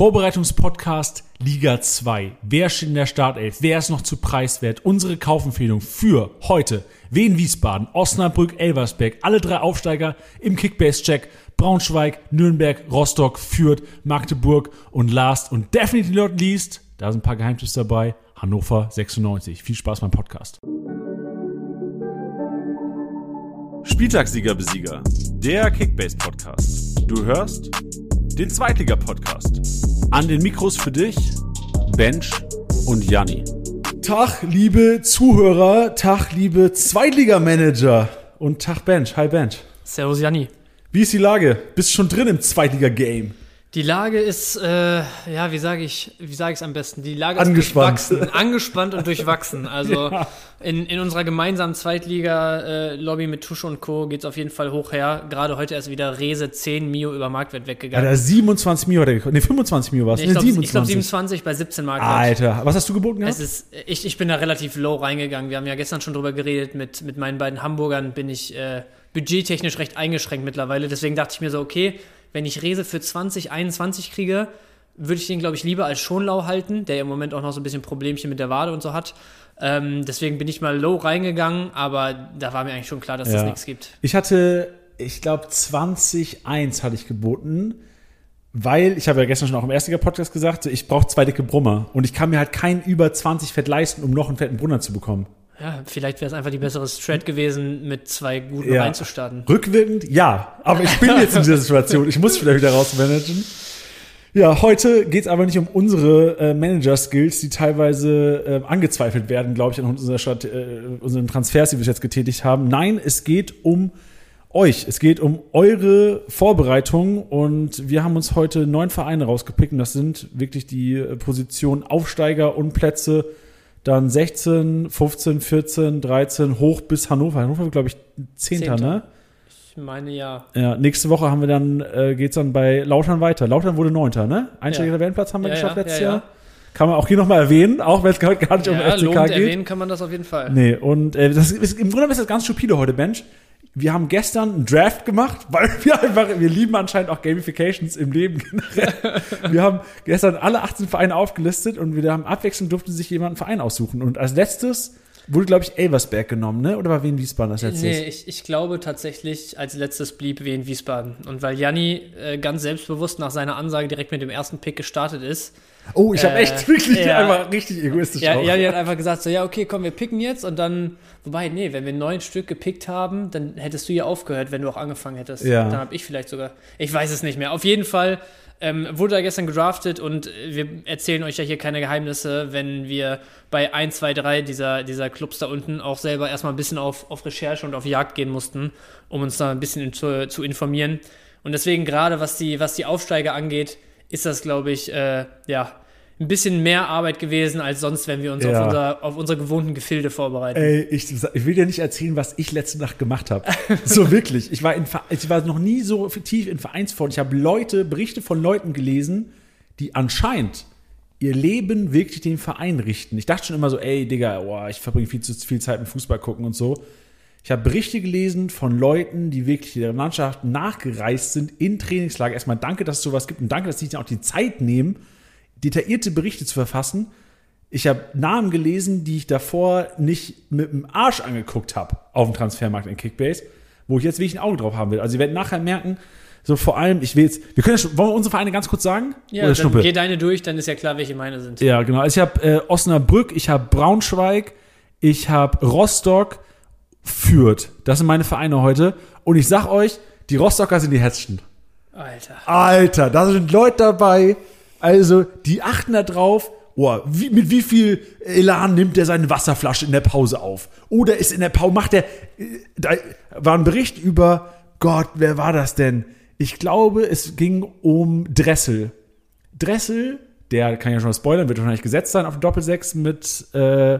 Vorbereitungspodcast Liga 2. Wer steht in der Startelf? Wer ist noch zu preiswert? Unsere Kaufempfehlung für heute. Wien Wiesbaden, Osnabrück, Elversberg. Alle drei Aufsteiger im Kickbase-Check. Braunschweig, Nürnberg, Rostock, Fürth, Magdeburg und last und definitely not least, da sind ein paar Geheimtipps dabei, Hannover 96. Viel Spaß beim Podcast. Spieltagssieger-Besieger, der Kickbase-Podcast. Du hörst den Zweitliga-Podcast. An den Mikros für dich, Bench und Janni. Tag, liebe Zuhörer, Tag, liebe Zweitliga-Manager und Tag, Bench. Hi, Bench. Servus, Janni. Wie ist die Lage? Bist schon drin im Zweitliga-Game? Die Lage ist, äh, ja, wie sage ich, wie sage ich es am besten? Die Lage Angespannt. ist durchwachsen, angespannt und durchwachsen. Also Ja. in, in unserer gemeinsamen Zweitliga-Lobby mit Tusch und Co. geht es auf jeden Fall hoch her. Gerade heute erst wieder Rese 10 Mio über Marktwert weggegangen. Alter, 27 Mio hat er gekostet. Ne, 25 Mio war es. Nee, Ne, ich glaube 27. glaub 27 bei 17 Marktwert. Alter, was hast du geboten gehabt? Es ist, ich, ich bin da relativ low reingegangen. Wir haben ja gestern schon drüber geredet. Mit, mit meinen beiden Hamburgern bin ich äh, budgettechnisch recht eingeschränkt mittlerweile. Deswegen dachte ich mir so, okay, wenn ich Rese für 2021 kriege, würde ich den, glaube ich, lieber als Schonlau halten, der ja im Moment auch noch so ein bisschen Problemchen mit der Wade und so hat. Ähm, deswegen bin ich mal low reingegangen, aber da war mir eigentlich schon klar, dass Ja. das nichts gibt. Ich hatte, ich glaube, 20,1 hatte ich geboten, weil, ich habe ja gestern schon auch im ersten Podcast gesagt, ich brauche zwei dicke Brummer. Und ich kann mir halt keinen über 20 Fett leisten, um noch einen fetten Brunner zu bekommen. Ja, vielleicht wäre es einfach die bessere Strat gewesen, mit zwei guten Ja. reinzustarten. Rückwirkend, ja. Aber ich bin jetzt in dieser Situation. Ich muss wieder wieder rausmanagen. Ja, heute geht es aber nicht um unsere äh, Manager-Skills, die teilweise äh, angezweifelt werden, glaube ich, an unserer äh, unseren Transfers, die wir jetzt getätigt haben. Nein, es geht um euch. Es geht um eure Vorbereitung und wir haben uns heute neun Vereine rausgepickt und das sind wirklich die äh, Positionen Aufsteiger und Plätze dann 16, 15, 14, 13 hoch bis Hannover. Hannover, glaube ich, Zehnter, ne? Ich meine ja. Ja, nächste Woche haben wir dann, äh, geht's dann bei Lautern weiter. Lautern wurde Neunter, ne? Einstelliger Ja. Tabellenplatz haben wir Ja, geschafft ja, letztes ja, ja. Jahr. Kann man auch hier nochmal erwähnen, auch wenn es gar nicht um FCK geht. erwähnen kann man das auf jeden Fall. Nee, und äh, das ist, im Grunde ist das ganz stupide heute, Bench. Wir haben gestern einen Draft gemacht, weil wir einfach, wir lieben anscheinend auch Gamifications im Leben generell. wir haben gestern alle 18 Vereine aufgelistet und wir haben abwechselnd durfte sich jemand einen Verein aussuchen. Und als letztes wurde, glaube ich, Elversberg genommen, ne? Oder war Wien Wiesbaden als letztes? Nee, ich, ich glaube tatsächlich, als letztes blieb Wien Wiesbaden. Und weil Janni äh, ganz selbstbewusst nach seiner Ansage direkt mit dem ersten Pick gestartet ist, Oh, ich habe Äh, echt wirklich ja. einfach richtig egoistisch ja, auch. Janni hat einfach gesagt, so ja, okay, komm, wir picken jetzt und dann, wobei, nee, wenn wir neun Stück gepickt haben, dann hättest du ja aufgehört, wenn du auch angefangen hättest. Ja. Dann habe ich vielleicht sogar, ich weiß es nicht mehr. Auf jeden Fall ähm, wurde er gestern gedraftet und wir erzählen euch ja hier keine Geheimnisse, wenn wir bei 1, 2, 3 dieser, dieser Clubs da unten auch selber erstmal ein bisschen auf, auf Recherche und auf Jagd gehen mussten, um uns da ein bisschen in, zu, zu informieren. Und deswegen gerade, was die, was die Aufsteiger angeht, ist das, glaube ich, äh, ja, ein bisschen mehr Arbeit gewesen als sonst, wenn wir uns Ja. auf, unser, auf unsere gewohnten Gefilde vorbereiten. Ey, ich, ich will dir nicht erzählen, was ich letzte Nacht gemacht habe. So wirklich. Ich war, in, ich war noch nie so tief in Vereinsform. Ich habe Leute, Berichte von Leuten gelesen, die anscheinend ihr Leben wirklich dem Verein richten. Ich dachte schon immer so, ey, Digga, boah, ich verbringe viel zu viel Zeit mit Fußball gucken und so. Ich habe Berichte gelesen von Leuten, die wirklich der Mannschaft nachgereist sind in Trainingslager. Erstmal danke, dass es sowas gibt und danke, dass sie sich auch die Zeit nehmen, detaillierte Berichte zu verfassen. Ich habe Namen gelesen, die ich davor nicht mit dem Arsch angeguckt habe auf dem Transfermarkt in Kickbase, wo ich jetzt wirklich ein Auge drauf haben will. Also ihr werdet nachher merken, so vor allem, ich will jetzt, wir können ja schon, wollen wir unsere Vereine ganz kurz sagen? ja, Oder dann Schnuppe? geh deine durch, dann ist ja klar, welche meine sind. Ja, genau. Also ich habe äh, Osnabrück, ich habe Braunschweig, ich habe Rostock, Fürth. Das sind meine Vereine heute. Und ich sag euch, die Rostocker sind die Hetzchen. Alter. Alter, da sind Leute dabei. Also, die achten da drauf. Oh, wie, mit wie viel Elan nimmt er seine Wasserflasche in der Pause auf? Oder ist in der Pause, macht er, äh, da war ein Bericht über, Gott, wer war das denn? Ich glaube, es ging um Dressel. Dressel, der kann ja schon mal spoilern, wird wahrscheinlich gesetzt sein auf Doppelsechs mit, äh,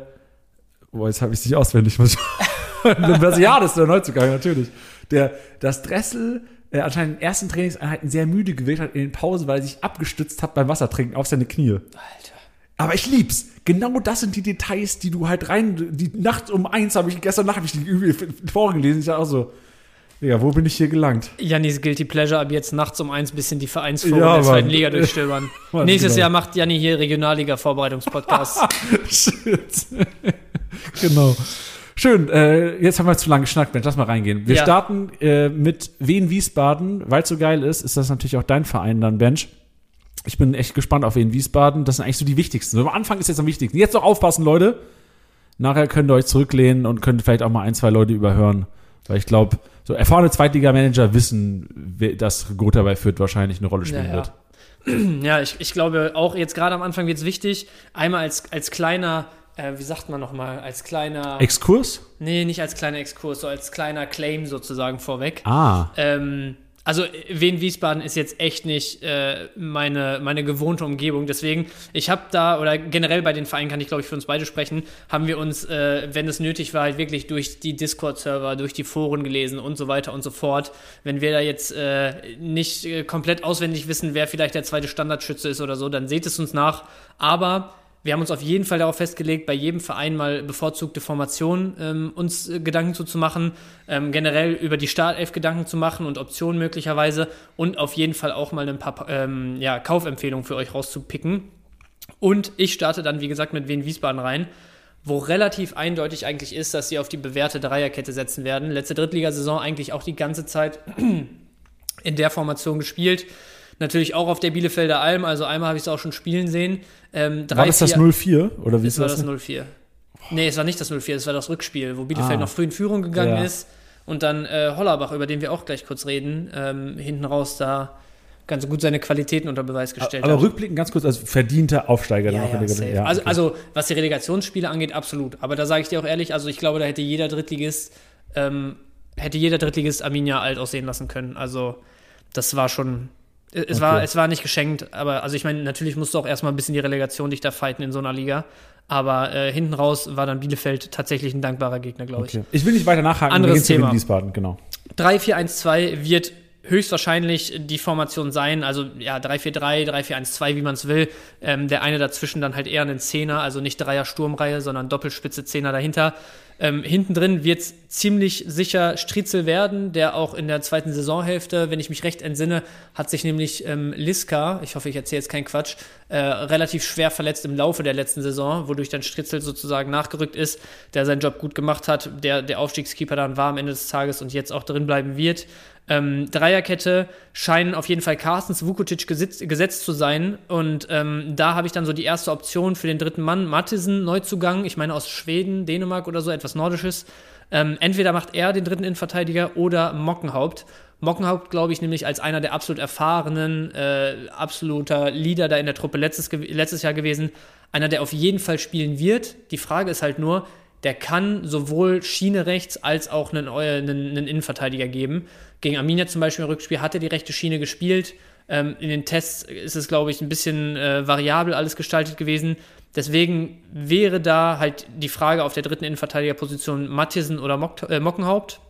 boah, jetzt habe ich es nicht auswendig. Muss ich- Ja, das ist der Neuzugang, natürlich. Der, das Dressel äh, anscheinend in den ersten Trainingseinheiten sehr müde gewirkt hat in den Pausen, weil er sich abgestützt hat beim Wassertrinken auf seine Knie. Alter. Aber ich lieb's. Genau das sind die Details, die du halt rein. Die Nacht um eins habe ich gestern Nacht hab ich die übel vorgelesen. Ich dachte auch so, Ja, wo bin ich hier gelangt? Jannis Guilty Pleasure ab jetzt nachts um eins bisschen die Vereinsforen Ja, der zweiten. Liga durchstöbern. Mann, Nächstes genau. Jahr macht Janni hier Regionalliga-Vorbereitungspodcast. Shit. genau. Schön, äh, jetzt haben wir zu lange geschnackt, Mensch, lass mal reingehen. Wir Ja. starten äh, mit Wien Wiesbaden, weil es so geil ist, ist das natürlich auch dein Verein dann, Bench. Ich bin echt gespannt auf Wien Wiesbaden. Das sind eigentlich so die wichtigsten. So, am Anfang ist jetzt am wichtigsten. Jetzt noch aufpassen, Leute. Nachher könnt ihr euch zurücklehnen und könnt vielleicht auch mal ein, zwei Leute überhören. Weil ich glaube, so erfahrene Zweitliga-Manager wissen, dass Gotha bei Fürth wahrscheinlich eine Rolle spielen Ja, ja. wird. Ja, ich, ich glaube auch jetzt gerade am Anfang wird es wichtig, einmal als, als kleiner, äh, wie sagt man nochmal, als kleiner, Exkurs? nee, nicht als kleiner Exkurs, so als kleiner Claim sozusagen vorweg. Ah. Ähm, also Wien Wiesbaden ist jetzt echt nicht äh, meine, meine gewohnte Umgebung. Deswegen, ich habe da, oder generell bei den Vereinen kann ich glaube ich für uns beide sprechen, haben wir uns, äh, wenn es nötig war, halt wirklich durch die Discord-Server, durch die Foren gelesen und so weiter und so fort. Wenn wir da jetzt äh, nicht äh, komplett auswendig wissen, wer vielleicht der zweite Standardschütze ist oder so, dann seht es uns nach. Aber wir haben uns auf jeden Fall darauf festgelegt, bei jedem Verein mal bevorzugte Formationen ähm, uns äh, Gedanken zu, zu machen, ähm, generell über die Startelf Gedanken zu machen und Optionen möglicherweise und auf jeden Fall auch mal ein paar ähm, ja, Kaufempfehlungen für euch rauszupicken. Und ich starte dann, wie gesagt, mit Wien Wiesbaden rein, wo relativ eindeutig eigentlich ist, dass sie auf die bewährte Dreierkette setzen werden. Letzte Drittligasaison eigentlich auch die ganze Zeit in der Formation gespielt. Natürlich auch auf der Bielefelder Alm, also einmal habe ich es auch schon spielen sehen. Ähm, drei, War das das vier- 04? Oder wie das ist war das? das 0-4. Nee, es war nicht das 0-4, es war das Rückspiel, wo Bielefeld Ah. noch früh in Führung gegangen Ja. ist und dann äh, Hollerbach, über den wir auch gleich kurz reden, ähm, hinten raus da ganz gut seine Qualitäten unter Beweis gestellt Aber hat. rückblickend ganz kurz, also verdienter Aufsteiger. Ja, ja, safe. ja, also, okay. also, was die Relegationsspiele angeht, absolut. Aber da sage ich dir auch ehrlich, also ich glaube, da hätte jeder Drittligist, ähm, hätte jeder Drittligist Arminia alt aussehen lassen können. Also, das war schon. Es, Okay. war, es war nicht geschenkt, aber also ich meine, natürlich musst du auch erstmal ein bisschen die Relegation dich da fighten in so einer Liga. Aber äh, hinten raus war dann Bielefeld tatsächlich ein dankbarer Gegner, glaube ich. Okay. Ich will nicht weiter nachhaken. Anderes Thema. Wiesbaden, genau. 3-4-1-2 wird höchstwahrscheinlich die Formation sein, also ja, 3-4-3, 3-4-1-2, wie man es will. Ähm, der eine dazwischen dann halt eher einen Zehner, also nicht Dreier-Sturmreihe, sondern Doppelspitze Zehner dahinter. Ähm, hinten drin wird es ziemlich sicher Striezel werden, der auch in der zweiten Saisonhälfte, wenn ich mich recht entsinne, hat sich nämlich ähm, Liska, ich hoffe, ich erzähle jetzt keinen Quatsch, äh, relativ schwer verletzt im Laufe der letzten Saison, wodurch dann Stritzel sozusagen nachgerückt ist, der seinen Job gut gemacht hat, der der Aufstiegskeeper dann war am Ende des Tages und jetzt auch drin bleiben wird. Ähm, Dreierkette scheinen auf jeden Fall Carstens Vukotic gesetzt, gesetzt zu sein. Und ähm, da habe ich dann so die erste Option für den dritten Mann, Mattisen, Neuzugang, ich meine aus Schweden, Dänemark oder so, etwas Nordisches. Ähm, entweder macht er den dritten Innenverteidiger oder Mockenhaupt. Mockenhaupt, glaube ich, nämlich als einer der absolut erfahrenen, äh, absoluter Leader da in der Truppe letztes, letztes Jahr gewesen. Einer, der auf jeden Fall spielen wird. Die Frage ist halt nur, der kann sowohl Schiene rechts als auch einen, einen, einen Innenverteidiger geben. Gegen Arminia zum Beispiel im Rückspiel hat er die rechte Schiene gespielt. Ähm, in den Tests ist es, glaube ich, ein bisschen äh, variabel alles gestaltet gewesen. Deswegen wäre da halt die Frage auf der dritten Innenverteidigerposition Mattisen oder Mock, äh, Mockenhaupt.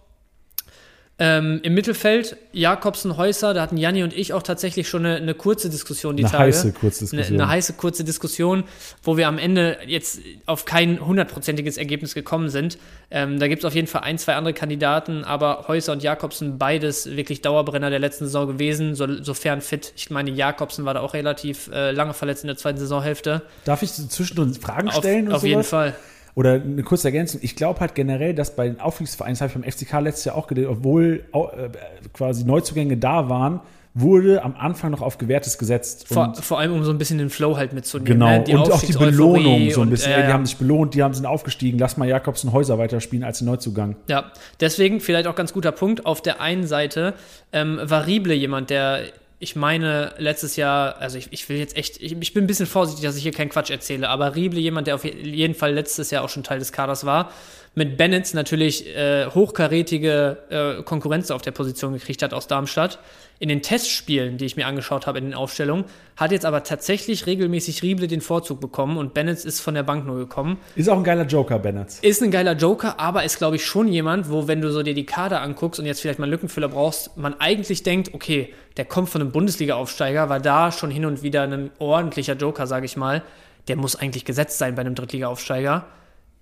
Ähm, Im Mittelfeld Jakobsen, Häuser, da hatten Janni und ich auch tatsächlich schon eine, eine kurze Diskussion die Eine Tage. heiße Kurzdiskussion. Eine, eine heiße kurze Diskussion, wo wir am Ende jetzt auf kein hundertprozentiges Ergebnis gekommen sind. Ähm, da gibt es auf jeden Fall ein, zwei andere Kandidaten, aber Häuser und Jakobsen beides wirklich Dauerbrenner der letzten Saison gewesen, so, sofern fit. Ich meine, Jakobsen war da auch relativ äh, lange verletzt in der zweiten Saisonhälfte. Darf ich zwischendurch Fragen Auf, stellen? und auf jeden? Fall. Oder eine kurze Ergänzung. Ich glaube halt generell, dass bei den Aufstiegsvereinen, das habe ich beim FCK letztes Jahr auch gedacht, obwohl äh, quasi Neuzugänge da waren, wurde am Anfang noch auf Gewährtes gesetzt. Vor, vor allem, um so ein bisschen den Flow halt mitzunehmen. Genau, ne? und auch die Belohnung so ein und, bisschen. äh, die haben sich belohnt, die haben sind aufgestiegen. Lass mal Jakobsen Häuser weiterspielen als den Neuzugang. Ja, deswegen vielleicht auch ganz guter Punkt. Auf der einen Seite ähm, war Rieble jemand, der, ich meine, letztes Jahr, also ich, ich will jetzt echt, ich, ich bin ein bisschen vorsichtig, dass ich hier keinen Quatsch erzähle, aber Rieble jemand, der auf je- jeden Fall letztes Jahr auch schon Teil des Kaders war. Mit Bennett natürlich äh, hochkarätige äh, Konkurrenz auf der Position gekriegt hat aus Darmstadt. In den Testspielen, die ich mir angeschaut habe in den Aufstellungen, hat jetzt aber tatsächlich regelmäßig Rieble den Vorzug bekommen und Bennett ist von der Bank nur gekommen. Ist auch ein geiler Joker, Bennett. Ist ein geiler Joker, aber ist, glaube ich, schon jemand, wo, wenn du so dir die Kader anguckst und jetzt vielleicht mal einen Lückenfüller brauchst, man eigentlich denkt, okay, der kommt von einem Bundesliga-Aufsteiger, war da schon hin und wieder ein ordentlicher Joker, sage ich mal. Der muss eigentlich gesetzt sein bei einem Drittliga-Aufsteiger.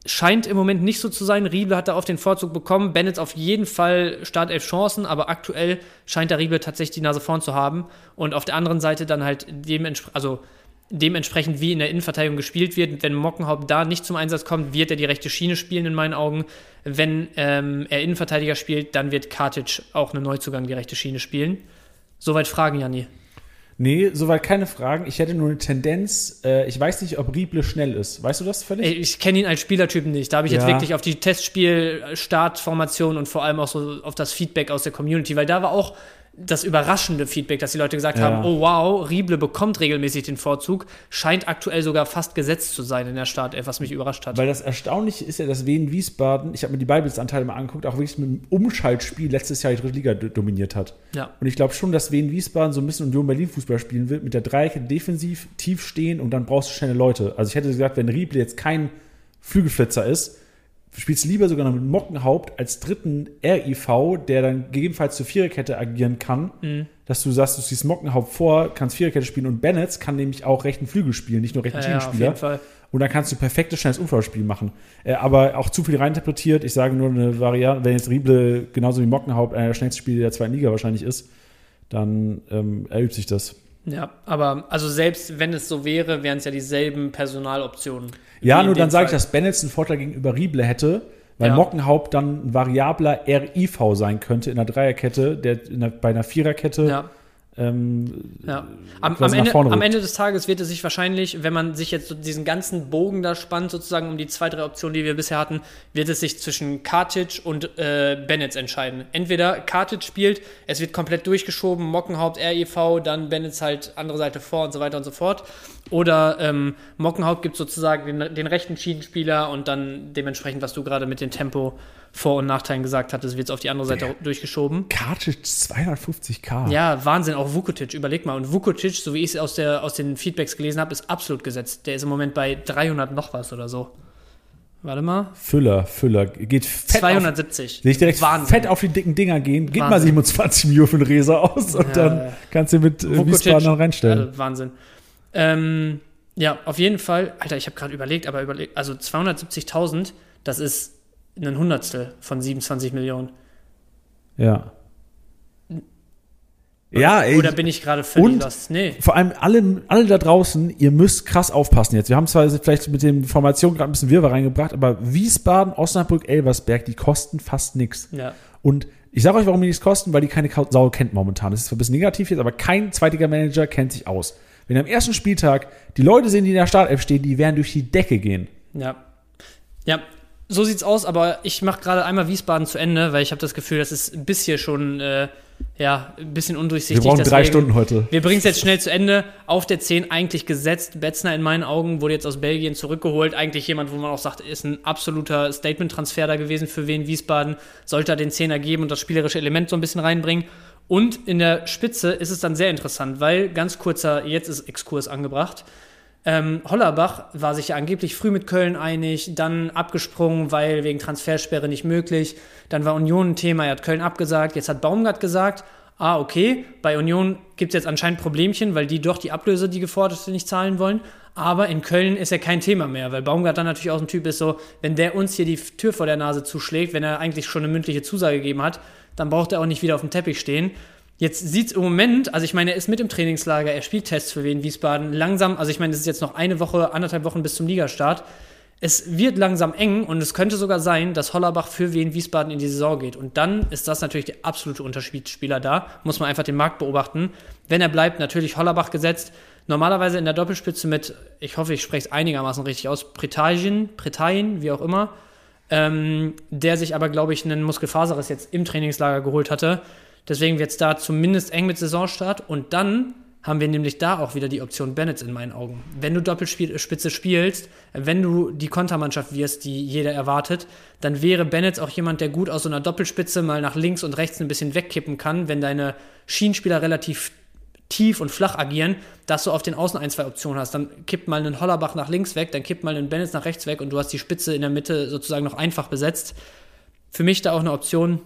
Scheint im Moment nicht so zu sein. Riebe hat da auf den Vorzug bekommen. Bennett auf jeden Fall Startelf Chancen, aber aktuell scheint der Riebe tatsächlich die Nase vorn zu haben. Und auf der anderen Seite dann halt dementsprechend, also dementsprechend wie in der Innenverteidigung gespielt wird. Wenn Mockenhaupt da nicht zum Einsatz kommt, wird er die rechte Schiene spielen in meinen Augen. Wenn ähm, er Innenverteidiger spielt, dann wird Kartic auch eine Neuzugang die rechte Schiene spielen. Soweit Fragen, Janni. Nee, soweit keine Fragen. Ich hätte nur eine Tendenz. Äh, ich weiß nicht, ob Rieble schnell ist. Weißt du das völlig? Ey, ich kenne ihn als Spielertypen nicht. Da habe ich Ja. jetzt wirklich auf die Testspiel-Startformation und vor allem auch so auf das Feedback aus der Community, weil da war auch das überraschende Feedback, dass die Leute gesagt Ja. haben, oh wow, Rieble bekommt regelmäßig den Vorzug, scheint aktuell sogar fast gesetzt zu sein in der Startelf, was mich überrascht hat. Weil das Erstaunliche ist ja, dass Wien Wiesbaden, ich habe mir die Beibilsanteile mal angeguckt, auch wirklich mit dem Umschaltspiel letztes Jahr die dritte Liga do- dominiert hat. ja. Und ich glaube schon, dass Wien Wiesbaden so ein bisschen Union Berlin Fußball spielen wird, mit der Dreieckette defensiv tief stehen und dann brauchst du schnelle Leute. Also ich hätte gesagt, wenn Rieble jetzt kein Flügelflitzer ist, spielst du lieber sogar noch mit Mockenhaupt als dritten RIV, der dann gegebenenfalls zur Viererkette agieren kann, Mhm. dass du sagst, du siehst Mockenhaupt vor, kannst Viererkette spielen und Bennett kann nämlich auch rechten Flügel spielen, nicht nur rechten Ja, ja, auf Schienenspieler. jeden Fall. Und dann kannst du perfektes schnelles Umfallspiel machen. Äh, aber auch zu viel reininterpretiert. Ich sage nur eine Variante, wenn jetzt Rieble genauso wie Mockenhaupt einer der schnellsten Spieler der zweiten Liga wahrscheinlich ist, dann ähm, erübt sich das. Ja, aber also selbst wenn es so wäre, wären es ja dieselben Personaloptionen. Ja, nur dann sage ich, dass Bennett einen Vorteil gegenüber Rieble hätte, weil Ja. Mockenhaupt dann ein variabler RIV sein könnte in der Dreierkette, der in der, bei einer Viererkette. Ja, Ähm, ja. Am, quasi am, nach Ende, am. Ende des Tages wird es sich wahrscheinlich, wenn man sich jetzt so diesen ganzen Bogen da spannt, sozusagen um die zwei, drei Optionen, die wir bisher hatten, wird es sich zwischen Kartic und äh, Bennett entscheiden. Entweder Kartic spielt, es wird komplett durchgeschoben, Mockenhaupt, RIV, dann Bennett halt andere Seite vor und so weiter und so fort. Oder ähm, Mockenhaupt gibt sozusagen den, den rechten Schiedenspieler und dann dementsprechend, was du gerade mit dem Tempo Vor- und Nachteilen gesagt hattest, wird es auf die andere Seite durchgeschoben. Kartic 250k. Ja, Wahnsinn, auch Vukotic, überleg mal. Und Vukotic, so wie ich es aus, der, aus den Feedbacks gelesen habe, ist absolut gesetzt. Der ist im Moment bei 300 noch was oder so. Warte mal. Füller, Füller. Geht fett auf, 270. Sehe ich direkt Wahnsinn. fett auf die dicken Dinger gehen. Gib mal Wahnsinn. 27 Millionen für einen Reser aus und Ja. dann kannst du mit äh, Wiesbaden reinstellen. Also, Wahnsinn. Ähm, ja, auf jeden Fall. Alter, ich habe gerade überlegt, aber überlegt, also 270.000, das ist ein Hundertstel von 27 Millionen. Ja. Ja, ey. Oder bin ich gerade völlig Und- lost? Nee. vor allem alle, alle da draußen, ihr müsst krass aufpassen jetzt. Wir haben zwar vielleicht mit den Formationen gerade ein bisschen Wirrwarr reingebracht, aber Wiesbaden, Osnabrück, Elversberg, die kosten fast nichts. Ja. Und ich sage euch, warum die nichts kosten, weil die keine Sau kennt momentan. Das ist zwar ein bisschen negativ jetzt, aber kein zweitiger Manager kennt sich aus. Wenn am ersten Spieltag die Leute sehen, die in der Startelf stehen, die werden durch die Decke gehen. Ja. Ja, so sieht's aus, aber ich mache gerade einmal Wiesbaden zu Ende, weil ich habe das Gefühl, das ist bis hier schon äh, ja, ein bisschen Wir undurchsichtig. brauchen drei Stunden heute. Wir bringen es jetzt schnell zu Ende. Auf der 10 eigentlich gesetzt. Betzner in meinen Augen wurde jetzt aus Belgien zurückgeholt. Eigentlich jemand, wo man auch sagt, ist ein absoluter Statement-Transfer da gewesen für Wien Wiesbaden. Sollte er den Zehner geben und das spielerische Element so ein bisschen reinbringen. Und in der Spitze ist es dann sehr interessant, weil ganz kurzer, jetzt ist Exkurs angebracht. Ähm, Hollerbach war sich ja angeblich früh mit Köln einig, dann abgesprungen, weil wegen Transfersperre nicht möglich. Dann war Union ein Thema, er hat Köln abgesagt. Jetzt hat Baumgart gesagt, ah, okay, bei Union gibt es jetzt anscheinend Problemchen, weil die doch die Ablöse, die geforderte, nicht zahlen wollen. Aber in Köln ist ja kein Thema mehr, weil Baumgart dann natürlich auch ein Typ ist, so, wenn der uns hier die Tür vor der Nase zuschlägt, wenn er eigentlich schon eine mündliche Zusage gegeben hat, dann braucht er auch nicht wieder auf dem Teppich stehen. Jetzt sieht es im Moment, also ich meine, er ist mit im Trainingslager, er spielt Tests für Wien Wiesbaden. Langsam, also ich meine, es ist jetzt noch eine Woche, anderthalb Wochen bis zum Ligastart. Es wird langsam eng und es könnte sogar sein, dass Hollerbach für Wien Wiesbaden in die Saison geht. Und dann ist das natürlich der absolute Unterschiedsspieler da. Muss man einfach den Markt beobachten. Wenn er bleibt, natürlich Hollerbach gesetzt. Normalerweise in der Doppelspitze mit, ich hoffe, ich spreche es einigermaßen richtig aus, Pretajin, Pretajin, wie auch immer. Ähm, der sich aber, glaube ich, einen Muskelfaserriss jetzt im Trainingslager geholt hatte. Deswegen wird es da zumindest eng mit Saisonstart. Und dann haben wir nämlich da auch wieder die Option Bennett in meinen Augen. Wenn du Doppelspitze spielst, wenn du die Kontermannschaft wirst, die jeder erwartet, dann wäre Bennett auch jemand, der gut aus so einer Doppelspitze mal nach links und rechts ein bisschen wegkippen kann, wenn deine Schienenspieler relativ tief und flach agieren, dass du auf den Außen ein, zwei Optionen hast. Dann kippt mal einen Hollerbach nach links weg, dann kippt mal einen Bennett nach rechts weg und du hast die Spitze in der Mitte sozusagen noch einfach besetzt. Für mich da auch eine Option.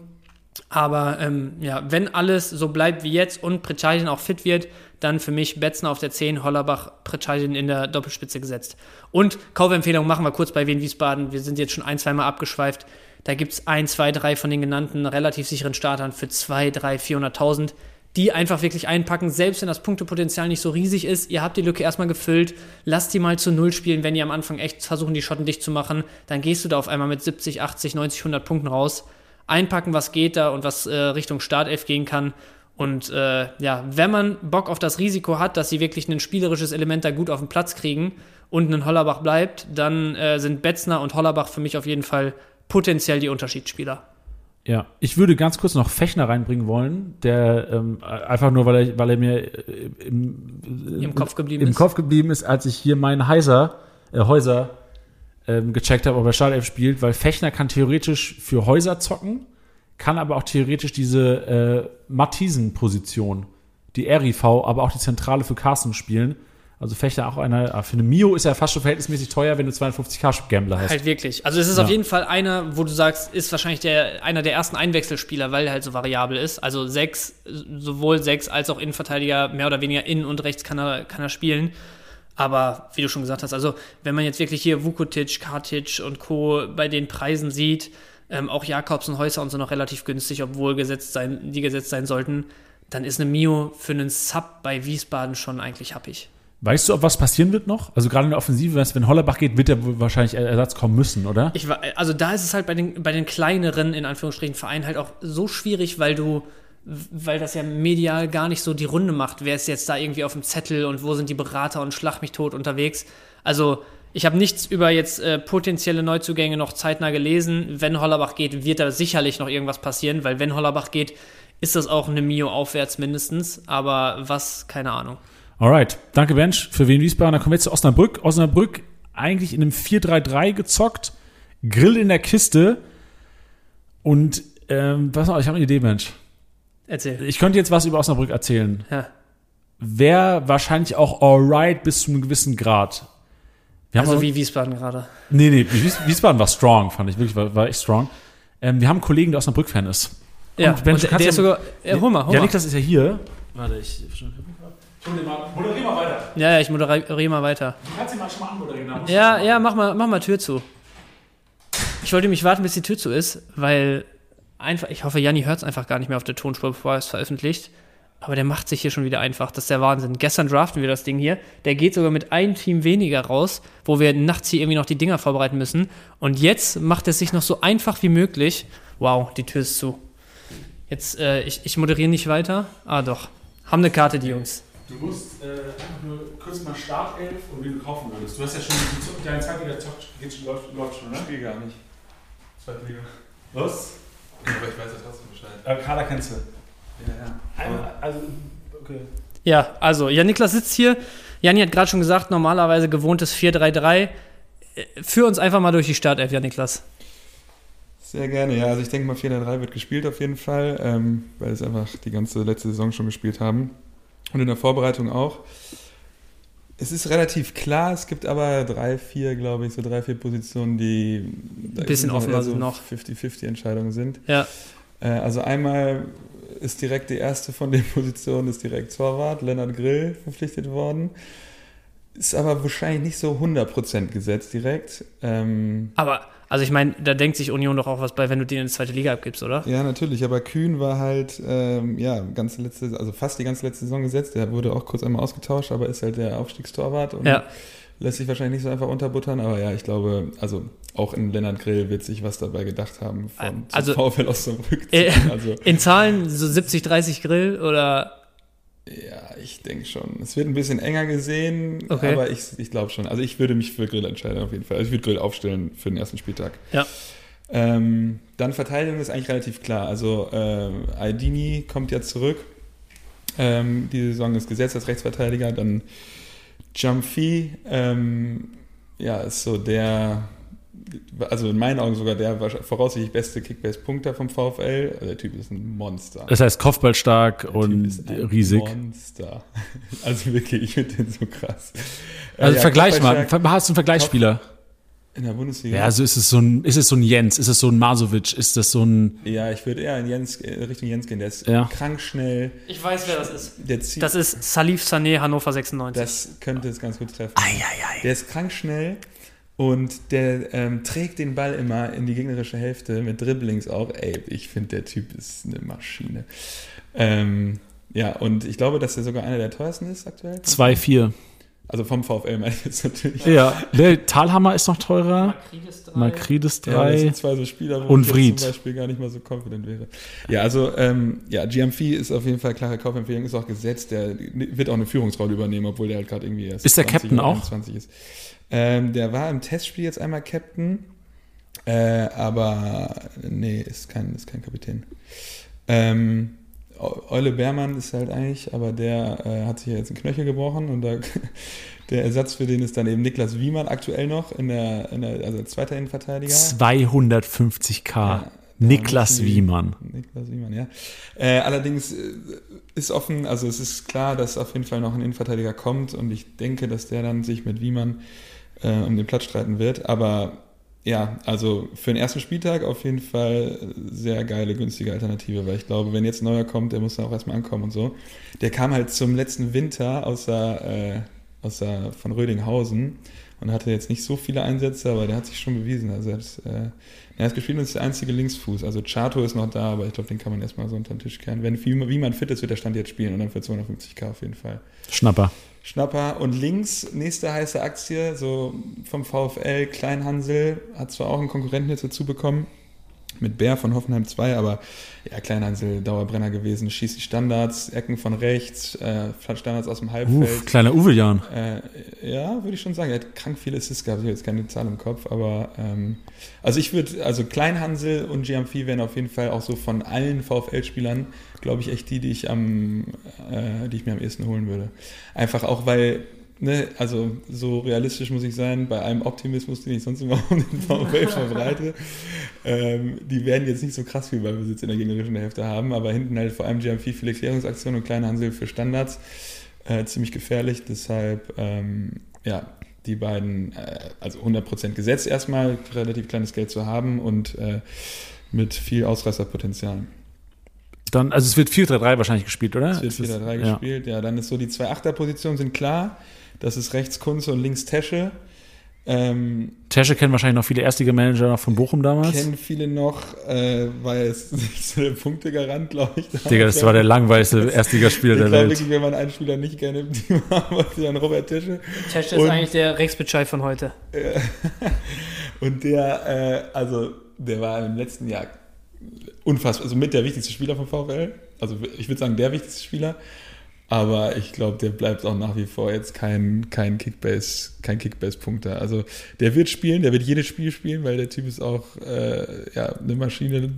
Aber ähm, ja, wenn alles so bleibt wie jetzt und Pritschadin auch fit wird, dann für mich Betzner auf der 10, Hollerbach, Pritschadin in der Doppelspitze gesetzt. Und Kaufempfehlung machen wir kurz bei Wien Wiesbaden. Wir sind jetzt schon ein, zweimal abgeschweift. Da gibt es ein, zwei, drei von den genannten relativ sicheren Startern für 2, 3, 400.000, die einfach wirklich einpacken, selbst wenn das Punktepotenzial nicht so riesig ist. Ihr habt die Lücke erstmal gefüllt, lasst die mal zu Null spielen, wenn ihr am Anfang echt versuchen, die Schotten dicht zu machen. Dann gehst du da auf einmal mit 70, 80, 90, 100 Punkten raus. Einpacken, was geht da und was äh, Richtung Startelf gehen kann. Und äh, ja, wenn man Bock auf das Risiko hat, dass sie wirklich ein spielerisches Element da gut auf den Platz kriegen und ein Hollerbach bleibt, dann äh, sind Betzner und Hollerbach für mich auf jeden Fall potenziell die Unterschiedsspieler. Ja, ich würde ganz kurz noch Fechner reinbringen wollen, der ähm, einfach nur, weil er, weil er mir äh, im, Im Kopf geblieben im ist. Kopf geblieben ist, als ich hier meinen Heiser, äh, Häuser ähm, gecheckt habe, ob er Startelf spielt, weil Fechner kann theoretisch für Häuser zocken, kann aber auch theoretisch diese äh, Matthiesen-Position, die RIV, aber auch die Zentrale für Carsten spielen. Also Fechner auch einer, ah, für eine Mio ist er fast schon verhältnismäßig teuer, wenn du 52k Gambler hast. Halt wirklich. Also es ist Ja. auf jeden Fall einer, wo du sagst, ist wahrscheinlich der, einer der ersten Einwechselspieler, weil er halt so variabel ist. Also sechs, sowohl sechs als auch Innenverteidiger, mehr oder weniger innen und rechts kann er, kann er spielen. Aber wie du schon gesagt hast, also wenn man jetzt wirklich hier Vukotic, Kartic und Co. bei den Preisen sieht, ähm, auch Jakobs und Häuser und so noch relativ günstig, obwohl gesetzt sein, die gesetzt sein sollten, dann ist eine Mio für einen Sub bei Wiesbaden schon eigentlich happig. Weißt du, ob was passieren wird noch? Also gerade in der Offensive, wenn Hollerbach geht, wird er wahrscheinlich Ersatz kommen müssen, oder? Ich also da ist es halt bei den, bei den kleineren, in Anführungsstrichen, Vereinen halt auch so schwierig, weil du, weil das ja medial gar nicht so die Runde macht. Wer ist jetzt da irgendwie auf dem Zettel und wo sind die Berater und schlag mich tot unterwegs? Also, ich habe nichts über jetzt äh, potenzielle Neuzugänge noch zeitnah gelesen. Wenn Hollerbach geht, wird da sicherlich noch irgendwas passieren, weil wenn Hollerbach geht, ist das auch eine Mio aufwärts mindestens. Aber was, keine Ahnung. Alright, danke Bench für Wien Wiesbaden. Dann kommen wir jetzt zu Osnabrück. Osnabrück eigentlich in einem 4-3-3 gezockt, Grill in der Kiste und ähm, was noch, ich habe eine Idee, Bench. Erzähl. Ich könnte jetzt was über Osnabrück erzählen. Ja. Wäre wahrscheinlich auch alright bis zu einem gewissen Grad. Wir haben Also wie Wiesbaden gerade. Nee, nee, Wies Wiesbaden war strong, fand ich wirklich, war, war echt strong. Ähm, wir haben einen Kollegen, der Osnabrück-Fan ist. Ja, Und Ben, und der, der ja- ist sogar. Ja, hol mal, hol Ja, mal. Niklas ist ja hier. Warte, ich. Moderier mal, moderier mal weiter. Ja, ja, ich moderiere mal weiter. Du kannst ihn mal schon mal anmoderieren. Ja, ja, mach mal, mach mal Tür zu. Ich wollte mich warten, bis die Tür zu ist, weil einfach, ich hoffe, Janni hört es einfach gar nicht mehr auf der Tonspur, bevor er es veröffentlicht. Aber der macht sich hier schon wieder einfach. Das ist der Wahnsinn. Gestern draften wir das Ding hier. Der geht sogar mit einem Team weniger raus, wo wir nachts hier irgendwie noch die Dinger vorbereiten müssen. Und jetzt macht es sich noch so einfach wie möglich. Wow, die Tür ist zu. Jetzt, äh, ich, ich moderiere nicht weiter. Ah, doch. Haben eine Karte, die Jungs. Du musst äh, einfach nur kurz mal Startelf und wie du kaufen würdest. Du hast ja schon deine Zweitliga zockt, geht schon, läuft, läuft schon, ne? Spiel gar nicht. Zweitliga. Was? Aber ich weiß ja trotzdem Bescheid. Äh, Kader kennst du. Ja, ja. Einmal, also, okay. Ja, also, ja, Niklas sitzt hier. Janni hat gerade schon gesagt, normalerweise gewohntes 4-3-3. Äh, Führ uns einfach mal durch die Startelf, ja, Niklas. Sehr gerne, ja. Also ich denke mal 4-3 wird gespielt auf jeden Fall, ähm, weil es einfach die ganze letzte Saison schon gespielt haben. Und in der Vorbereitung auch. Es ist relativ klar, es gibt aber drei, vier, glaube ich, so drei, vier Positionen, die Ein bisschen offener sind noch. 50-50 Entscheidungen sind. Ja, Äh, also einmal ist direkt die erste von den Positionen, ist direkt Torwart, Lennart Grill verpflichtet worden. Ist aber wahrscheinlich nicht so 100% gesetzt direkt. Ähm, aber, also ich meine, da denkt sich Union doch auch was bei, wenn du den in die zweite Liga abgibst, oder? Ja, natürlich, aber Kühn war halt, ähm, ja, ganze letzte, also fast die ganze letzte Saison gesetzt. Der wurde auch kurz einmal ausgetauscht, aber ist halt der Aufstiegstorwart und Ja. lässt sich wahrscheinlich nicht so einfach unterbuttern. Aber ja, ich glaube, also auch in Lennart Grill wird sich was dabei gedacht haben, von Also- VfL zu Äh, ziehen. Also, In Zahlen so 70-30 Grill oder. Ja, ich denke schon. Es wird ein bisschen enger gesehen, Okay. aber ich, ich glaube schon. Also ich würde mich für Grill entscheiden auf jeden Fall. Also ich würde Grill aufstellen für den ersten Spieltag. Ja. Ähm, dann Verteidigung ist eigentlich relativ klar. Also ähm, Aldini kommt ja zurück. Ähm, die Saison ist gesetzt als Rechtsverteidiger. Dann Jumpy, ähm, ja, ist so der, also in meinen Augen sogar der voraussichtlich beste Kickbase-Punkter vom VfL. Also der Typ ist ein Monster. Das heißt Kopfballstark Der Typ und ist ein riesig. Monster. Also wirklich, ich finde den so krass. Äh, Also ja, Vergleich mal. Hast du einen Vergleichsspieler? In der Bundesliga? Ja, also ist es so ein, ist es so ein Jens, ist es so ein Masovic, ist das so ein. Ja, ich würde eher in Jens, äh, Richtung Jens gehen. Der ist Ja. krank schnell. Ich weiß, wer das ist. Der zieht, Das ist Salif Sané, Hannover 96. das könnte es ganz gut treffen. Eieiei. Der ist krank schnell und der ähm, trägt den Ball immer in die gegnerische Hälfte mit Dribblings auch. Ey, ich finde, der Typ ist eine Maschine. Ähm, ja, und ich glaube, dass er sogar einer der teuersten ist aktuell. 2-4. Also vom VfL meine ich jetzt natürlich. Ja, der Talhammer ist noch teurer. Makridis 3. Makridis Ja, das 3. sind zwei so Spieler, wo Und ich Vried. zum Beispiel gar nicht mal so confident wäre. Ja, also ähm, ja, GMV ist auf jeden Fall klare Kaufempfehlung, ist auch gesetzt. Der wird auch eine Führungsrolle übernehmen, obwohl der halt gerade irgendwie erst Ist der Captain auch? 21 ist. Ähm, der war im Testspiel jetzt einmal Captain, äh, aber nee, ist kein, ist kein Kapitän. Ähm, Eule Beermann ist halt eigentlich, aber der äh, hat sich ja jetzt einen Knöchel gebrochen und da, der Ersatz für den ist dann eben Niklas Wiemann aktuell noch in der, in der also zweiter Innenverteidiger. 250k. Ja, Niklas Wiemann. Niklas Wiemann, ja. Äh, allerdings äh, ist offen, also es ist klar, dass auf jeden Fall noch ein Innenverteidiger kommt und ich denke, dass der dann sich mit Wiemann äh, um den Platz streiten wird. Aber ja, also für den ersten Spieltag auf jeden Fall sehr geile, günstige Alternative, weil ich glaube, wenn jetzt ein neuer kommt, der muss dann auch erstmal ankommen und so. Der kam halt zum letzten Winter aus der, äh, aus der, von Rödinghausen und hatte jetzt nicht so viele Einsätze, aber der hat sich schon bewiesen. Also er hat, äh, er hat gespielt und ist der einzige Linksfuß. Also Chato ist noch da, aber ich glaube, den kann man erstmal so unter den Tisch kehren. Wenn wie, wie man fit ist, wird der Stand jetzt spielen und dann für 250k auf jeden Fall. Schnapper. Schnapper. Und links, nächste heiße Aktie, so vom VfL, Kleinhansel, hat zwar auch einen Konkurrenten jetzt dazu bekommen, mit Bär von Hoffenheim 2, aber ja, Kleinhansel, Dauerbrenner gewesen, schießt die Standards, Ecken von rechts, äh, Standards aus dem Halbfeld. Uff, kleiner Uwejan. Äh, ja, würde ich schon sagen. Er hat krank viele Assists gehabt. Ich habe jetzt keine Zahl im Kopf, aber ähm, also ich würde, also Kleinhansel und Giamfi wären auf jeden Fall auch so von allen VfL-Spielern, glaube ich, echt die, die ich am, äh, die ich mir am ehesten holen würde. Einfach auch, weil, ne, also so realistisch muss ich sein, bei allem Optimismus, den ich sonst immer um den VfL verbreite, ähm, die werden jetzt nicht so krass viel Ballbesitz in der gegnerischen Hälfte haben, aber hinten halt vor allem Giamfi viele Klärungsaktionen und Kleinhansel für Standards äh, ziemlich gefährlich. Deshalb, ähm, ja, die beiden, äh, also 100% gesetzt erstmal, relativ kleines Geld zu haben und äh, mit viel Ausreißerpotenzial. Dann, also es wird 4-3-3 wahrscheinlich gespielt, oder? Es wird Es ist- 4-3 ja. gespielt. Ja. dann ist so die zwei Achterpositionen sind klar. Das ist rechts Kunze und links Tesche. Ähm, Tesche kennen wahrscheinlich noch viele Erstliga-Manager noch von Bochum damals. kennen viele noch, äh, weil es nicht so der Punktegarant, glaube ich. Digga, das war der langweiligste Erstligaspieler ich der glaube Welt. wirklich, wenn man einen Spieler nicht gerne im Team haben wollte, dann Robert Tesche. Tesche ist Und- eigentlich der Rex Bitschei von heute. Äh, Und der, äh, also der war im letzten Jahr unfassbar, also mit der wichtigste Spieler vom VfL. Also ich würde sagen, der wichtigste Spieler. Aber ich glaube, der bleibt auch nach wie vor jetzt kein, kein Kickbase, kein Kickbase-Punkter. Also der wird spielen, der wird jedes Spiel spielen, weil der Typ ist auch äh, ja, eine Maschine,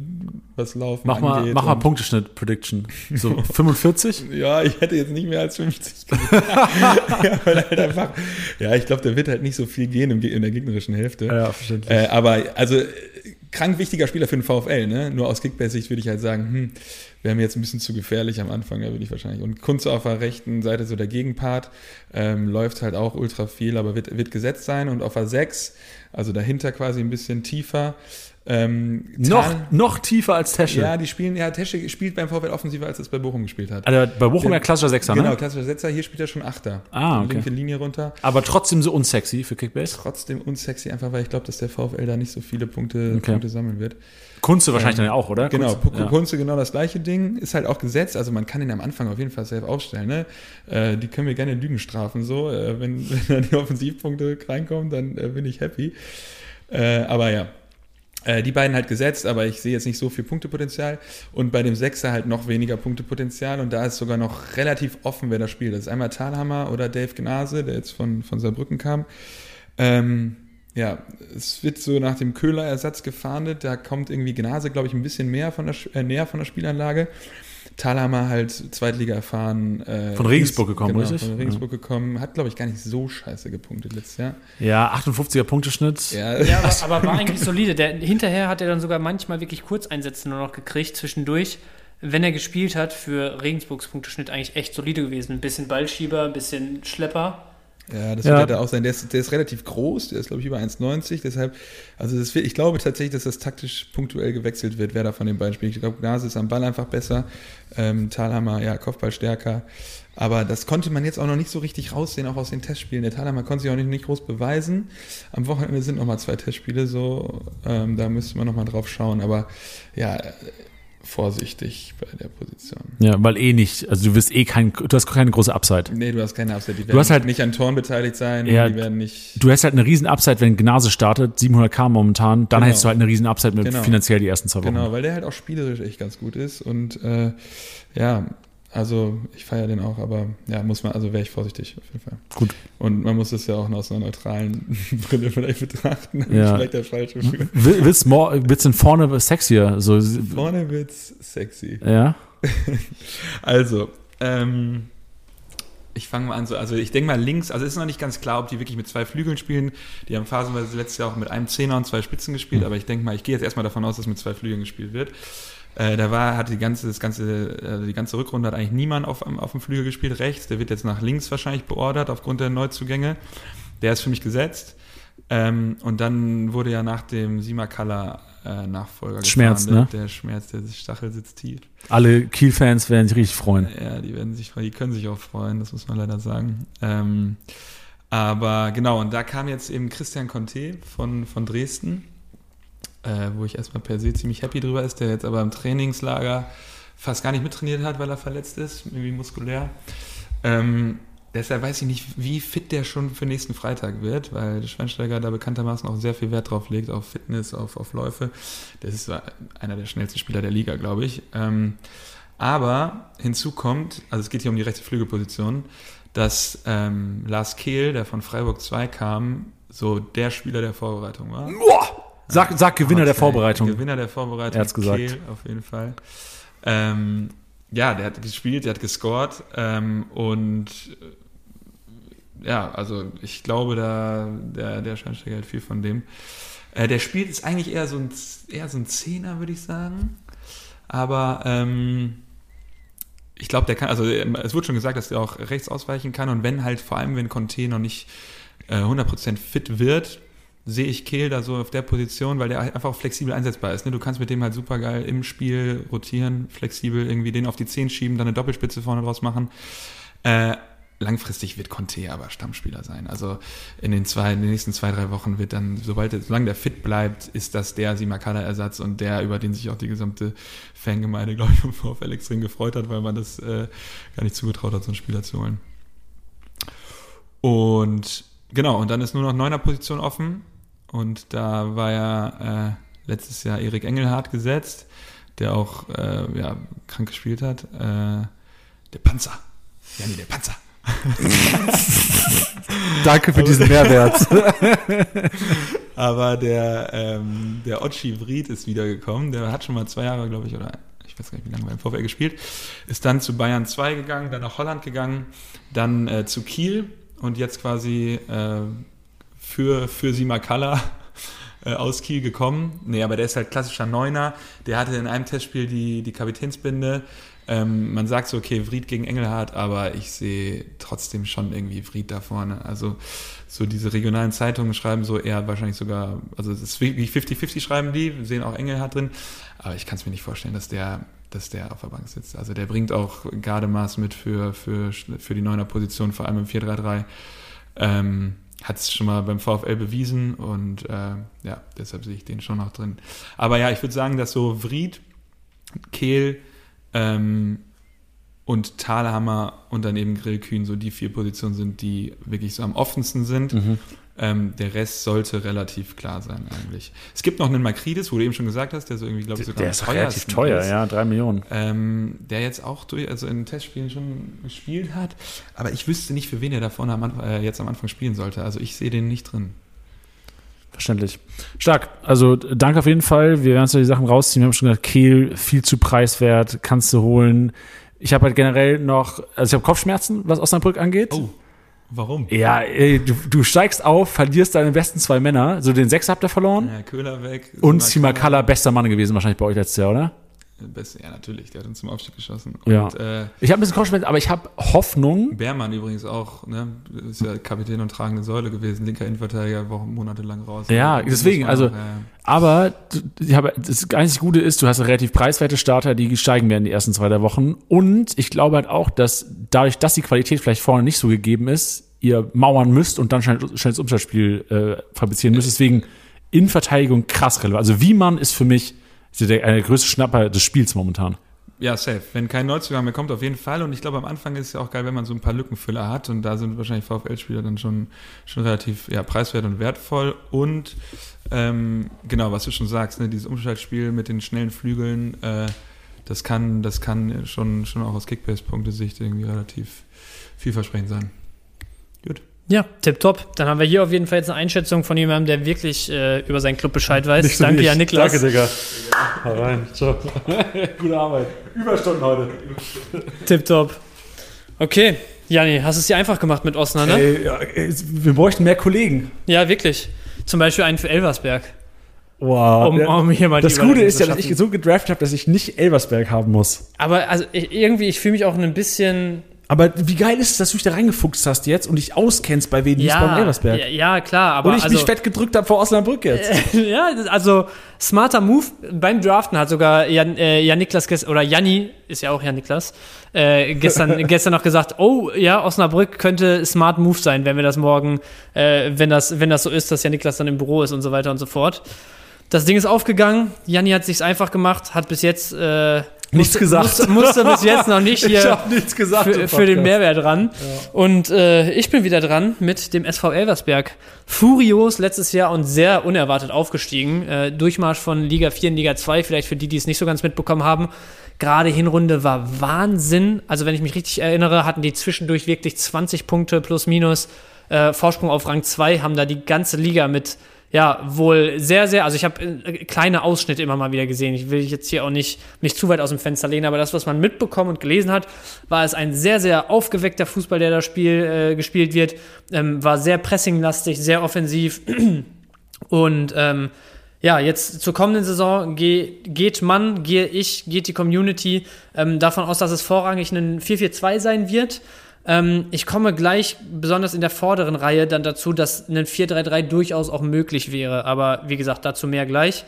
was Laufen Mach mal, angeht. mach mal Punkteschnitt-Prediction. So 45? ja, ich hätte jetzt nicht mehr als 50 ja, weil halt einfach, ja, ich glaube, der wird halt nicht so viel gehen in der gegnerischen Hälfte. ja, verständlich. Äh, aber also krank wichtiger Spieler für den VfL, ne? Nur aus Kickbase-Sicht würde ich halt sagen, hm, wäre mir jetzt ein bisschen zu gefährlich am Anfang, da würde ich wahrscheinlich. Und Kunze auf der rechten Seite, so der Gegenpart, ähm, läuft halt auch ultra viel, aber wird, wird gesetzt sein. Und auf der 6, also dahinter quasi ein bisschen tiefer. Ähm, noch, Tal- noch tiefer als Tesche. Ja, die spielen, ja, Tesche spielt beim VfL offensiver, als es bei Bochum gespielt hat. Also bei Bochum ja klassischer Sechser, Genau, ne? klassischer Setzer, hier spielt er schon Achter. Ah, okay. Linke Linie runter. Aber trotzdem so unsexy für Kickbase. Trotzdem unsexy, einfach weil ich glaube, dass der VfL da nicht so viele Punkte, Okay. Punkte sammeln wird. Kunze wahrscheinlich dann ja auch, oder? Genau, Kunze? Pucko Kunze genau das gleiche Ding. Ist halt auch gesetzt, also man kann ihn am Anfang auf jeden Fall safe aufstellen. Ne? Äh, die können wir gerne Lügen strafen, so. Äh, wenn, wenn da die Offensivpunkte reinkommen, dann äh, bin ich happy. Äh, aber ja, äh, die beiden halt gesetzt, aber ich sehe jetzt nicht so viel Punktepotenzial. Und bei dem Sechser halt noch weniger Punktepotenzial. Und da ist sogar noch relativ offen, wer da spielt. Das ist einmal Talhammer oder Dave Gnase, der jetzt von, von Saarbrücken kam. Ähm, ja, es wird so nach dem Köhler-Ersatz gefahndet. Da kommt irgendwie Gnase, glaube ich, ein bisschen mehr von der, äh, näher von der Spielanlage. Thalhammer halt Zweitliga erfahren. Äh, Von Regensburg gekommen, genau, richtig? Von Regensburg gekommen. Hat, glaube ich, gar nicht so scheiße gepunktet letztes Jahr. Ja, 58er Punkteschnitt. Ja, Ja, aber, aber war eigentlich solide. Der, hinterher hat er dann sogar manchmal wirklich Kurzeinsätze nur noch gekriegt, zwischendurch. Wenn er gespielt hat, für Regensburgs Punkteschnitt eigentlich echt solide gewesen. Ein bisschen Ballschieber, ein bisschen Schlepper. Ja, das Ja. wird ja da auch sein. Der ist, der ist relativ groß, der ist, glaube ich, über 1,90. Deshalb, also das ich glaube tatsächlich, dass das taktisch punktuell gewechselt wird, wer da von den beiden spielt. Ich glaube, Gnase ist am Ball einfach besser, ähm, Thalhammer, ja, Kopfball stärker. Aber das konnte man jetzt auch noch nicht so richtig raussehen, auch aus den Testspielen. Der Thalhammer konnte sich auch nicht, nicht groß beweisen. Am Wochenende sind noch mal zwei Testspiele, so, ähm, da müsste man noch mal drauf schauen. Aber ja, vorsichtig bei der Position. Ja, weil eh nicht, also du wirst eh kein, du hast keine große Upside. Nee, du hast keine Upside. Die werden hast halt- nicht an Toren beteiligt sein. Ja, die werden nicht. Du hast halt eine riesen Upside, wenn Gnase startet, 700k momentan, dann Genau. hättest du halt eine riesen Upside mit Genau. finanziell die ersten zwei Wochen. Genau, weil der halt auch spielerisch echt ganz gut ist. Und äh, ja, also ich feiere den auch, aber ja, muss man, also wäre ich vorsichtig auf jeden Fall. Gut. Und man muss es ja auch noch aus einer neutralen Brille vielleicht betrachten. Ja. Vielleicht der falsche more, willst denn vorne sexier? So, Vorne wird's sexy. ja. Also, ähm, ich fange mal an, so, also ich denke mal links, also es ist noch nicht ganz klar, ob die wirklich mit zwei Flügeln spielen. Die haben phasenweise letztes Jahr auch mit einem Zehner und zwei Spitzen gespielt, Hm. aber ich denke mal, ich gehe jetzt erstmal davon aus, dass mit zwei Flügeln gespielt wird. Äh, da war, hat die ganze, das ganze, äh, die ganze Rückrunde hat eigentlich niemand auf, auf dem Flügel gespielt, rechts. Der wird jetzt nach links wahrscheinlich beordert aufgrund der Neuzugänge. Der ist für mich gesetzt. Ähm, und dann wurde ja nach dem Simakala äh, Nachfolger Schmerz, gefahndet. ne? Der Schmerz, der Stachel sitzt tief. Alle Kiel-Fans werden sich richtig freuen. Ja, die werden sich, die können sich auch freuen, das muss man leider sagen. Ähm, aber genau, und da kam jetzt eben Christian Conte von, von Dresden, äh, wo ich erstmal per se ziemlich happy drüber ist, der jetzt aber im Trainingslager fast gar nicht mittrainiert hat, weil er verletzt ist, irgendwie muskulär. Ähm, deshalb weiß ich nicht, wie fit der schon für nächsten Freitag wird, weil Schweinsteiger da bekanntermaßen auch sehr viel Wert drauf legt, auf Fitness, auf, auf Läufe. Das ist einer der schnellsten Spieler der Liga, glaube ich. Ähm, aber hinzu kommt, also es geht hier um die rechte Flügelposition, dass ähm, Lars Kehl, der von Freiburg 2 kam, so der Spieler der Vorbereitung war. Sag, sag Gewinner der Okay, Vorbereitung. Gewinner der Vorbereitung. Er hat's gesagt. Kehl, auf jeden Fall. Ähm, ja, der hat gespielt, der hat gescored ähm, und äh, ja, also ich glaube, da der, der Schweinsteiger hat viel von dem. Äh, der spielt ist eigentlich eher so ein eher so ein Zehner, würde ich sagen. Aber ähm, ich glaube, der kann, also ähm, es wurde schon gesagt, dass der auch rechts ausweichen kann und wenn halt, vor allem wenn Conte noch nicht äh, 100% fit wird, sehe ich Kehl da so auf der Position, weil der einfach auch flexibel einsetzbar ist. Ne? Du kannst mit dem halt super geil im Spiel rotieren, flexibel irgendwie den auf die 10 schieben, dann eine Doppelspitze vorne draus machen. Äh, langfristig wird Conte aber Stammspieler sein. Also in den zwei, in den nächsten zwei, drei Wochen wird dann, sobald, solange der fit bleibt, ist das der Simakala-Ersatz und der, über den sich auch die gesamte Fangemeinde, glaube ich, vom VfL extrem gefreut hat, weil man das äh, gar nicht zugetraut hat, so einen Spieler zu holen. Und genau, und dann ist nur noch neuner Position offen. Und da war ja äh, letztes Jahr Erik Engelhardt gesetzt, der auch äh, ja, krank gespielt hat. Äh, der Panzer. Ja, nee, der Panzer. Danke für diesen Mehrwert. Aber der, ähm, der Otschi Vried ist wiedergekommen. Der hat schon mal zwei Jahre, glaube ich, oder ich weiß gar nicht, wie lange beim VfL gespielt. Ist dann zu Bayern 2 gegangen, dann nach Holland gegangen, dann äh, zu Kiel und jetzt quasi äh, für, für Simakala äh, aus Kiel gekommen. Nee, aber der ist halt klassischer Neuner. Der hatte in einem Testspiel die, die Kapitänsbinde. Ähm, man sagt so, okay, Vried gegen Engelhardt, aber ich sehe trotzdem schon irgendwie Vried da vorne. Also so diese regionalen Zeitungen schreiben so eher wahrscheinlich sogar, also es ist wirklich 50-50 schreiben die, sehen auch Engelhardt drin, aber ich kann es mir nicht vorstellen, dass der, dass der auf der Bank sitzt. Also der bringt auch Gardemaß mit für, für, für die neuner Position, vor allem im 4-3-3. Ähm, hat es schon mal beim VfL bewiesen und äh, ja, deshalb sehe ich den schon noch drin. Aber ja, ich würde sagen, dass so Vried, Kehl ähm, und Thalhammer und dann eben Grillkühn so die vier Positionen sind, die wirklich so am offensten sind. Mhm. Ähm, der Rest sollte relativ klar sein eigentlich. Es gibt noch einen Makridis, wo du eben schon gesagt hast, der so irgendwie, glaube ich, sogar Der ist relativ teuer, ist. ja, drei Millionen. Ähm, der jetzt auch durch, also in Testspielen schon gespielt hat. Aber ich wüsste nicht, für wen er da vorne am Anfang, äh, jetzt am Anfang spielen sollte. Also ich sehe den nicht drin. Verständlich. Stark. Also danke auf jeden Fall. Wir werden uns die Sachen rausziehen. Wir haben schon gesagt, Kehl, viel zu preiswert, kannst du holen. Ich habe halt generell noch, also ich habe Kopfschmerzen, was Osnabrück angeht. Oh, warum? Ja, ey, du, du steigst auf, verlierst deine besten zwei Männer. So den Sechs habt ihr verloren. Ja, Köhler weg. Und Simakala, bester Mann gewesen wahrscheinlich bei euch letztes Jahr, oder? Beste, ja, natürlich, der hat uns zum Aufstieg geschossen. Ja. Und, äh, Ich habe ein bisschen Kopfschmerzen, aber ich habe Hoffnung. Beermann übrigens auch, ne? Ist ja Kapitän und tragende Säule gewesen, linker Innenverteidiger, Wochen, monatelang raus. Ja, Das deswegen, man also- auch, ja. Aber ich habe, das einzig Gute ist, du hast relativ preiswerte Starter, die steigen werden die ersten zwei der Wochen. Und ich glaube halt auch, dass dadurch, dass die Qualität vielleicht vorne nicht so gegeben ist, ihr mauern müsst und dann schnell, schnell das Umschaltspiel äh, fabrizieren müsst. Deswegen Innenverteidigung krass relevant. Also Wiemann ist für mich ist der, der größte Schnapper des Spiels momentan. Ja, safe. Wenn kein Neuzugang mehr kommt, auf jeden Fall. Und ich glaube, am Anfang ist es ja auch geil, wenn man so ein paar Lückenfüller hat. Und da sind wahrscheinlich VfL-Spieler dann schon, schon relativ ja, preiswert und wertvoll. Und ähm, genau, was du schon sagst, ne, dieses Umschaltspiel mit den schnellen Flügeln, äh, das kann, das kann schon, schon auch aus Kickbase-Punkte-Sicht irgendwie relativ vielversprechend sein. Gut. Ja, tipptopp. Dann haben wir hier auf jeden Fall jetzt eine Einschätzung von jemandem, der wirklich äh, über seinen Club Bescheid weiß. Danke, ja, Niklas. Digga. Hau rein. Ciao. Gute Arbeit. Überstunden heute. Tipptopp. Okay, Janni, hast es dir einfach gemacht mit Osnabrück, ne? Ey, ja, ey, wir bräuchten mehr Kollegen. Ja, wirklich. Zum Beispiel einen für Elversberg. Wow. Um, um hier mal das Gute ist ja, dass ich so gedraftet habe, dass ich nicht Elversberg haben muss. Aber also ich, irgendwie, ich fühle mich auch ein bisschen. Aber wie geil ist es, dass du dich da reingefuchst hast jetzt und dich auskennst bei Wiesbaden Ja, Elversberg. ja, ja, klar, aber und ich also, mich fett gedrückt habe vor Osnabrück jetzt. ja, also smarter Move. Beim Draften hat sogar Jan, äh, Jan Niklas oder Janni, ist ja auch Jan Niklas, äh, gestern, gestern noch gesagt, oh ja, Osnabrück könnte smart Move sein, wenn wir das morgen, äh, wenn das, wenn das so ist, dass Jan Niklas dann im Büro ist und so weiter und so fort. Das Ding ist aufgegangen. Janni hat sich's einfach gemacht, hat bis jetzt äh, Nichts musste, gesagt. Musste, musste bis jetzt noch nicht hier hab nichts gesagt. für, für den Mehrwert dran. Und äh, ich bin wieder dran mit dem SV Elversberg. Furios letztes Jahr und sehr unerwartet aufgestiegen. Äh, Durchmarsch von Liga 4 in Liga 2, vielleicht für die, die es nicht so ganz mitbekommen haben. Gerade Hinrunde war Wahnsinn. Also wenn ich mich richtig erinnere, hatten die zwischendurch wirklich 20 Punkte plus minus äh, Vorsprung auf Rang 2, haben da die ganze Liga mit ja, wohl sehr, sehr, also ich habe äh, kleine Ausschnitte immer mal wieder gesehen. Ich will jetzt hier auch nicht mich zu weit aus dem Fenster lehnen, aber das, was man mitbekommen und gelesen hat, war es ein sehr, sehr aufgeweckter Fußball, der da Spiel, äh, gespielt wird. Ähm, war sehr pressinglastig, sehr offensiv. Und ähm, ja, jetzt zur kommenden Saison geh, geht man, gehe ich, geht die Community ähm, davon aus, dass es vorrangig ein 4-4-2 sein wird. Ähm, ich komme gleich, besonders in der vorderen Reihe, dann dazu, dass ein 4-3-3 durchaus auch möglich wäre. Aber wie gesagt, dazu mehr gleich.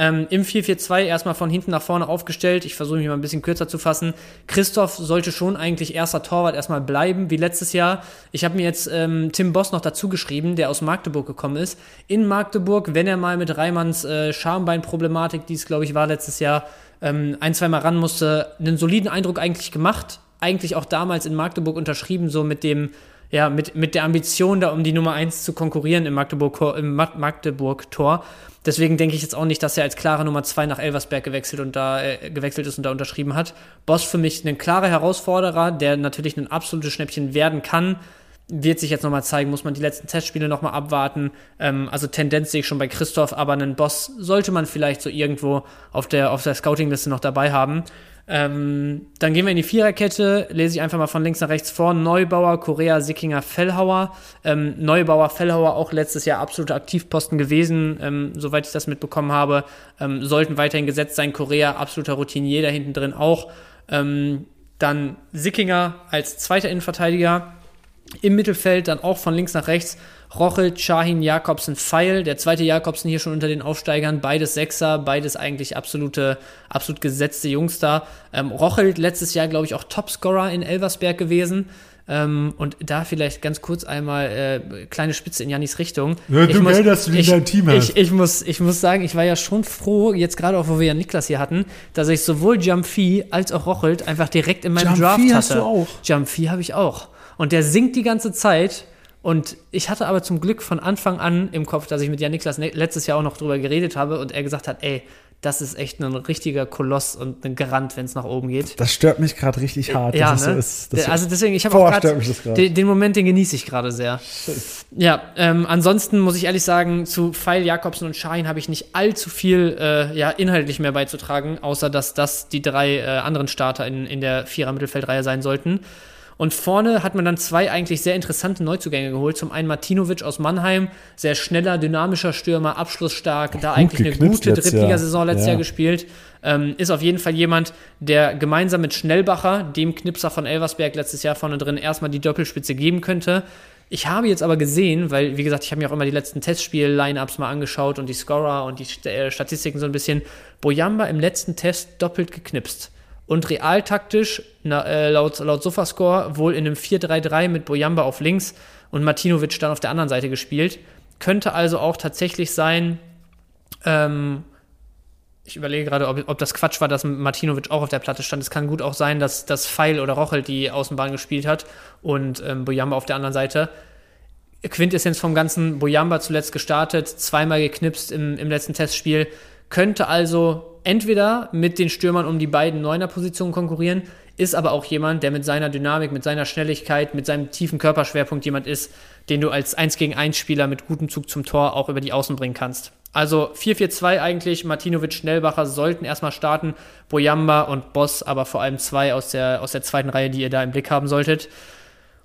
Ähm, Im 4-4-2 erstmal von hinten nach vorne aufgestellt. Ich versuche mich mal ein bisschen kürzer zu fassen. Christoph sollte schon eigentlich erster Torwart erstmal bleiben, wie letztes Jahr. Ich habe mir jetzt ähm, Tim Boss noch dazu geschrieben, der aus Magdeburg gekommen ist. In Magdeburg, wenn er mal mit Reimanns äh, Schambein-Problematik, die es glaube ich war letztes Jahr, ähm, ein, zweimal ran musste, einen soliden Eindruck eigentlich gemacht. Eigentlich auch damals in Magdeburg unterschrieben, so mit dem, ja, mit, mit der Ambition, da um die Nummer 1 zu konkurrieren im Magdeburg-Tor. Im Ma- Magdeburg-Tor. Deswegen denke ich jetzt auch nicht, dass er als klare Nummer 2 nach Elversberg gewechselt und da äh, gewechselt ist und da unterschrieben hat. Boss für mich ein klarer Herausforderer, der natürlich ein absolutes Schnäppchen werden kann. Wird sich jetzt nochmal zeigen, muss man die letzten Testspiele nochmal abwarten. Ähm, also Tendenz sehe ich schon bei Christoph, aber einen Boss sollte man vielleicht so irgendwo auf der, auf der Scouting-Liste noch dabei haben. Ähm, dann gehen wir in die Viererkette, lese ich einfach mal von links nach rechts vor. Neubauer, Korea, Sickinger, Fellhauer. Ähm, Neubauer, Fellhauer auch letztes Jahr absolute Aktivposten gewesen, ähm, soweit ich das mitbekommen habe. Ähm, sollten weiterhin gesetzt sein. Korea, absoluter Routinier da hinten drin auch. Ähm, dann Sickinger als zweiter Innenverteidiger. Im Mittelfeld dann auch von links nach rechts Rochel, Shahin, Jakobsen, Pfeil. Der zweite Jakobsen hier schon unter den Aufsteigern. Beides Sechser, beides eigentlich absolute, absolut gesetzte Jungs da. Ähm, Rochel letztes Jahr, glaube ich, auch Topscorer in Elversberg gewesen. Ähm, und da vielleicht ganz kurz einmal äh, kleine Spitze in Jannis Richtung. Ja, du muss- du den ich, in deinem Team hast. Ich, ich, muss, ich muss sagen, ich war ja schon froh, jetzt gerade auch, wo wir ja Niklas hier hatten, dass ich sowohl Jumpy als auch Rochelt einfach direkt in meinem Jumpy Draft hatte. hast du auch? Jumpy habe ich auch. Und der singt die ganze Zeit. Und ich hatte aber zum Glück von Anfang an im Kopf, dass ich mit Jan Niklas ne- letztes Jahr auch noch drüber geredet habe und er gesagt hat, ey, das ist echt ein richtiger Koloss und ein Garant, wenn es nach oben geht. Das stört mich gerade richtig hart. Ja, ne? so ist. Also deswegen, ich habe auch stört mich das gerade den, den Moment, den genieße ich gerade sehr. Ja, ähm, ansonsten muss ich ehrlich sagen, zu Pfeil, Jakobsen und Schein habe ich nicht allzu viel äh, ja, inhaltlich mehr beizutragen, außer dass das die drei äh, anderen Starter in, in der Vierer-Mittelfeldreihe sein sollten. Und vorne hat man dann zwei eigentlich sehr interessante Neuzugänge geholt. Zum einen Martinovic aus Mannheim, sehr schneller, dynamischer Stürmer, abschlussstark, da eigentlich eine gute. Drittligasaison letztes Ja. Jahr gespielt. Ähm, ist auf jeden Fall jemand, der gemeinsam mit Schnellbacher, dem Knipser von Elversberg letztes Jahr vorne drin, erstmal die Doppelspitze geben könnte. Ich habe jetzt aber gesehen, weil, wie gesagt, ich habe mir auch immer die letzten Testspiel-Lineups mal angeschaut und die Scorer und die äh, Statistiken so ein bisschen. Boyamba im letzten Test doppelt geknipst. Und realtaktisch, na, äh, laut, laut Sofascore, wohl in einem 4-3-3 mit Boyamba auf links und Martinovic dann auf der anderen Seite gespielt. Könnte also auch tatsächlich sein, ähm, ich überlege gerade, ob, ob das Quatsch war, dass Martinovic auch auf der Platte stand. Es kann gut auch sein, dass, dass Feil oder Rochelt die Außenbahn gespielt hat und ähm, Boyamba auf der anderen Seite. Quintessenz vom Ganzen, Boyamba zuletzt gestartet, zweimal geknipst im, im letzten Testspiel, könnte also entweder mit den Stürmern um die beiden Neuner-Positionen konkurrieren, ist aber auch jemand, der mit seiner Dynamik, mit seiner Schnelligkeit, mit seinem tiefen Körperschwerpunkt jemand ist, den du als 1 gegen 1 Spieler mit gutem Zug zum Tor auch über die Außen bringen kannst. Also 4-4-2 eigentlich, Martinovic, Schnellbacher sollten erstmal starten, Boyamba und Boss, aber vor allem zwei aus der, aus der zweiten Reihe, die ihr da im Blick haben solltet.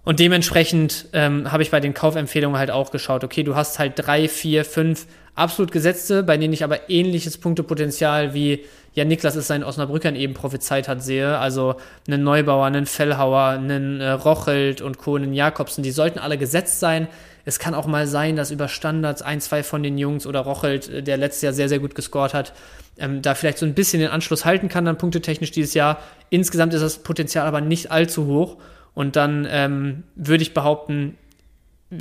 Und dementsprechend ähm, habe ich bei den Kaufempfehlungen halt auch geschaut, okay, du hast halt drei, vier, fünf absolut gesetzte, bei denen ich aber ähnliches Punktepotenzial wie ja Niklas es seinen Osnabrückern eben prophezeit hat, sehe. Also einen Neubauer, einen Fellhauer, einen äh, Rochelt und Co., einen Jakobsen, die sollten alle gesetzt sein. Es kann auch mal sein, dass über Standards ein, zwei von den Jungs oder Rochelt, äh, der letztes Jahr sehr, sehr gut gescored hat, ähm, da vielleicht so ein bisschen den Anschluss halten kann, dann punktetechnisch dieses Jahr. Insgesamt ist das Potenzial aber nicht allzu hoch. Und dann ähm, würde ich behaupten,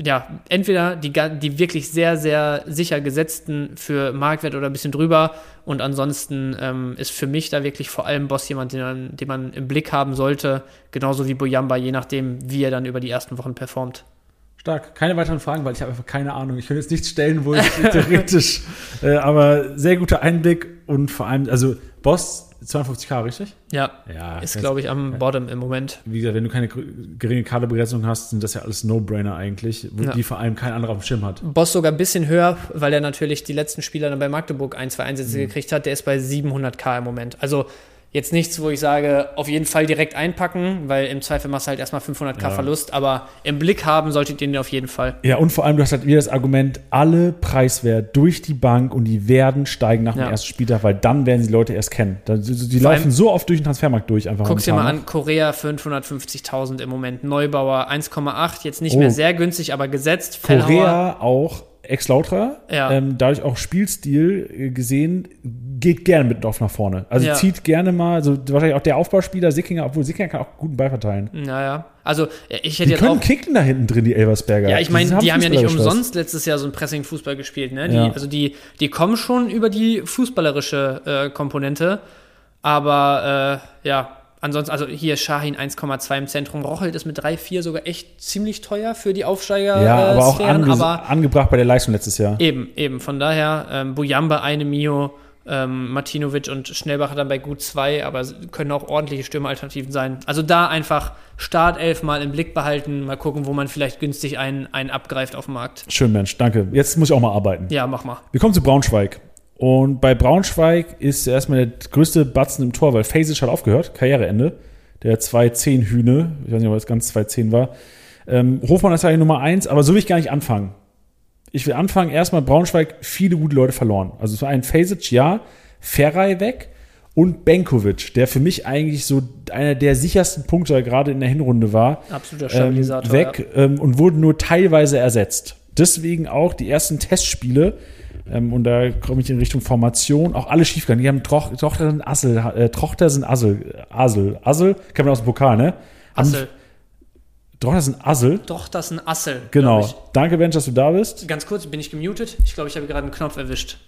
ja, entweder die, die wirklich sehr, sehr sicher gesetzten für Marktwert oder ein bisschen drüber. Und ansonsten ähm, ist für mich da wirklich vor allem Boss jemand, den man, den man im Blick haben sollte. Genauso wie Boyamba, je nachdem, wie er dann über die ersten Wochen performt. Stark. Keine weiteren Fragen, weil ich habe einfach keine Ahnung. Ich könnte jetzt nichts stellen, wo ich theoretisch, äh, aber sehr guter Einblick und vor allem, also Boss 52k, richtig? Ja, Ja. ist, glaube ich, am Bottom im Moment. Wie gesagt, wenn du keine geringe Kaderbegrenzung hast, sind das ja alles No-Brainer eigentlich, wo Ja. die vor allem kein anderer auf dem Schirm hat. Boss sogar ein bisschen höher, weil er natürlich die letzten Spieler dann bei Magdeburg ein, zwei Einsätze Mhm. gekriegt hat. Der ist bei 700k im Moment. Also jetzt nichts, wo ich sage, auf jeden Fall direkt einpacken, weil im Zweifel machst du halt erstmal 500k Ja. Verlust. Aber im Blick haben solltet ihr ihn auf jeden Fall. Ja, und vor allem, du hast halt wieder das Argument, alle preiswert durch die Bank und die werden steigen nach dem Ja. ersten Spieltag, weil dann werden die Leute erst kennen. Die, Vor laufen so oft durch den Transfermarkt durch einfach. Guck's dir mal an, Korea 550.000 im Moment, Neubauer 1,8, jetzt nicht Oh. mehr sehr günstig, aber gesetzt. Fellhauer, Korea auch Ex-Lautra, Ja. ähm, dadurch auch Spielstil äh, gesehen, geht gerne mit Dorf nach vorne. Also Ja. zieht gerne mal, also wahrscheinlich auch der Aufbauspieler Sickinger, obwohl Sickinger kann auch guten Ball verteilen. Naja, also ja, ich hätte Die jetzt können auch. kicken da hinten drin, die Elversberger. Ja, ich meine, die haben ja nicht umsonst letztes Jahr so ein Pressing-Fußball gespielt, ne? Die, Ja. Also die, die kommen schon über die fußballerische äh, Komponente, aber äh, ja, ansonsten, also hier Shahin 1,2 im Zentrum, Rochelt ist mit 3,4 sogar echt ziemlich teuer für die Aufsteiger. Ja, aber auch Sphären, ange aber angebracht bei der Leistung letztes Jahr. Eben, eben. Von daher, ähm, Bujamba eine Mio, ähm, Martinovic und Schnellbacher dann bei gut zwei, aber können auch ordentliche Stürmeralternativen sein. Also da einfach Startelf mal im Blick behalten, mal gucken, wo man vielleicht günstig einen, einen abgreift auf dem Markt. Schön, Mensch, danke. Jetzt muss ich auch mal arbeiten. Ja, mach mal. Wir kommen zu Braunschweig. Und bei Braunschweig ist erstmal der größte Batzen im Tor, weil Fasic hat aufgehört, Karriereende. Der 2-10 Hühne, ich weiß nicht, ob es ganz 2-10 war. Ähm, Hofmann ist ja die Nummer 1, aber so will ich gar nicht anfangen. Ich will anfangen, erstmal Braunschweig, viele gute Leute verloren. Also es war ein Fasic, ja, Ferrei weg und Benkovic, der für mich eigentlich so einer der sichersten Punkte gerade in der Hinrunde war Absoluter ähm, Stabilisator. weg ähm, und wurden nur teilweise ersetzt. Deswegen auch die ersten Testspiele, ähm, und da komme ich in Richtung Formation, auch alle schiefgegangen. Die haben Troch, Trochtersen Assel, äh, Trochtersen Assel, Asel, Assel, kennt man aus dem Pokal, ne? Assel. Trochtersen Assel, Doch, das ist ein Assel. genau. Danke, Bench, dass du da bist. Ganz kurz, bin ich gemutet? Ich glaube, ich habe gerade einen Knopf erwischt.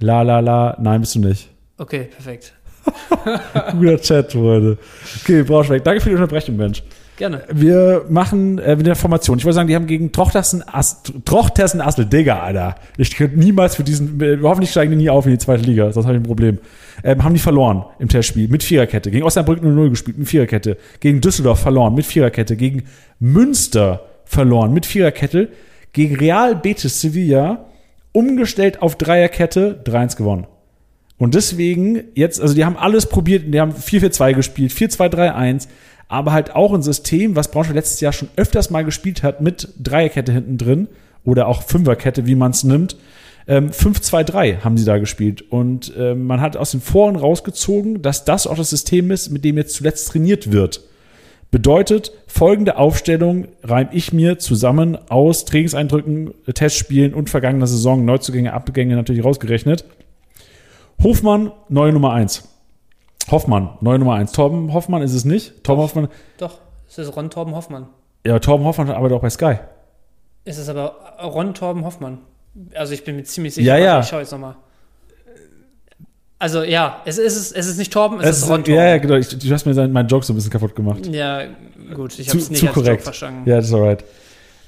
La, la, la, nein, bist du nicht. Okay, perfekt. Guter Chat, Freunde. Okay, Braunschweig, danke für die Unterbrechung, Mensch. Gerne. Wir machen äh, mit der Formation. Ich wollte sagen, die haben gegen Trochtersen, Trochtersen Assel, Digga, Alter. Ich könnte niemals für diesen, äh, hoffentlich steigen die nie auf in die zweite Liga, sonst habe ich ein Problem. Ähm, haben die verloren im Testspiel mit Viererkette. Gegen Osnabrück 0-0 gespielt mit Viererkette. Gegen Düsseldorf verloren mit Viererkette. Gegen Münster verloren mit Viererkette. Gegen Real Betis Sevilla umgestellt auf Dreierkette 3-1 gewonnen. Und deswegen jetzt, also die haben alles probiert, die haben 4-4-2 gespielt, 4-2-3-1, aber halt auch ein System, was Braunschweig letztes Jahr schon öfters mal gespielt hat, mit Dreierkette hinten drin oder auch Fünferkette, wie man es nimmt. Ähm, 5-2-3 haben sie da gespielt. Und ähm, man hat aus den Foren rausgezogen, dass das auch das System ist, mit dem jetzt zuletzt trainiert wird. Bedeutet, folgende Aufstellung reim ich mir zusammen aus Trainingseindrücken, Testspielen und vergangener Saison, Neuzugänge, Abgänge natürlich rausgerechnet. Hofmann, neue Nummer 1. Hoffmann, neue Nummer 1. Torben Hoffmann ist es nicht. Torben Hoffmann, Doch, es ist Ron Torben Hoffmann. ja, Torben Hoffmann arbeitet auch bei Sky. Es ist aber Ron Torben Hoffmann. Also ich bin mir ziemlich sicher. Ja, ja. Ich schaue jetzt nochmal. Also ja, es ist, es ist nicht Torben, es, Es ist Ron Torben. ja, ja, genau. Ich, du hast mir seinen- meinen Joke so ein bisschen kaputt gemacht. Ja, gut, ich habe es nicht zu als Joke korrekt. verstanden. Ja, das ist alright.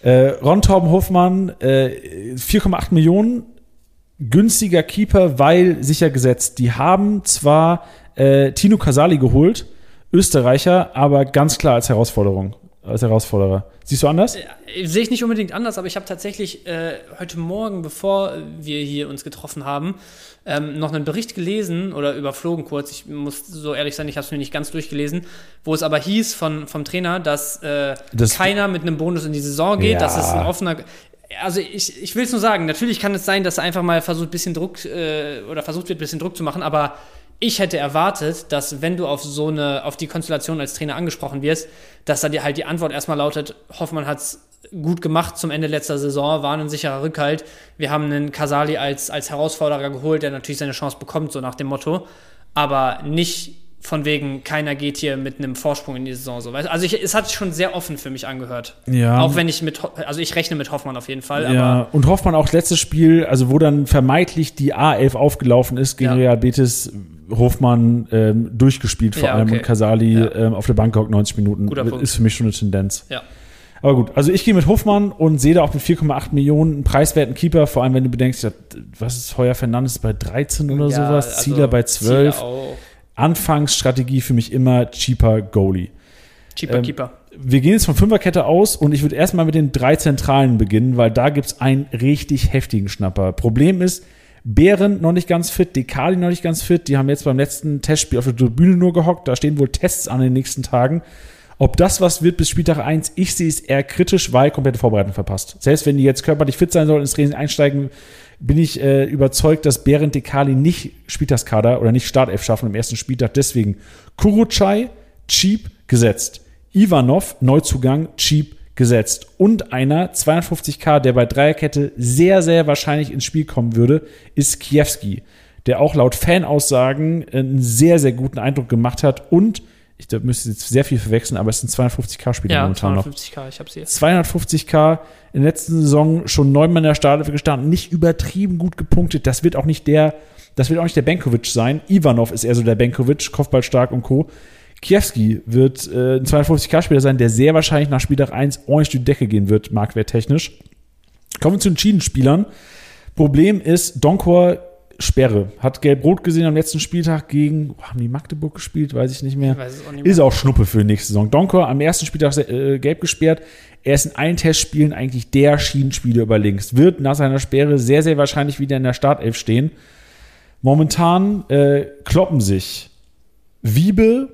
Äh, Ron Torben Hofmann, äh, 4,8 Millionen, günstiger Keeper, weil sicher gesetzt. Die haben zwar äh, Tino Casali geholt, Österreicher, aber ganz klar als Herausforderung, als Herausforderer. Siehst du anders? Äh, Sehe ich nicht unbedingt anders, aber ich habe tatsächlich äh, heute Morgen, bevor wir hier uns getroffen haben, ähm, noch einen Bericht gelesen oder überflogen kurz. Ich muss so ehrlich sein, ich habe es mir nicht ganz durchgelesen, wo es aber hieß von, vom Trainer, dass, äh, Das- keiner mit einem Bonus in die Saison geht, Ja. dass es ein offener. Also ich, ich will es nur sagen, natürlich kann es sein, dass er einfach mal versucht, bisschen Druck äh, oder versucht wird, ein bisschen Druck zu machen, aber ich hätte erwartet, dass wenn du auf so eine, auf die Konstellation als Trainer angesprochen wirst, dass da dir halt die Antwort erstmal lautet, Hoffmann hat's gut gemacht zum Ende letzter Saison, war ein sicherer Rückhalt. Wir haben einen Casali als, als Herausforderer geholt, der natürlich seine Chance bekommt, so nach dem Motto. Aber nicht von wegen, keiner geht hier mit einem Vorsprung in die Saison. So. Also ich, es hat sich schon sehr offen für mich angehört. Ja. Auch wenn ich mit, also ich rechne mit Hoffmann auf jeden Fall, Ja, und Hoffmann auch letztes Spiel, also wo dann vermeintlich die A11 aufgelaufen ist gegen Ja. Real Betis, Hofmann ähm, durchgespielt vor Ja, allem okay. und Casali Ja. ähm, auf der Bank gehockt 90 Minuten. Guter Punkt. ist für mich schon eine Tendenz. ja. Aber gut, also ich gehe mit Hofmann und sehe da auch mit 4,8 Millionen einen preiswerten Keeper, vor allem wenn du bedenkst, was ist Heuer Fernandes bei 13 oder Ja, sowas, also Zieler bei 12. Zieler. Anfangsstrategie für mich immer cheaper Goalie. Cheaper Ähm, Keeper. Wir gehen jetzt von Fünferkette aus und ich würde erstmal mit den drei Zentralen beginnen, weil da gibt's einen richtig heftigen Schnapper. Problem ist, Bären noch nicht ganz fit, Dekali noch nicht ganz fit. Die haben jetzt beim letzten Testspiel auf der Tribüne nur gehockt. Da stehen wohl Tests an den nächsten Tagen. Ob das was wird bis Spieltag 1, ich sehe es eher kritisch, weil komplette Vorbereitung verpasst. Selbst wenn die jetzt körperlich fit sein sollen, ins Training einsteigen, bin ich äh, überzeugt, dass Bären Dekali nicht Spieltagskader oder nicht Startelf schaffen im ersten Spieltag. Deswegen Kurucay, cheap, gesetzt. Ivanov, Neuzugang, cheap, gesetzt. Und einer, 250k, der bei Dreierkette sehr, sehr wahrscheinlich ins Spiel kommen würde, ist Kiewski, der auch laut Fanaussagen einen sehr, sehr guten Eindruck gemacht hat und ich da müsste jetzt sehr viel verwechseln, aber es ein 250k-Spieler Ja, momentan noch. 250k, ich hab's hier. 250k in der letzten Saison schon neunmal in der Startelf gestanden, nicht übertrieben gut gepunktet. Das wird auch nicht der, das wird auch nicht der Benkovic sein. Ivanov ist eher so der Benkovic, Kopfballstark und Co. Kiewski wird äh, ein 250k-Spieler sein, der sehr wahrscheinlich nach Spieltag 1 ordentlich durch die Decke gehen wird, marktwerttechnisch. Kommen wir zu den Schienenspielern. Problem ist, Donkor Sperre. Hat gelb-rot gesehen am letzten Spieltag gegen, oh, haben die Magdeburg gespielt? Weiß ich nicht mehr. Ich auch nicht mehr. Ist auch Schnuppe für die nächste Saison. Donkor am ersten Spieltag äh, gelb gesperrt. Er ist in allen Testspielen eigentlich der Schienenspieler über links. Wird nach seiner Sperre sehr, sehr wahrscheinlich wieder in der Startelf stehen. Momentan äh, kloppen sich Wiebe,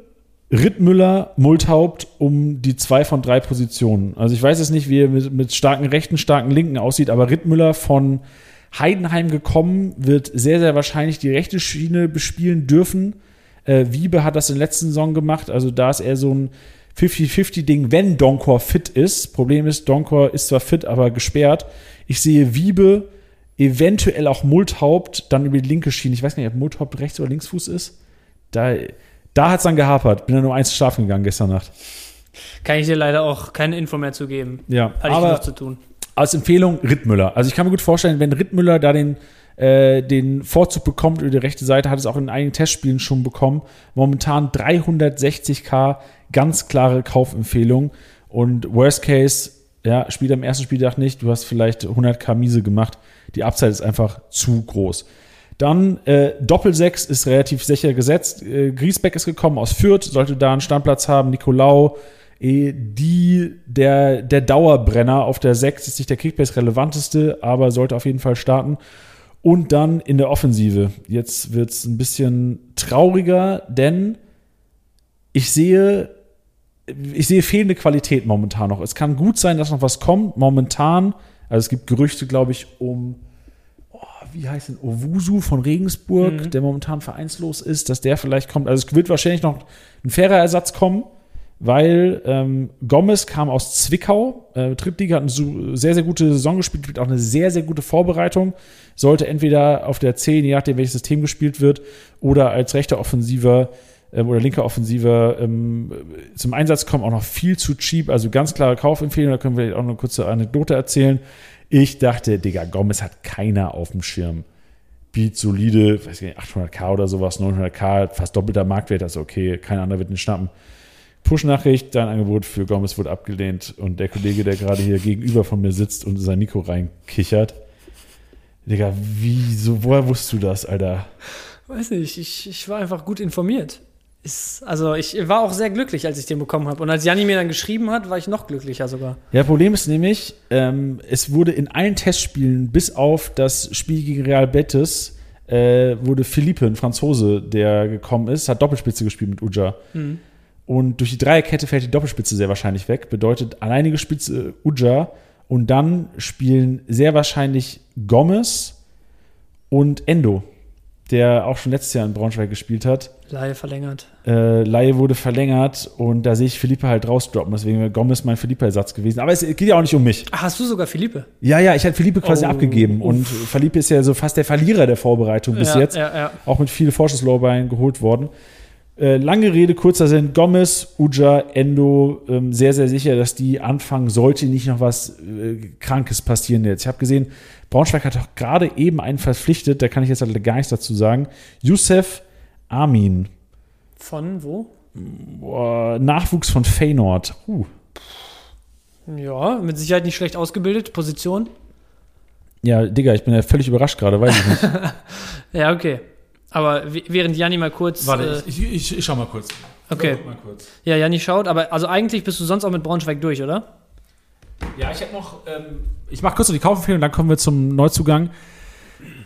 Rittmüller, Multhaupt um die zwei von drei Positionen. Also ich weiß jetzt nicht, wie er mit, mit starken Rechten, starken Linken aussieht, aber Rittmüller von Heidenheim gekommen, wird sehr, sehr wahrscheinlich die rechte Schiene bespielen dürfen. Äh, Wiebe hat das in der letzten Saison gemacht, also da ist er so ein 50-50-Ding, wenn Donkor fit ist. Problem ist, Donkor ist zwar fit, aber gesperrt. Ich sehe Wiebe, eventuell auch Multhaupt, dann über die linke Schiene. Ich weiß nicht, ob Multhaupt rechts oder linksfuß ist. Da, da hat es dann gehapert. Bin dann nur eins schlafen gegangen gestern Nacht. Kann ich dir leider auch keine Info mehr zu geben. Ja, Hatte ich aber genug zu tun. als Empfehlung Rittmüller. Also ich kann mir gut vorstellen, wenn Rittmüller da den, äh, den Vorzug bekommt über die rechte Seite, hat es auch in einigen Testspielen schon bekommen. Momentan 360k, ganz klare Kaufempfehlung. Und Worst Case, ja, spielt am ersten Spieltag nicht. Du hast vielleicht 100k Miese gemacht. Die Upside ist einfach zu groß. Dann äh, Doppelsechs ist relativ sicher gesetzt. Äh, Griesbeck ist gekommen aus Fürth, sollte da einen Standplatz haben. Nicolau, eh, die, der, der Dauerbrenner auf der 6 ist nicht der Kickbase relevanteste, aber sollte auf jeden Fall starten. Und dann in der Offensive. Jetzt wird es ein bisschen trauriger, denn ich sehe ich sehe fehlende Qualität momentan noch. Es kann gut sein, dass noch was kommt. Momentan, also es gibt Gerüchte, glaube ich, um, wie heißt denn, Owusu von Regensburg, der momentan vereinslos ist, dass der vielleicht kommt. Also es wird wahrscheinlich noch ein fairer Ersatz kommen, weil ähm, Gomez kam aus Zwickau, äh, Drittliga, hat eine sehr, sehr gute Saison gespielt, gibt auch eine sehr, sehr gute Vorbereitung. Sollte entweder auf der 10, je nachdem, welches System gespielt wird, oder als rechter Offensiver ähm, oder linker Offensiver ähm, zum Einsatz kommen, auch noch viel zu cheap. Also ganz klare Kaufempfehlung, da können wir auch noch eine kurze Anekdote erzählen. Ich dachte, Digga, Gomez hat keiner auf dem Schirm. Beat solide, weiß ich nicht, 800k oder sowas, 900k, fast doppelter Marktwert, also okay, kein anderer wird ihn schnappen. Push-Nachricht, dein Angebot für Gomez wurde abgelehnt und der Kollege, der gerade hier gegenüber von mir sitzt und sein Mikro reinkichert. Digga, wieso, woher wusstest du das, Alter? Weiß nicht, ich, ich war einfach gut informiert. Ist, also ich war auch sehr glücklich, als ich den bekommen habe. Und als Janni mir dann geschrieben hat, war ich noch glücklicher sogar. Ja, Problem ist nämlich, ähm, es wurde in allen Testspielen, bis auf das Spiel gegen Real Betis, äh, wurde Philippe, ein Franzose, der gekommen ist, hat Doppelspitze gespielt mit Uja. Und durch die Dreierkette fällt die Doppelspitze sehr wahrscheinlich weg. Bedeutet alleinige Spitze Uja. Und dann spielen sehr wahrscheinlich Gomez und Endo, der auch schon letztes Jahr in Braunschweig gespielt hat. Laie verlängert. Äh, Laie wurde verlängert und da sehe ich Philippe halt rausdroppen. Deswegen wäre Gomez mein Philippe-Ersatz gewesen. Aber es geht ja auch nicht um mich. Ach, hast du sogar Philippe? Ja, ja, ich hatte Philippe quasi Oh, abgegeben. Und Philippe ist ja so fast der Verlierer der Vorbereitung bis ja, jetzt. Ja, ja. Auch mit viel Vorschusslorbein geholt worden. Äh, lange Rede, kurzer Sinn. Gomez, Uja, Endo, ähm, sehr, sehr sicher, dass die anfangen, sollte nicht noch was äh, Krankes passieren jetzt. Ich habe gesehen, Braunschweig hat doch gerade eben einen verpflichtet, da kann ich jetzt halt gar nichts dazu sagen. Youssef Amin, Von wo? Boah, Nachwuchs von Feyenoord. Uh. Ja, mit Sicherheit nicht schlecht ausgebildet. Position? Ja, Digga, ich bin ja völlig überrascht gerade, weiß ich nicht. Ja, okay. Aber während Janni mal kurz. äh, ich, ich, ich schau mal kurz. okay. Mal kurz. Ja, Janni schaut, aber also eigentlich bist du sonst auch mit Braunschweig durch, oder? Ja, ich habe noch. Ähm, ich mache kurz noch die Kaufempfehlung, dann kommen wir zum Neuzugang.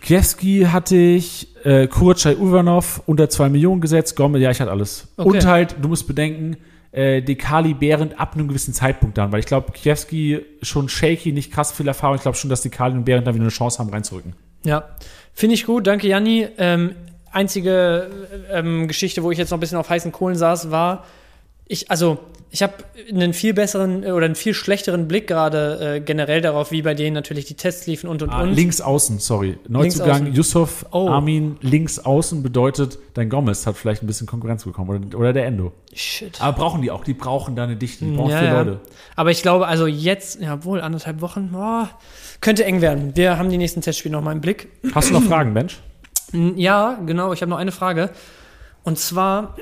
Kiewski hatte ich, äh, Kurczai Uvanov unter 2 Millionen gesetzt, Gommel, ja, ich hatte alles. Okay. Und halt, du musst bedenken, äh, Dekali Behrendt ab einem gewissen Zeitpunkt dann, weil ich glaube, Kiewski schon shaky, nicht krass viel Erfahrung. Ich glaube schon, dass Dekali und Behrendt dann wieder eine Chance haben, reinzurücken. Ja. Finde ich gut, danke Janni. Ähm, einzige ähm, Geschichte, wo ich jetzt noch ein bisschen auf heißen Kohlen saß, war, ich, also, ich habe einen viel besseren äh, oder einen viel schlechteren Blick gerade äh, generell darauf, wie bei denen natürlich die Tests liefen und und Ah, und. links außen, sorry. Neuzugang. Yusuf Oh. Armin links außen bedeutet, dein Gomez hat vielleicht ein bisschen Konkurrenz bekommen oder, oder der Endo. Shit. Aber brauchen die auch, die brauchen da eine Dichte, die brauchen Ja, vier ja. Leute. Aber ich glaube, also jetzt, ja wohl, anderthalb Wochen, boah, könnte eng werden. Wir haben die nächsten Testspiele noch mal im Blick. Hast du noch Fragen, Mensch? Ja, genau, ich habe noch eine Frage. Und zwar,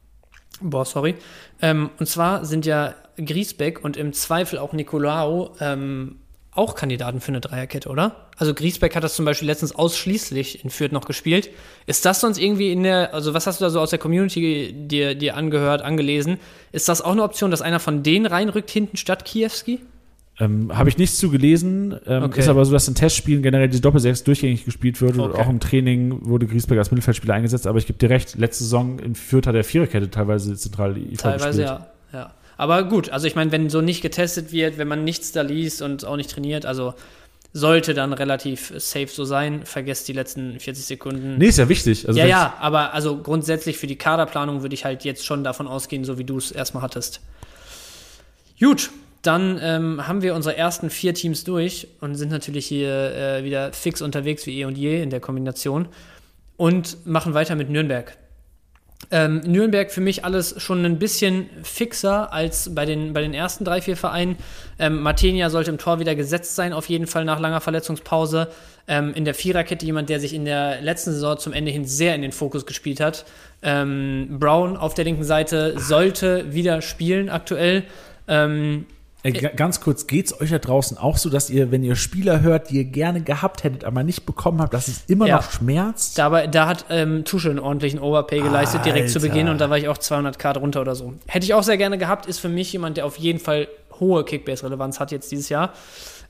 boah, sorry. Ähm, und zwar sind ja Griesbeck und im Zweifel auch Nicolao ähm, auch Kandidaten für eine Dreierkette, oder? Also Griesbeck hat das zum Beispiel letztens ausschließlich in Fürth noch gespielt. Ist das sonst irgendwie in der, also was hast du da so aus der Community dir, dir angehört, angelesen? Ist das auch eine Option, dass einer von denen reinrückt hinten statt Kiewski? Ähm, Habe ich nichts zu gelesen. Ähm, Okay. Ist aber so, dass in Testspielen generell die Doppelsechs durchgängig gespielt wird. Und Okay. auch im Training wurde Griesbeck als Mittelfeldspieler eingesetzt. Aber ich gebe dir recht, letzte Saison in Fürth hat der Viererkette teilweise zentral IV Teilweise gespielt. ja, ja. Aber gut, also ich meine, wenn so nicht getestet wird, wenn man nichts da liest und auch nicht trainiert, also sollte dann relativ safe so sein. Vergesst die letzten 40 Sekunden. Nee, ist ja wichtig. Also ja, ja, aber also grundsätzlich für die Kaderplanung würde ich halt jetzt schon davon ausgehen, so wie du es erstmal hattest. Gut, dann ähm, haben wir unsere ersten vier Teams durch und sind natürlich hier äh, wieder fix unterwegs wie eh und je in der Kombination und machen weiter mit Nürnberg. Ähm, Nürnberg für mich alles schon ein bisschen fixer als bei den, bei den ersten drei, vier Vereinen. Ähm, Martenia sollte im Tor wieder gesetzt sein, auf jeden Fall nach langer Verletzungspause. Ähm, in der Viererkette jemand, der sich in der letzten Saison zum Ende hin sehr in den Fokus gespielt hat. Ähm, Brown auf der linken Seite sollte wieder spielen aktuell. Äh, ga- ganz kurz, geht's euch da draußen auch so, dass ihr, wenn ihr Spieler hört, die ihr gerne gehabt hättet, aber nicht bekommen habt, dass es immer Ja. noch schmerzt? Dabei, da hat ähm, Tusche einen ordentlichen Overpay geleistet, direkt zu Alter. Beginn und da war ich auch 200k drunter oder so. Hätte ich auch sehr gerne gehabt, ist für mich jemand, der auf jeden Fall hohe Kickbase-Relevanz hat jetzt dieses Jahr.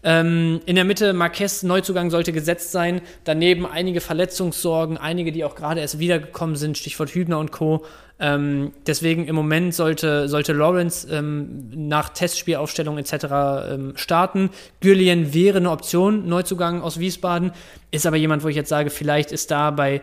Ähm, in der Mitte Marquez Neuzugang sollte gesetzt sein. Daneben einige Verletzungssorgen, einige, die auch gerade erst wiedergekommen sind, Stichwort Hübner und Co. Ähm, deswegen im Moment sollte, sollte Lawrence ähm, nach Testspielaufstellung etc. Ähm, starten. Gürlien wäre eine Option, Neuzugang aus Wiesbaden, ist aber jemand, wo ich jetzt sage, vielleicht ist da bei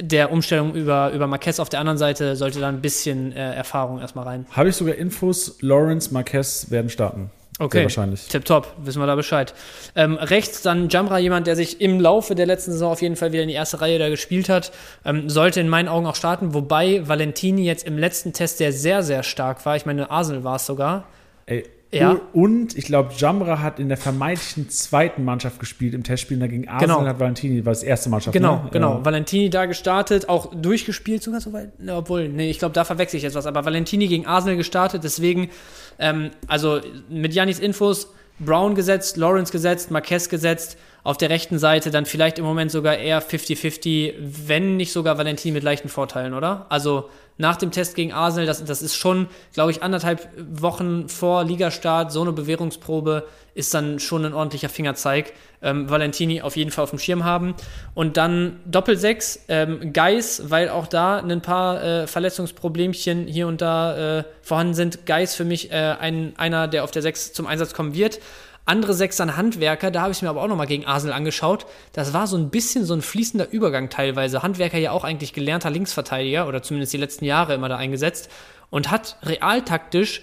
der Umstellung über, über Marquez auf der anderen Seite, sollte da ein bisschen äh, Erfahrung erstmal rein. Habe ich sogar Infos, Lawrence, Marquez werden starten. Okay, Sehr wahrscheinlich. tipptopp, wissen wir da Bescheid. Ähm, rechts dann Jamra, jemand, der sich im Laufe der letzten Saison auf jeden Fall wieder in die erste Reihe da gespielt hat, ähm, sollte in meinen Augen auch starten, wobei Valentini jetzt im letzten Test, der sehr, sehr stark war, ich meine, Arsenal war es sogar, Ey, Ja. Und ich glaube, Jamra hat in der vermeintlichen zweiten Mannschaft gespielt im Testspiel. Dagegen Arsenal Genau. hat Valentini, war das erste Mannschaft. Genau, ne? genau. Ja. Valentini da gestartet, auch durchgespielt sogar soweit. Ne, obwohl, nee, ich glaube, da verwechsel ich jetzt was. Aber Valentini gegen Arsenal gestartet, deswegen, ähm, also mit Janis Infos, Brown gesetzt, Lawrence gesetzt, Marquez gesetzt. Auf der rechten Seite dann vielleicht im Moment sogar eher 50-50, wenn nicht sogar Valentini mit leichten Vorteilen, oder? Also nach dem Test gegen Arsenal, das, das ist schon, glaube ich, anderthalb Wochen vor Ligastart, so eine Bewährungsprobe ist dann schon ein ordentlicher Fingerzeig. Ähm, Valentini auf jeden Fall auf dem Schirm haben. Und dann Doppelsechs, ähm, Geis, weil auch da ein paar äh, Verletzungsproblemchen hier und da äh, vorhanden sind. Geis für mich äh, ein, einer, der auf der Sechs zum Einsatz kommen wird. Andere Sechs an Handwerker, da habe ich mir aber auch nochmal gegen Arsenal angeschaut. Das war so ein bisschen so ein fließender Übergang teilweise. Handwerker ja auch eigentlich gelernter Linksverteidiger oder zumindest die letzten Jahre immer da eingesetzt und hat realtaktisch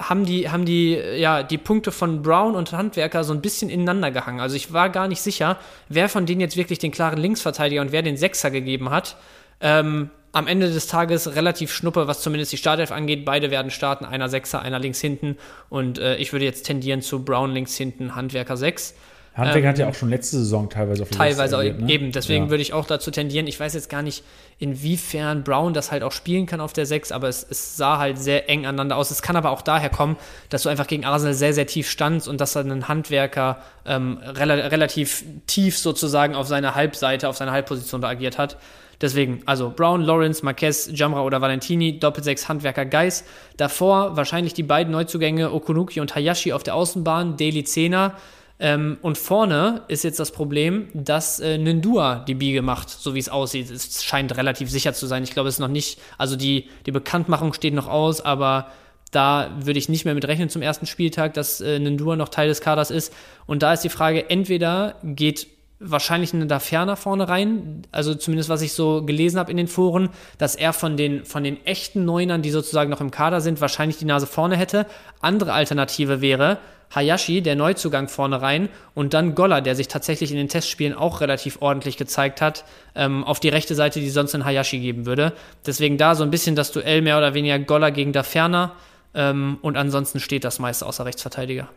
haben die, haben die, ja, die Punkte von Brown und Handwerker so ein bisschen ineinander gehangen. Also ich war gar nicht sicher, wer von denen jetzt wirklich den klaren Linksverteidiger und wer den Sechser gegeben hat. Ähm, am Ende des Tages relativ schnuppe, was zumindest die Startelf angeht. Beide werden starten, einer Sechser, einer links hinten. Und äh, ich würde jetzt tendieren zu Brown links hinten, Handwerker 6. Handwerker Ähm, hat ja auch schon letzte Saison teilweise auf der Teilweise agiert, ne? eben, deswegen ja. würde ich auch dazu tendieren. Ich weiß jetzt gar nicht, inwiefern Brown das halt auch spielen kann auf der 6, aber es, es sah halt sehr eng aneinander aus. Es kann aber auch daher kommen, dass du einfach gegen Arsenal sehr, sehr tief standst und dass dann ein Handwerker ähm, rela relativ tief sozusagen auf seiner Halbseite, auf seiner Halbposition da agiert hat. Deswegen, also Brown, Lawrence, Marquez, Jamra oder Valentini, Doppelsechs, Handwerker, Geis. Davor wahrscheinlich die beiden Neuzugänge Okunuki und Hayashi auf der Außenbahn, Daily Zehner. Ähm, und vorne ist jetzt das Problem, dass äh, Nindua die Biege macht, so wie es aussieht. Es scheint relativ sicher zu sein. Ich glaube, es ist noch nicht, also die, die Bekanntmachung steht noch aus, aber da würde ich nicht mehr mit rechnen zum ersten Spieltag, dass äh, Nindua noch Teil des Kaders ist. Und da ist die Frage, entweder geht wahrscheinlich ein Daferner vorne rein, also zumindest was ich so gelesen habe in den Foren, dass er von den, von den echten Neunern, die sozusagen noch im Kader sind, wahrscheinlich die Nase vorne hätte. Andere Alternative wäre Hayashi, der Neuzugang vorne rein und dann Goller, der sich tatsächlich in den Testspielen auch relativ ordentlich gezeigt hat, ähm, auf die rechte Seite, die sonst in Hayashi geben würde. Deswegen da so ein bisschen das Duell mehr oder weniger Goller gegen Daferner ähm, und ansonsten steht das meiste außer Rechtsverteidiger.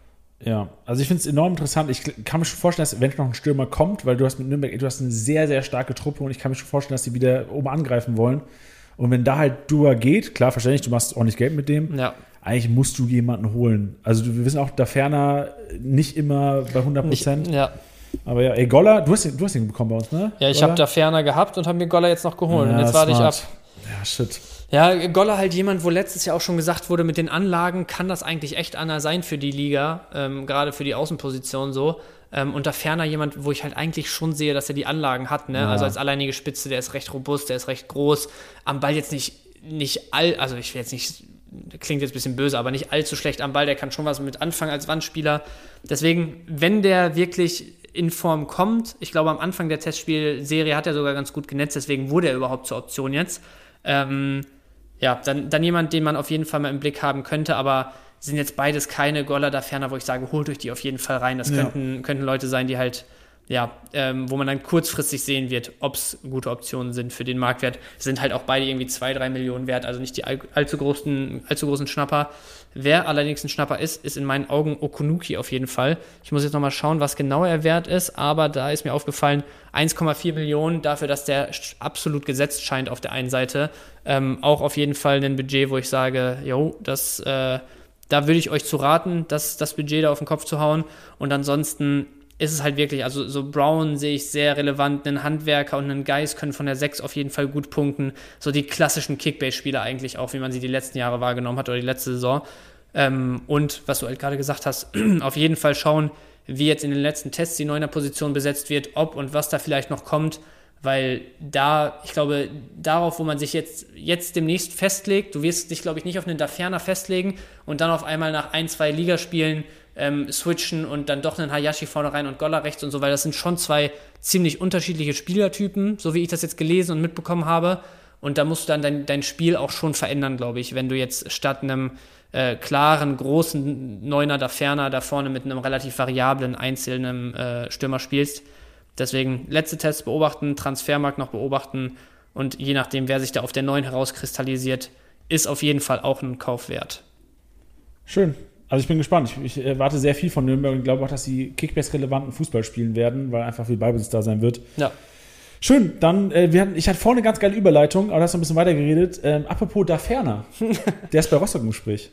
Ja, also ich finde es enorm interessant. Ich kann mir schon vorstellen, dass wenn noch ein Stürmer kommt, weil du hast mit Nürnberg, du hast eine sehr, sehr starke Truppe und ich kann mir schon vorstellen, dass die wieder oben angreifen wollen. Und wenn da halt Dua geht, klar, verständlich, du machst ordentlich Geld mit dem. Ja. Eigentlich musst du jemanden holen. Also wir wissen auch, da ferner nicht immer bei 100 Nicht, Prozent. ja. Aber ja, ey, Goller, du hast, den, du hast den bekommen bei uns, ne? Ja, ich habe da Ferner gehabt und habe mir Goller jetzt noch geholt. Ja, und jetzt warte ich ab. Ja, shit. Ja, Goller halt jemand, wo letztes Jahr auch schon gesagt wurde, mit den Anlagen kann das eigentlich echt einer sein für die Liga, ähm, gerade für die Außenposition so. Ähm, und da ferner jemand, wo ich halt eigentlich schon sehe, dass er die Anlagen hat, ne? Ja. Also als alleinige Spitze, der ist recht robust, der ist recht groß, am Ball jetzt nicht, nicht all, also ich will jetzt nicht, klingt jetzt ein bisschen böse, aber nicht allzu schlecht am Ball, der kann schon was mit anfangen als Wandspieler. Deswegen, wenn der wirklich in Form kommt, ich glaube am Anfang der Testspielserie hat er sogar ganz gut genetzt, deswegen wurde er überhaupt zur Option jetzt. Ähm, ja, dann, dann jemand, den man auf jeden Fall mal im Blick haben könnte, aber sind jetzt beides keine Goller da ferner, wo ich sage, holt euch die auf jeden Fall rein. Das Ja. könnten, könnten Leute sein, die halt, ja, ähm, wo man dann kurzfristig sehen wird, ob es gute Optionen sind für den Marktwert. Sind halt auch beide irgendwie zwei, drei Millionen wert, also nicht die all, allzu, großen, allzu großen Schnapper. Wer allerdings ein Schnapper ist, ist in meinen Augen Okunuki auf jeden Fall. Ich muss jetzt nochmal schauen, was genau er wert ist, aber da ist mir aufgefallen, 1,4 Millionen dafür, dass der absolut gesetzt scheint auf der einen Seite. Ähm, auch auf jeden Fall ein Budget, wo ich sage, jo, das, äh, da würde ich euch zu raten, das, das Budget da auf den Kopf zu hauen. Und ansonsten ist es halt wirklich, also so Brown sehe ich sehr relevant, einen Handwerker und einen Geist können von der 6 auf jeden Fall gut punkten. So die klassischen Kickbase-Spieler eigentlich auch, wie man sie die letzten Jahre wahrgenommen hat oder die letzte Saison. Ähm, und was du halt gerade gesagt hast, auf jeden Fall schauen, wie jetzt in den letzten Tests die neuner Position besetzt wird, ob und was da vielleicht noch kommt, weil da, ich glaube, darauf, wo man sich jetzt, jetzt demnächst festlegt, du wirst dich, glaube ich, nicht auf einen Daferner festlegen und dann auf einmal nach ein, zwei Ligaspielen ähm, switchen und dann doch einen Hayashi vorne rein und Golla rechts und so, weil das sind schon zwei ziemlich unterschiedliche Spielertypen, so wie ich das jetzt gelesen und mitbekommen habe. Und da musst du dann dein, dein Spiel auch schon verändern, glaube ich, wenn du jetzt statt einem äh, klaren, großen Neuner da ferner da vorne mit einem relativ variablen, einzelnen äh, Stürmer spielst. Deswegen letzte Tests beobachten, Transfermarkt noch beobachten und je nachdem, wer sich da auf der neuen herauskristallisiert, ist auf jeden Fall auch ein Kauf wert. Schön. Also ich bin gespannt. Ich, ich erwarte sehr viel von Nürnberg und glaube auch, dass sie Kickbase-relevanten Fußball spielen werden, weil einfach viel Ballbesitz da sein wird. Ja. Schön, dann, äh, wir hatten, ich hatte vorne eine ganz geile Überleitung, aber da hast du ein bisschen weiter geredet. Ähm, apropos da ferner. Der ist bei Rostock im Gespräch.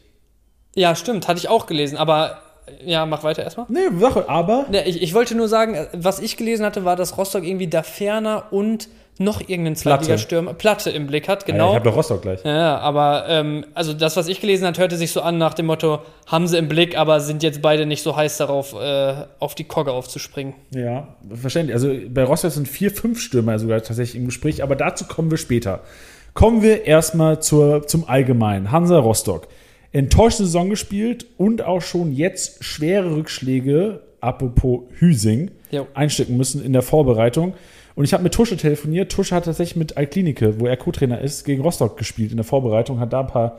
Ja, stimmt, hatte ich auch gelesen, aber ja, mach weiter erstmal. Nee, Sache, aber. Ja, ich, ich wollte nur sagen, was ich gelesen hatte, war, dass Rostock irgendwie da ferner und noch irgendeinen Zweitligastürmer Platte im Blick hat, Ah, ja, genau. ich habe doch Rostock gleich. Ja, aber ähm, also das, was ich gelesen habe, hörte sich so an nach dem Motto, haben sie im Blick, aber sind jetzt beide nicht so heiß darauf, äh, auf die Kogge aufzuspringen. Ja, verständlich. Also bei Rostock sind vier, fünf Stürmer sogar tatsächlich im Gespräch, aber dazu kommen wir später. Kommen wir erstmal zur, zum Allgemeinen. Hansa Rostock. Enttäuschende Saison gespielt und auch schon jetzt schwere Rückschläge, apropos Hüsing, Jo. einstecken müssen in der Vorbereitung. Und ich habe mit Tusche telefoniert. Tusche hat tatsächlich mit Alklinike, wo er Co-Trainer ist, gegen Rostock gespielt in der Vorbereitung, hat da ein paar,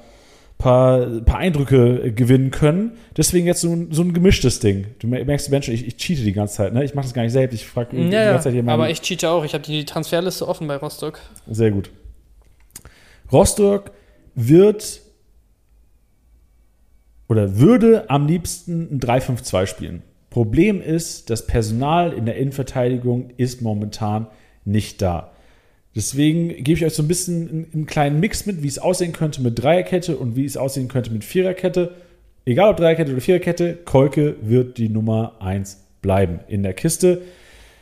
paar, paar Eindrücke äh, gewinnen können. Deswegen jetzt so ein, so ein gemischtes Ding. Du merkst, Mensch, ich, ich cheate die ganze Zeit. Ne? Ich mache das gar nicht selbst. Ich frage die Ja, ganze Zeit hier aber ich cheate auch. Ich habe die Transferliste offen bei Rostock. Sehr gut. Rostock wird oder würde am liebsten ein 3-5-2 spielen. Problem ist, das Personal in der Innenverteidigung ist momentan nicht da. Deswegen gebe ich euch so ein bisschen einen, einen kleinen Mix mit, wie es aussehen könnte mit Dreierkette und wie es aussehen könnte mit Viererkette. Egal ob Dreierkette oder Viererkette, Kolke wird die Nummer 1 bleiben in der Kiste.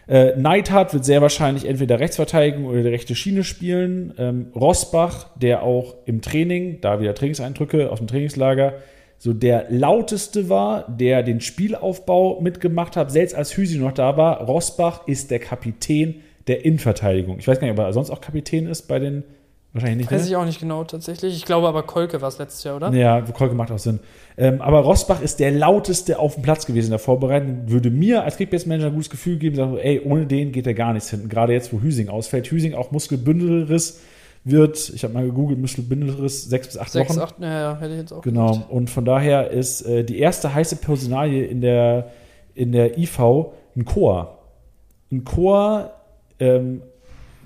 Äh, Neidhardt wird sehr wahrscheinlich entweder Rechtsverteidigung oder die rechte Schiene spielen. Ähm, Rosbach, der auch im Training, da wieder Trainingseindrücke aus dem Trainingslager, so der lauteste war, der den Spielaufbau mitgemacht hat, selbst als Hüsi noch da war. Rosbach ist der Kapitän der Innenverteidigung. Ich weiß gar nicht, ob er sonst auch Kapitän ist bei den. Wahrscheinlich nicht. Weiß ne? ich auch nicht genau tatsächlich. Ich glaube aber Kolke war es letztes Jahr, oder? Ja, Kolke macht auch Sinn. Ähm, aber Rosbach ist der lauteste auf dem Platz gewesen in der Vorbereitung. Würde mir als Kickbase-Manager ein gutes Gefühl geben, sagen, ey, ohne den geht er gar nichts hinten. Gerade jetzt, wo Hüsing ausfällt. Hüsing auch Muskelbündelriss wird, ich habe mal gegoogelt, Muskelbündelriss sechs bis acht Sechs, Wochen. acht, ja, ja, hätte ich jetzt auch Genau. gedacht. Und von daher ist äh, die erste heiße Personalie in der, in der IV ein Chor. Ein Chor ähm,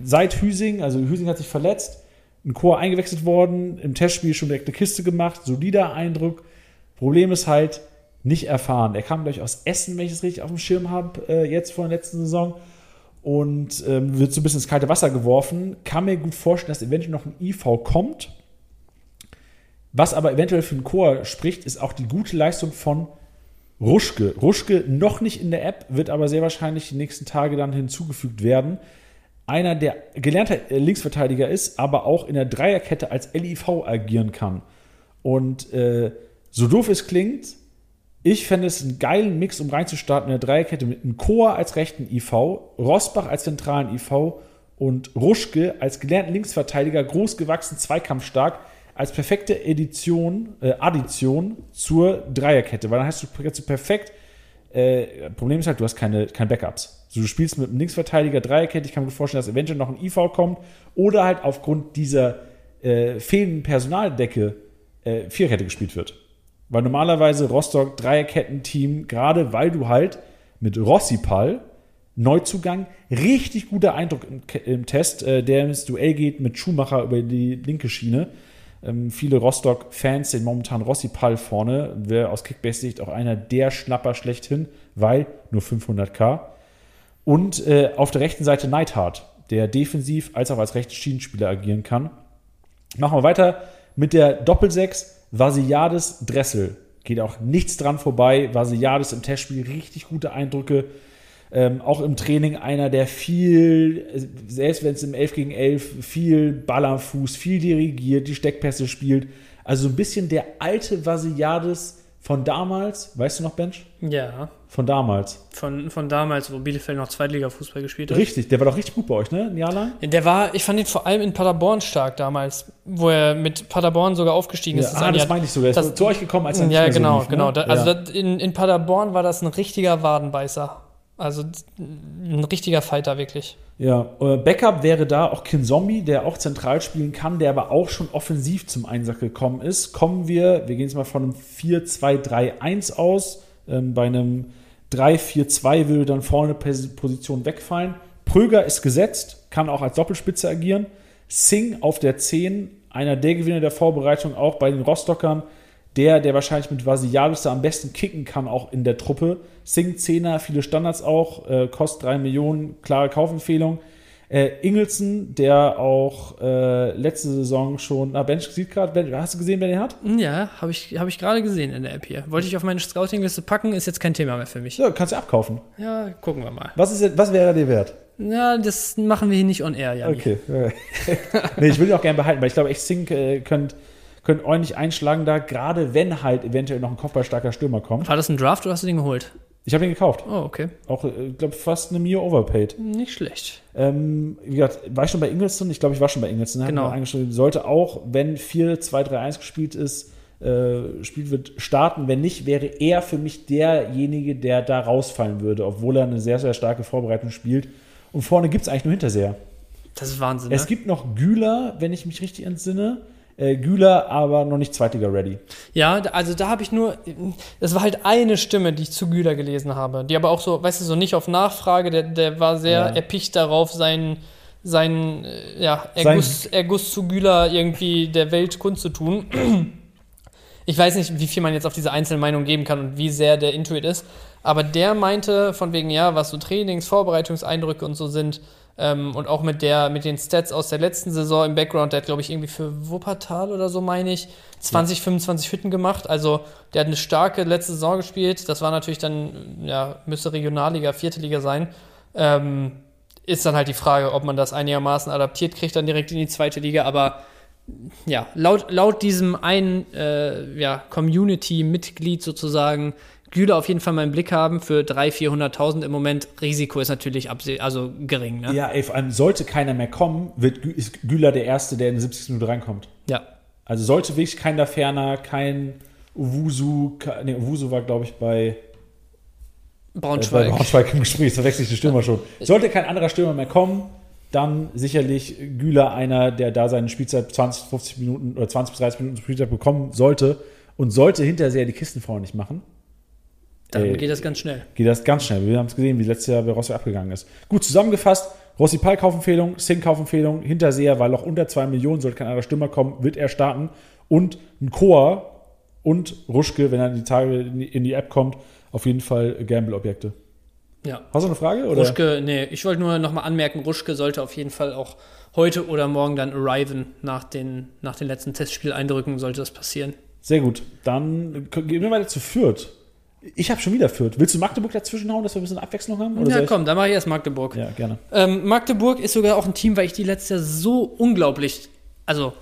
seit Hüsing, also Hüsing hat sich verletzt, ein Chor eingewechselt worden, im Testspiel schon direkt eine Kiste gemacht, solider Eindruck. Problem ist halt, nicht erfahren. Er kam, glaube ich, aus Essen, wenn ich es richtig auf dem Schirm habe, äh, jetzt vor der letzten Saison. Und ähm, wird so ein bisschen ins kalte Wasser geworfen. Kann mir gut vorstellen, dass eventuell noch ein IV kommt. Was aber eventuell für den Chor spricht, ist auch die gute Leistung von Ruschke. Ruschke noch nicht in der App, wird aber sehr wahrscheinlich die nächsten Tage dann hinzugefügt werden. Einer, der gelernter äh, Linksverteidiger ist, aber auch in der Dreierkette als LIV agieren kann. Und äh, so doof es klingt, ich fände es einen geilen Mix, um reinzustarten in der Dreierkette mit einem Chor als rechten IV, Rosbach als zentralen IV und Ruschke als gelernten Linksverteidiger, großgewachsen, zweikampfstark, als perfekte Edition, äh, Addition zur Dreierkette. Weil dann hast du, kannst du perfekt. Äh, Problem ist halt, du hast keine, keine Backups. Also du spielst mit einem Linksverteidiger Dreierkette. Ich kann mir vorstellen, dass eventuell noch ein IV kommt. Oder halt aufgrund dieser äh, fehlenden Personaldecke äh, Viererkette gespielt wird. Weil normalerweise Rostock Dreierketten-Team, gerade weil du halt mit Rossipal Neuzugang, richtig guter Eindruck im, im Test, äh, der ins Duell geht mit Schumacher über die linke Schiene. Ähm, viele Rostock-Fans sehen momentan Rossipal vorne. Wäre aus Kickbase-Sicht auch einer der Schnapper schlechthin, weil nur 500k. Und äh, auf der rechten Seite Neidhardt, der defensiv als auch als rechter Schienenspieler agieren kann. Machen wir weiter mit der Doppelsechs Vasiliades Dressel. Geht auch nichts dran vorbei. Vasiliades im Testspiel richtig gute Eindrücke. Ähm, auch im Training einer, der viel, selbst wenn es im 11 gegen 11, viel Ball am Fuß, viel dirigiert, die Steckpässe spielt. Also so ein bisschen der alte Vasiliades von damals, weißt du noch, Bench? Ja, Von damals. von, von damals, wo Bielefeld noch Zweitliga-Fußball gespielt hat. Richtig, der war doch richtig gut bei euch, ne? Ein Jahr lang? Der war, ich fand ihn vor allem in Paderborn stark damals, wo er mit Paderborn sogar aufgestiegen ist. Ja, Das ah, das meine ich sogar. Er ist das- zu euch gekommen, als er ja, mehr so genau, lief, ne? genau. Da, also ja. das, in, in Paderborn war das ein richtiger Wadenbeißer. Also ein richtiger Fighter, wirklich. Ja, äh, Backup wäre da auch Kin Zombie, der auch zentral spielen kann, der aber auch schon offensiv zum Einsatz gekommen ist. Kommen wir, wir gehen jetzt mal von einem 4-2-3-1 aus. Ähm, bei einem 3-4-2 würde dann vorne Pos- Position wegfallen. Pröger ist gesetzt, kann auch als Doppelspitze agieren. Singh auf der 10, einer der Gewinner der Vorbereitung auch bei den Rostockern. Der, der wahrscheinlich mit Vasialis da am besten kicken kann, auch in der Truppe. Singh 10er, viele Standards auch, äh, kostet 3 Millionen, klare Kaufempfehlung. Äh, Ingelsson, der auch äh, letzte Saison schon, na, Bench sieht gerade, Ben- hast du gesehen, wer den hat? Ja, habe ich, hab ich gerade gesehen in der App hier. Wollte ich auf meine Scouting-Liste packen, ist jetzt kein Thema mehr für mich. Ja, kannst du abkaufen. Ja, gucken wir mal. Was, ist, was wäre er dir wert? Ja, das machen wir hier nicht on air, Janni. Okay. nee, ich will ihn auch gerne behalten, weil ich glaube, echt Singh äh, könnt, könnt ordentlich einschlagen da, gerade wenn halt eventuell noch ein kopfballstarker Stürmer kommt. War das ein Draft oder hast du den geholt? Ich habe ihn gekauft. Oh, okay. Auch, ich glaube, fast eine Mio overpaid. Nicht schlecht. Ähm, wie gesagt, war ich schon bei Ingelsson? Ich glaube, ich war schon bei Ingelsson. Genau. Haben wir eingeschrieben. Sollte auch, wenn 4-2-3-1 gespielt ist, äh, gespielt wird, starten. Wenn nicht, wäre er für mich derjenige, der da rausfallen würde, obwohl er eine sehr, sehr starke Vorbereitung spielt. Und vorne gibt es eigentlich nur Hinterseher. Das ist Wahnsinn. Es Ne? gibt noch Güler, wenn ich mich richtig entsinne. Äh, Güler, aber noch nicht Zweitliga-ready. Ja, also da habe ich nur, das war halt eine Stimme, die ich zu Güler gelesen habe, die aber auch so, weißt du, so nicht auf Nachfrage, der, der war sehr Ja. erpicht darauf, seinen, seinen äh, ja, Erguss, Erguss zu Güler irgendwie der Welt kundzutun. Ich weiß nicht, wie viel man jetzt auf diese einzelnen Meinungen geben kann und wie sehr der Intuit ist, aber der meinte von wegen, ja, was so Trainings, Vorbereitungseindrücke und so sind, ähm, und auch mit der, mit den Stats aus der letzten Saison im Background, der hat, glaube ich, irgendwie für Wuppertal oder so, meine ich, 20, 25 Hütten gemacht. Also der hat eine starke letzte Saison gespielt. Das war natürlich dann, ja, müsste Regionalliga, vierte Liga sein. Ähm, ist dann halt die Frage, ob man das einigermaßen adaptiert kriegt, dann direkt in die zweite Liga. Aber ja, laut, laut diesem einen äh, ja, Community-Mitglied sozusagen, Güler auf jeden Fall mal im Blick haben für 300.000, 400.000 im Moment. Risiko ist natürlich also gering. Ne? Ja, ey, vor allem sollte keiner mehr kommen, wird, ist Güler der Erste, der in der 70. Minute reinkommt. ja. Also sollte wirklich kein da ferner, kein Uwusu, nee, Uwusu war, glaube ich, bei bei Braunschweig. Braunschweig im Gespräch, verwechsel ich die Stürmer schon. Sollte kein anderer Stürmer mehr kommen, dann sicherlich Güler einer, der da seine Spielzeit 20, 50 Minuten oder 20 bis 30 Minuten Spielzeit bekommen sollte und sollte hinterher die Kisten vorne nicht machen, Dann Äh, geht das ganz schnell. geht das ganz schnell. Wir haben es gesehen, wie letztes Jahr bei Rossi abgegangen ist. Gut zusammengefasst, Rossi Pal Kaufempfehlung, Singh Kaufempfehlung, Hinterseher, weil auch unter 2 Millionen sollte kein anderer Stürmer kommen, wird er starten und ein Koa und Ruschke, wenn er in die Tage in die, App kommt, auf jeden Fall Gamble-Objekte. Ja. Hast du eine Frage? Oder? Ruschke, nee, ich wollte nur nochmal anmerken, Ruschke sollte auf jeden Fall auch heute oder morgen dann arriven. Nach den, nach den letzten Testspieleindrücken sollte das passieren. Sehr gut. Dann gehen wir weiter zu Fürth. Ich habe schon wieder Fürth. Willst du Magdeburg dazwischen hauen, dass wir ein bisschen Abwechslung haben? Oder ja, komm, dann mache ich erst Magdeburg. Ja, gerne. Ähm, Magdeburg ist sogar auch ein Team, weil ich die letztes Jahr so unglaublich, also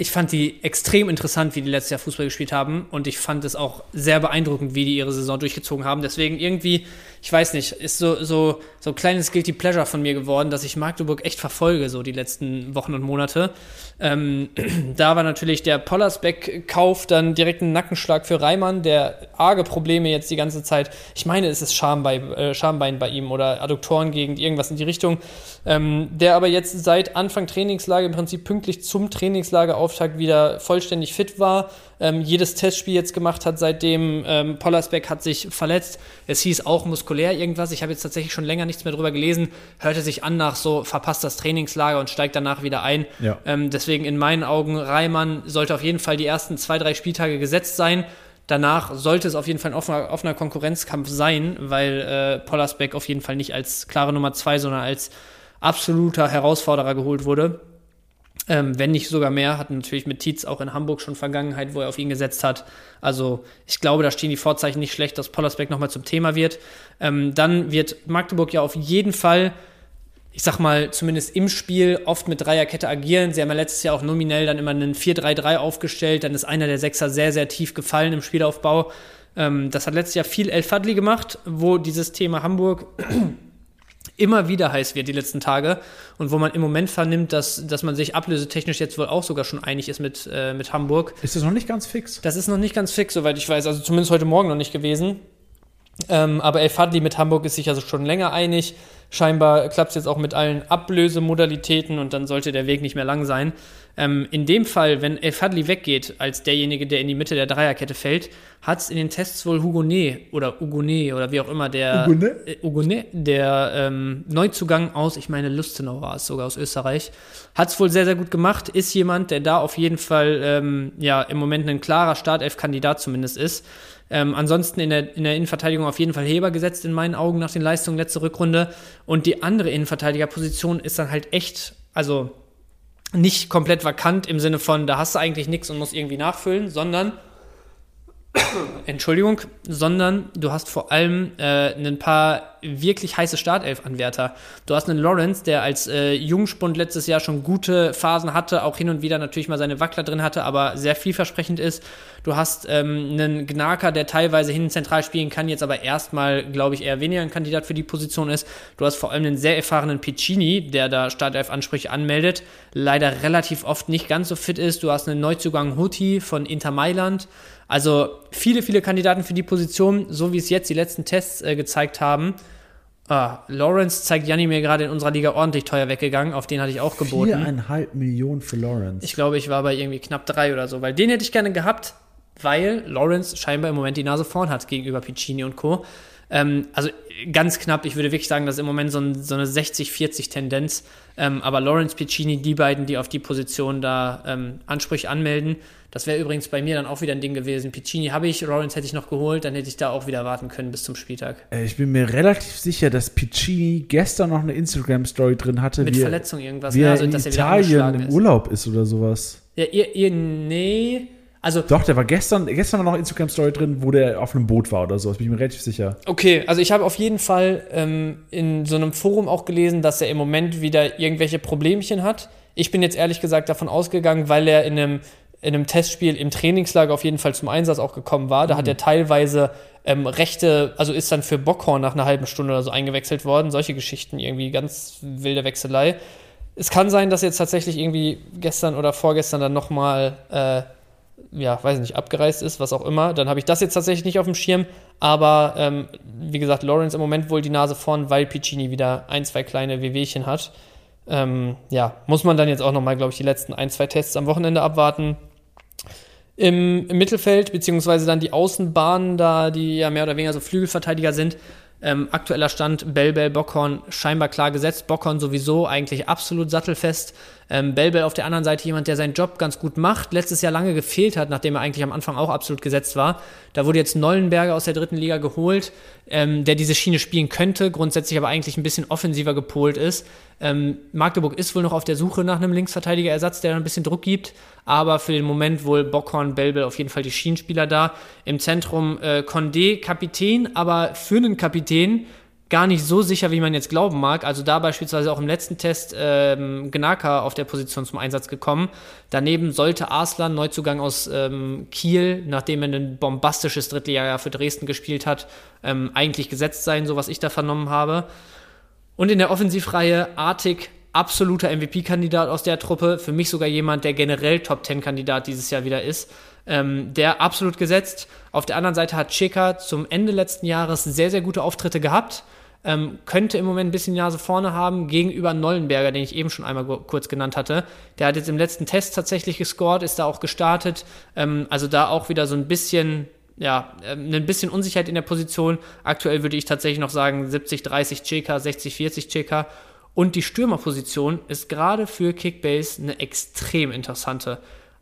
ich fand die extrem interessant, wie die letztes Jahr Fußball gespielt haben und ich fand es auch sehr beeindruckend, wie die ihre Saison durchgezogen haben. Deswegen irgendwie, ich weiß nicht, ist so so so ein kleines guilty pleasure von mir geworden, dass ich Magdeburg echt verfolge so die letzten Wochen und Monate. Ähm, da war natürlich der Pollersbeck-Kauf dann direkt ein Nackenschlag für Reimann, der arge Probleme jetzt die ganze Zeit. Ich meine, es ist Schambein, äh, Schambein bei ihm oder Adduktorengegend, irgendwas in die Richtung. Ähm, der aber jetzt seit Anfang Trainingslager im Prinzip pünktlich zum Trainingslagerauftakt wieder vollständig fit war. Ähm, jedes Testspiel jetzt gemacht hat, seitdem ähm, Pollersbeck hat sich verletzt. Es hieß auch muskulär irgendwas. Ich habe jetzt tatsächlich schon länger nichts mehr drüber gelesen. Hörte sich an nach so, verpasst das Trainingslager und steigt danach wieder ein. Ja. Ähm, deswegen in meinen Augen, Reimann sollte auf jeden Fall die ersten zwei, drei Spieltage gesetzt sein. Danach sollte es auf jeden Fall ein offener, offener Konkurrenzkampf sein, weil äh, Pollersbeck auf jeden Fall nicht als klare Nummer zwei, sondern als absoluter Herausforderer geholt wurde. Ähm, wenn nicht sogar mehr, hat natürlich mit Tietz auch in Hamburg schon Vergangenheit, wo er auf ihn gesetzt hat. Also ich glaube, da stehen die Vorzeichen nicht schlecht, dass Pollersbeck nochmal zum Thema wird. Ähm, dann wird Magdeburg ja auf jeden Fall ich sag mal, zumindest im Spiel oft mit Dreierkette agieren. Sie haben ja letztes Jahr auch nominell dann immer einen 4-3-3 aufgestellt. Dann ist einer der Sechser sehr, sehr tief gefallen im Spielaufbau. Ähm, das hat letztes Jahr viel El Fadli gemacht, wo dieses Thema Hamburg immer wieder heiß wird die letzten Tage und wo man im Moment vernimmt, dass, dass man sich ablösetechnisch jetzt wohl auch sogar schon einig ist mit, äh, mit Hamburg. Ist das noch nicht ganz fix? Das ist noch nicht ganz fix, soweit ich weiß. Also zumindest heute Morgen noch nicht gewesen. Ähm, aber El Fadli mit Hamburg ist sich also schon länger einig. Scheinbar klappt es jetzt auch mit allen Ablösemodalitäten und dann sollte der Weg nicht mehr lang sein. Ähm, in dem Fall, wenn El Fadli weggeht, als derjenige, der in die Mitte der Dreierkette fällt, hat es in den Tests wohl Hugonet oder Hugonet oder wie auch immer der Hugonet? äh, Hugonet, der ähm, Neuzugang aus, ich meine Lustenau war es sogar aus Österreich, hat es wohl sehr, sehr gut gemacht, ist jemand, der da auf jeden Fall ähm, ja im Moment ein klarer Startelf-Kandidat zumindest ist. Ähm, ansonsten in der, in der Innenverteidigung auf jeden Fall Heber gesetzt in meinen Augen nach den Leistungen letzte Rückrunde. Und die andere Innenverteidigerposition ist dann halt echt, also nicht komplett vakant im Sinne von, da hast du eigentlich nichts und musst irgendwie nachfüllen, sondern Entschuldigung, sondern du hast vor allem äh, ein paar wirklich heiße Startelf-Anwärter. Du hast einen Lawrence, der als äh, Jungspund letztes Jahr schon gute Phasen hatte, auch hin und wieder natürlich mal seine Wackler drin hatte, aber sehr vielversprechend ist. Du hast ähm, einen Gnaker, der teilweise hinten zentral spielen kann, jetzt aber erstmal, glaube ich, eher weniger ein Kandidat für die Position ist. Du hast vor allem einen sehr erfahrenen Piccini, der da Startelf-Ansprüche anmeldet, leider relativ oft nicht ganz so fit ist. Du hast einen Neuzugang Huti von Inter Mailand. Also viele, viele Kandidaten für die Position, so wie es jetzt die letzten Tests äh, gezeigt haben. Ah, Lawrence zeigt Janni mir gerade in unserer Liga ordentlich teuer weggegangen, auf den hatte ich auch geboten. Viereinhalb Millionen für Lawrence. Ich glaube, ich war bei irgendwie knapp drei oder so, weil den hätte ich gerne gehabt, weil Lawrence scheinbar im Moment die Nase vorn hat gegenüber Piccini und Co. Ähm, also ganz knapp, ich würde wirklich sagen, das ist im Moment so, ein, so eine 60-40-Tendenz. Ähm, aber Lawrence Piccini, die beiden, die auf die Position da ähm, Ansprüche anmelden, das wäre übrigens bei mir dann auch wieder ein Ding gewesen. Piccini habe ich, Lawrence hätte ich noch geholt, dann hätte ich da auch wieder warten können bis zum Spieltag. Äh, Ich bin mir relativ sicher, dass Piccini gestern noch eine Instagram-Story drin hatte, Mit wie, er- Verletzung irgendwas, wie ne? er Also, in er Italien im. Urlaub ist oder sowas. Ja, ihr, ihr, nee. Also, Doch, der war gestern, gestern war noch Instagram-Story drin, wo der auf einem Boot war oder sowas, bin ich mir relativ sicher. Okay, also ich habe auf jeden Fall ähm, in so einem Forum auch gelesen, dass er im Moment wieder irgendwelche Problemchen hat. Ich bin jetzt ehrlich gesagt davon ausgegangen, weil er in einem, in einem Testspiel im Trainingslager auf jeden Fall zum Einsatz auch gekommen war. Da hat er teilweise ähm, rechte, also ist dann für Bockhorn nach einer halben Stunde oder so eingewechselt worden. Solche Geschichten, irgendwie ganz wilde Wechselei. Es kann sein, dass jetzt tatsächlich irgendwie gestern oder vorgestern dann nochmal äh, ja, weiß nicht, abgereist ist, was auch immer, dann habe ich das jetzt tatsächlich nicht auf dem Schirm. Aber ähm, wie gesagt, Lawrence im Moment wohl die Nase vorn, weil Piccini wieder ein, zwei kleine Wehwehchen hat. Ähm, ja, muss man dann jetzt auch nochmal, glaube ich, die letzten ein, zwei Tests am Wochenende abwarten. Im, Im Mittelfeld, beziehungsweise dann die Außenbahnen, da die ja mehr oder weniger so Flügelverteidiger sind. Ähm, aktueller Stand, Bell, Bell, Bockhorn scheinbar klar gesetzt. Bockhorn sowieso eigentlich absolut sattelfest. Ähm, Bell auf der anderen Seite jemand, der seinen Job ganz gut macht, letztes Jahr lange gefehlt hat, nachdem er eigentlich am Anfang auch absolut gesetzt war. Da wurde jetzt Nollenberger aus der dritten Liga geholt, ähm, der diese Schiene spielen könnte, grundsätzlich aber eigentlich ein bisschen offensiver gepolt ist. Ähm, Magdeburg ist wohl noch auf der Suche nach einem Linksverteidigerersatz, der ein bisschen Druck gibt, aber für den Moment wohl Bockhorn, Belbel auf jeden Fall die Schienenspieler da. Im Zentrum äh, Condé, Kapitän, aber für einen Kapitän gar nicht so sicher, wie man jetzt glauben mag. Also da beispielsweise auch im letzten Test ähm, Gnaka auf der Position zum Einsatz gekommen. Daneben sollte Arslan, Neuzugang aus ähm, Kiel, nachdem er ein bombastisches Drittliga für Dresden gespielt hat, ähm, eigentlich gesetzt sein, so was ich da vernommen habe. Und in der Offensivreihe Artig, absoluter MVP-Kandidat aus der Truppe. Für mich sogar jemand, der generell Top-10-Kandidat dieses Jahr wieder ist. Ähm, der absolut gesetzt. Auf der anderen Seite hat Cheka zum Ende letzten Jahres sehr, sehr gute Auftritte gehabt. Ähm, könnte im Moment ein bisschen die Nase vorne haben gegenüber Nollenberger, den ich eben schon einmal kurz genannt hatte. Der hat jetzt im letzten Test tatsächlich gescored, ist da auch gestartet. Ähm, also da auch wieder so ein bisschen ja, ähm, ein bisschen Unsicherheit in der Position. Aktuell würde ich tatsächlich noch sagen 70-30 Cheka, 60-40 Cheka. Und die Stürmerposition ist gerade für Kickbase eine extrem interessante.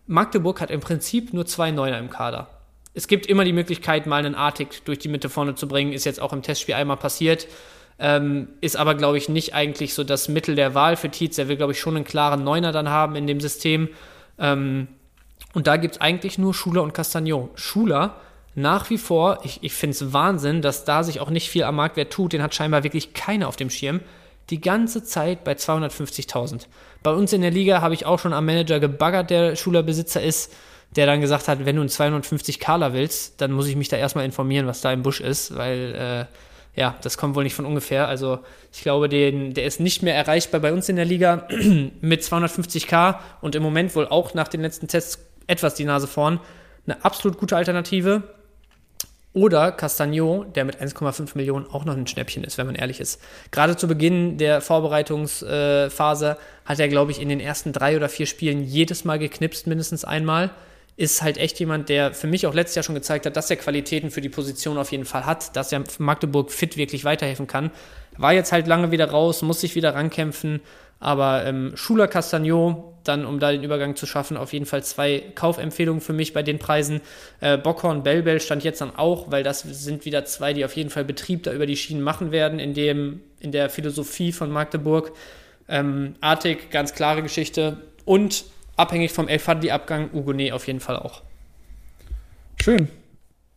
Magdeburg hat im Prinzip nur zwei Neuner im Kader. Es gibt immer die Möglichkeit, mal einen Artig durch die Mitte vorne zu bringen. Ist jetzt auch im Testspiel einmal passiert. Ähm, ist aber, glaube ich, nicht eigentlich so das Mittel der Wahl für Tietz. Er will, glaube ich, schon einen klaren Neuner dann haben in dem System. Ähm, und da gibt es eigentlich nur Schuler und Castagnon. Schuler nach wie vor, ich, ich finde es Wahnsinn, dass da sich auch nicht viel am Marktwert tut. Den hat scheinbar wirklich keiner auf dem Schirm. die ganze Zeit bei 250.000. Bei uns in der Liga habe ich auch schon am Manager gebaggert, der Schulerbesitzer ist, der dann gesagt hat, wenn du einen 250 Kala willst, dann muss ich mich da erstmal informieren, was da im Busch ist, weil äh, ja, das kommt wohl nicht von ungefähr. Also ich glaube, den, der ist nicht mehr erreichbar bei uns in der Liga mit 250k und im Moment wohl auch nach den letzten Tests etwas die Nase vorn. Eine absolut gute Alternative. Oder Castagno, der mit 1,5 Millionen auch noch ein Schnäppchen ist, wenn man ehrlich ist. Gerade zu Beginn der Vorbereitungsphase hat er, glaube ich, in den ersten drei oder vier Spielen jedes Mal geknipst, mindestens einmal. Ist halt echt jemand, der für mich auch letztes Jahr schon gezeigt hat, dass er Qualitäten für die Position auf jeden Fall hat, dass er Magdeburg fit wirklich weiterhelfen kann. War jetzt halt lange wieder raus, muss sich wieder rankämpfen. Aber ähm, Schuler Castagno, dann um da den Übergang zu schaffen, auf jeden Fall zwei Kaufempfehlungen für mich bei den Preisen. Äh, Bockhorn, Bellbell stand jetzt dann auch, weil das sind wieder zwei, die auf jeden Fall Betrieb da über die Schienen machen werden, in, dem, in der Philosophie von Magdeburg. Ähm, Artig, ganz klare Geschichte. Und abhängig vom El Fadli-Abgang, Ugonet auf jeden Fall auch. Schön.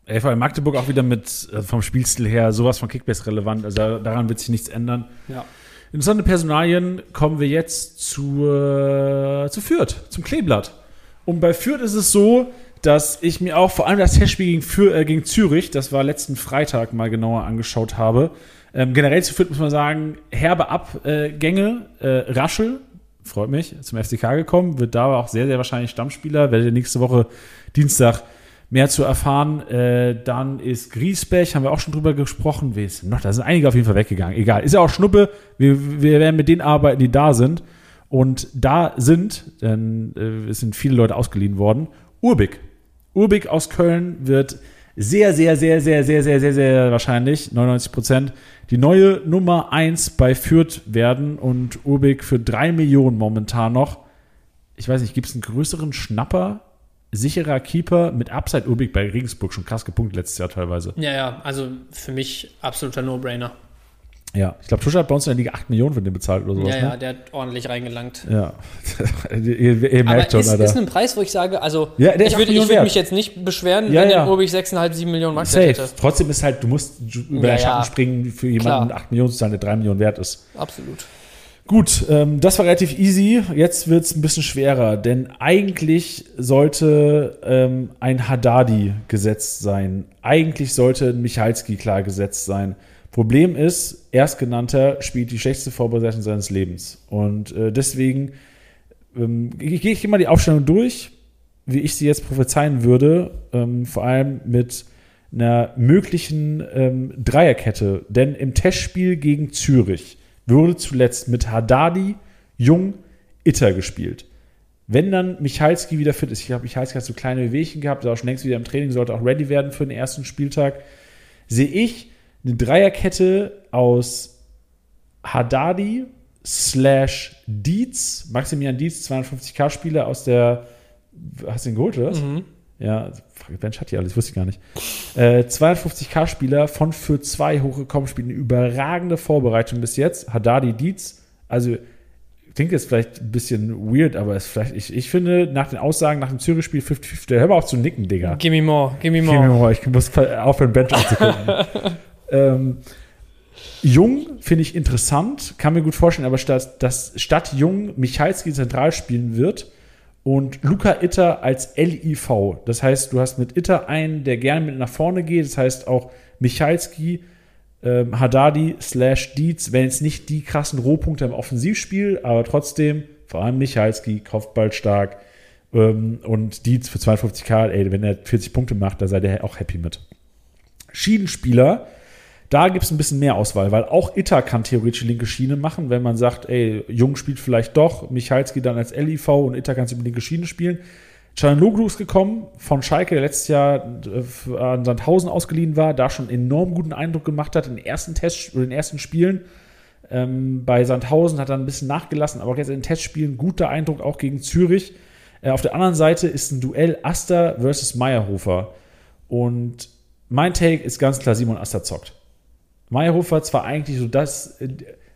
LV Magdeburg auch wieder mit äh, vom Spielstil her sowas von Kickbase relevant. Also daran wird sich nichts ändern. Ja. Interessante Personalien kommen wir jetzt zu, äh, zu Fürth, zum Kleeblatt. Und bei Fürth ist es so, dass ich mir auch vor allem das Testspiel gegen, Fürth, äh, gegen Zürich, das war letzten Freitag mal genauer angeschaut habe. Ähm, generell zu Fürth muss man sagen, herbe Abgänge, äh, Raschel, freut mich, zum FCK gekommen, wird da auch sehr, sehr wahrscheinlich Stammspieler, werdet ihr nächste Woche Dienstag mehr zu erfahren. Äh, dann ist Griesbech, haben wir auch schon drüber gesprochen. Wer ist noch? Da sind einige auf jeden Fall weggegangen. Egal, ist ja auch Schnuppe. Wir, wir werden mit denen arbeiten, die da sind. Und da sind, denn äh, es sind viele Leute ausgeliehen worden, Urbig. Urbig aus Köln wird sehr, sehr, sehr, sehr, sehr, sehr, sehr, sehr wahrscheinlich, 99 Prozent, die neue Nummer 1 bei Fürth werden und Urbig für 3 Millionen momentan noch. Ich weiß nicht, gibt es einen größeren Schnapper sicherer Keeper mit Upside Urbig bei Regensburg schon krass gepunktet letztes Jahr teilweise. Ja, ja, also für mich absoluter No-Brainer. Ja, ich glaube, Tuscher hat bei uns in der Liga 8 Millionen für den bezahlt oder sowas. Ja, ja, ne? der hat ordentlich reingelangt. Ja, ihr, ihr merkt Aber schon, ist, Alter. ist ein Preis, wo ich sage, also Ja, ich würde würd mich jetzt nicht beschweren, Ja, wenn ja. der Urbig 6,5, 7 Millionen Safe. hätte. Trotzdem ist halt, du musst über Ja, den Schatten springen für jemanden Klar. 8 Millionen zu zahlen, der 3 Millionen wert ist. Absolut. Gut, ähm, das war relativ easy. Jetzt wird es ein bisschen schwerer, denn eigentlich sollte ähm, ein Haddadi gesetzt sein. Eigentlich sollte ein Michalski klar gesetzt sein. Problem ist, Erstgenannter spielt die schlechteste Vorbereitung seines Lebens. Und äh, deswegen ähm, gehe ich, mal die Aufstellung durch, wie ich sie jetzt prophezeien würde, ähm, vor allem mit einer möglichen ähm, Dreierkette. Denn im Testspiel gegen Zürich wurde zuletzt mit Haddadi, Jung, Itter gespielt. Wenn dann Michalski wieder fit ist, ich glaube, Michalski hat so kleine Wehchen gehabt, ist auch schon längst wieder im Training, sollte auch ready werden für den ersten Spieltag, sehe ich eine Dreierkette aus Haddadi slash Dietz, Maximilian Dietz, 250k-Spieler aus der, hast du ihn geholt, oder was? Mhm. Ja, Bench hat die alles, wusste ich gar nicht. Äh, 250k-Spieler von für zwei hochgekommen, spielen eine überragende Vorbereitung bis jetzt. Haddadi Dietz, also klingt jetzt vielleicht ein bisschen weird, aber ist vielleicht, ich, ich finde, nach den Aussagen nach dem Zürich-Spiel 50-50, hör mal auf zu nicken, Digga. Gimme more, gimme Gib mir more. ich muss aufhören, Bench anzugucken. ähm, Jung finde ich interessant, kann mir gut vorstellen, aber statt, dass statt Jung Michalski zentral spielen wird und Luca Itter als LIV. Das heißt, du hast mit Itter einen, der gerne mit nach vorne geht. Das heißt auch Michalski, ähm, Haddadi slash Dietz, wenn jetzt nicht die krassen Rohpunkte im Offensivspiel, aber trotzdem, vor allem Michalski, kopfballstark ähm, und Dietz für 52k, ey, wenn er 40 Punkte macht, da seid ihr auch happy mit. Schiedenspieler, da gibt es ein bisschen mehr Auswahl, weil auch Itter kann theoretisch linke Schiene machen, wenn man sagt, ey, Jung spielt vielleicht doch, Michalski dann als LIV und Itter kann über die linke Schiene spielen. Canloglu ist gekommen von Schalke, der letztes Jahr äh, an Sandhausen ausgeliehen war, da schon enorm guten Eindruck gemacht hat in den ersten Test, in den ersten Spielen. Ähm, bei Sandhausen hat er ein bisschen nachgelassen, aber jetzt in den Testspielen guter Eindruck auch gegen Zürich. Äh, auf der anderen Seite ist ein Duell Aster versus Meyerhofer. Und mein Take ist ganz klar, Simon Aster zockt. Meyerhofer zwar eigentlich so das,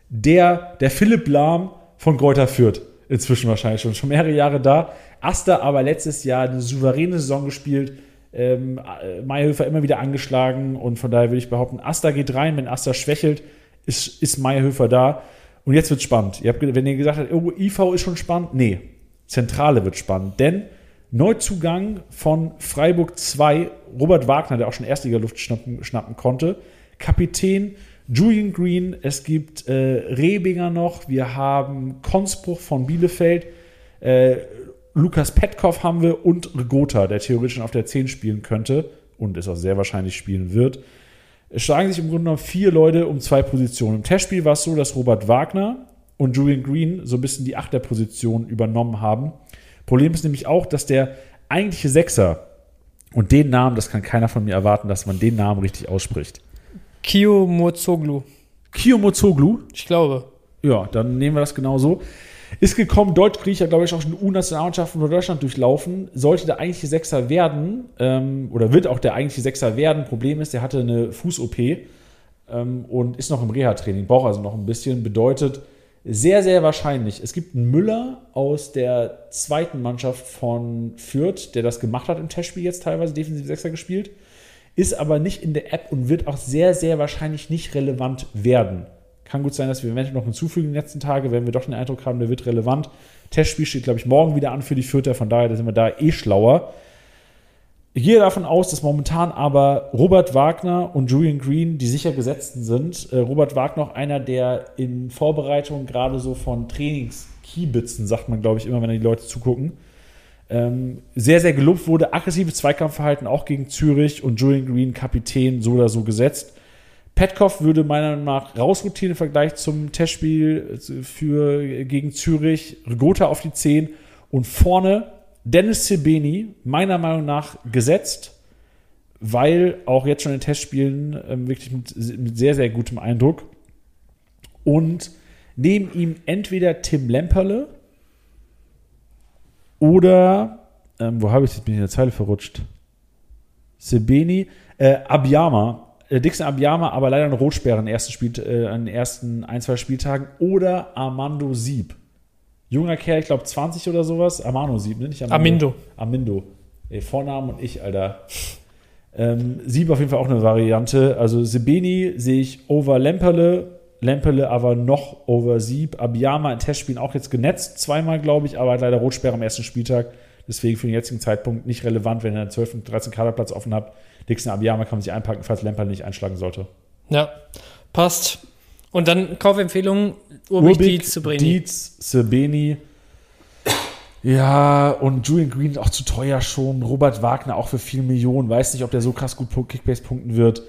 der, der Philipp Lahm von Greuther Fürth. Inzwischen wahrscheinlich schon, schon mehrere Jahre da. Aster aber letztes Jahr eine souveräne Saison gespielt. Ähm, äh, Meyerhofer immer wieder angeschlagen und von daher würde ich behaupten, Aster geht rein. Wenn Aster schwächelt, ist, ist Meyerhofer da. Und jetzt wird spannend. Ihr habt, wenn ihr gesagt habt, oh, IV ist schon spannend, nee, Zentrale wird spannend. Denn Neuzugang von Freiburg 2, Robert Wagner, der auch schon Erstliga-Luft schnappen, schnappen konnte, Kapitän Julian Green, es gibt äh, Rebinger noch, wir haben Konspruch von Bielefeld, äh, Lukas Petkov haben wir und Regota, der theoretisch schon auf der 10 spielen könnte und es auch sehr wahrscheinlich spielen wird. Es schlagen sich im Grunde genommen vier Leute um zwei Positionen. Im Testspiel war es so, dass Robert Wagner und Julian Green so ein bisschen die Achterposition übernommen haben. Problem ist nämlich auch, dass der eigentliche Sechser und den Namen, das kann keiner von mir erwarten, dass man den Namen richtig ausspricht. Kio Mozoglu. Kiyomozoglu, Ich glaube. ja, dann nehmen wir das genau so. Ist gekommen, Deutsch-Griecher, glaube ich, auch schon U-Nationalmannschaften von Deutschland durchlaufen. Sollte der eigentliche Sechser werden, ähm, oder wird auch der eigentliche Sechser werden. Problem ist, der hatte eine Fuß-OP ähm, und ist noch im Reha-Training, braucht also noch ein bisschen. Bedeutet, sehr, sehr wahrscheinlich, es gibt einen Müller aus der zweiten Mannschaft von Fürth, der das gemacht hat im Testspiel jetzt teilweise, defensiv Sechser gespielt, ist aber nicht in der App und wird auch sehr, sehr wahrscheinlich nicht relevant werden. Kann gut sein, dass wir eventuell noch hinzufügen in den letzten Tagen, wenn wir doch den Eindruck haben, der wird relevant. Testspiel steht, glaube ich, morgen wieder an für die Fürther, von daher sind wir da eh schlauer. Ich gehe davon aus, dass momentan aber Robert Wagner und Julian Green die sicher gesetzten sind. Äh, Robert Wagner auch einer, der in Vorbereitung gerade so von Trainings-Kiebitzen, sagt man, glaube ich, immer, wenn die Leute zugucken, sehr, sehr gelobt wurde. Aggressives Zweikampfverhalten auch gegen Zürich und Julian Green Kapitän so oder so gesetzt. Petkov würde meiner Meinung nach rausrotieren im Vergleich zum Testspiel für, gegen Zürich. Regota auf die 10 und vorne Dennis Sebeni, meiner Meinung nach gesetzt, weil auch jetzt schon in Testspielen ähm, wirklich mit, mit sehr, sehr gutem Eindruck. Und neben ihm entweder Tim Lemperle oder, ähm, wo habe ich jetzt, bin ich in der Zeile verrutscht? Sebeni, äh, Abiyama, äh, Dixon Abiyama, aber leider eine Rotsperre in den ersten, Spiel, äh, an den ersten ein, zwei Spieltagen. Oder Armando Sieb. Junger Kerl, ich glaube 20 oder sowas. Armando Sieb, ne? Nicht Amindo. Amindo. Ey, Vornamen und ich, Alter. Ähm, Sieb auf jeden Fall auch eine Variante. Also Sebeni sehe ich over Lemperle, Lemperle aber noch over Sieb. Abiyama in Testspielen auch jetzt genetzt, zweimal, glaube ich, aber hat leider Rotsperre am ersten Spieltag. Deswegen für den jetzigen Zeitpunkt nicht relevant, wenn ihr einen 12. und 13. Kaderplatz offen habt. Dixon Abiyama kann man sich einpacken, falls Lemperle nicht einschlagen sollte. Ja, passt. Und dann Kaufempfehlung, Urbich, Dietz zu bringen. Dietz, Sebeni. Ja, und Julian Green auch zu teuer schon. Robert Wagner auch für 4 Millionen. Weiß nicht, ob der so krass gut Kickbase punkten wird.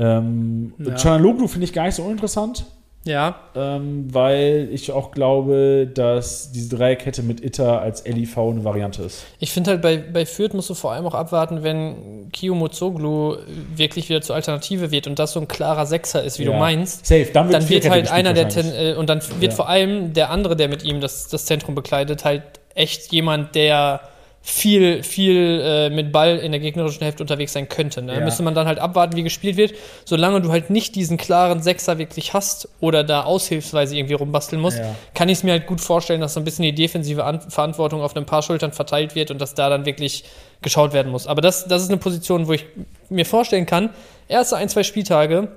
Ähm, Ja. Finde ich gar nicht so uninteressant, Ja, ähm, weil ich auch glaube, dass diese Dreierkette mit Itter als LIV eine Variante ist. ich finde halt bei, bei Fürth musst du vor allem auch abwarten, wenn Kio Mozoglu wirklich wieder zur Alternative wird und das so ein klarer Sechser ist, wie du Ja. meinst. Safe, dann wird, Dann wird halt einer der. Ten, äh, und dann wird Ja. vor allem der andere, der mit ihm das, das Zentrum bekleidet, halt echt jemand, der viel, viel äh, mit Ball in der gegnerischen Hälfte unterwegs sein könnte. Ne? Ja. Müsste man dann halt abwarten, wie gespielt wird. Solange du halt nicht diesen klaren Sechser wirklich hast oder da aushilfsweise irgendwie rumbasteln musst, Ja. kann ich es mir halt gut vorstellen, dass so ein bisschen die defensive An Verantwortung auf ein paar Schultern verteilt wird und dass da dann wirklich geschaut werden muss. Aber das, das ist eine Position, wo ich mir vorstellen kann, erste ein, zwei Spieltage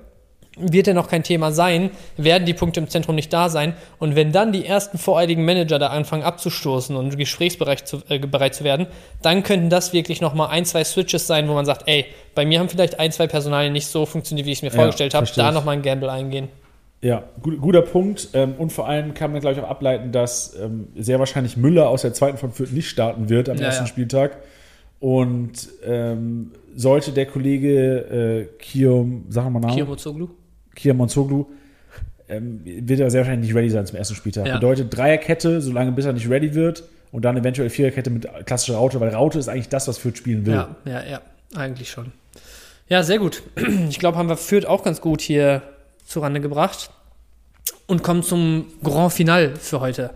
wird ja noch kein Thema sein, werden die Punkte im Zentrum nicht da sein. Und wenn dann die ersten voreiligen Manager da anfangen abzustoßen und gesprächsbereit zu, äh, bereit zu werden, dann könnten das wirklich nochmal ein, zwei Switches sein, wo man sagt, ey, bei mir haben vielleicht ein, zwei Personalien nicht so funktioniert, wie ich es mir Ja, vorgestellt habe, da nochmal ein Gamble eingehen. Ja, gut, guter Punkt. Ähm, und vor allem kann man, glaube ich, auch ableiten, dass ähm, sehr wahrscheinlich Müller aus der zweiten von Fürth nicht starten wird am Ja, ersten ja. Spieltag. Und ähm, sollte der Kollege äh, Kiom, sagen wir mal Namen, Kirozoglu? Kier Monzoglu, ähm, wird er sehr wahrscheinlich nicht ready sein zum ersten Spieltag. Ja. Bedeutet Dreierkette, solange bis er nicht ready wird. Und dann eventuell Viererkette mit klassischer Raute, weil Raute ist eigentlich das, was Fürth spielen will. Ja, ja, ja, eigentlich schon. Ja, sehr gut. Ich glaube, haben wir Fürth auch ganz gut hier zurande gebracht. Und kommen zum Grand Final für heute.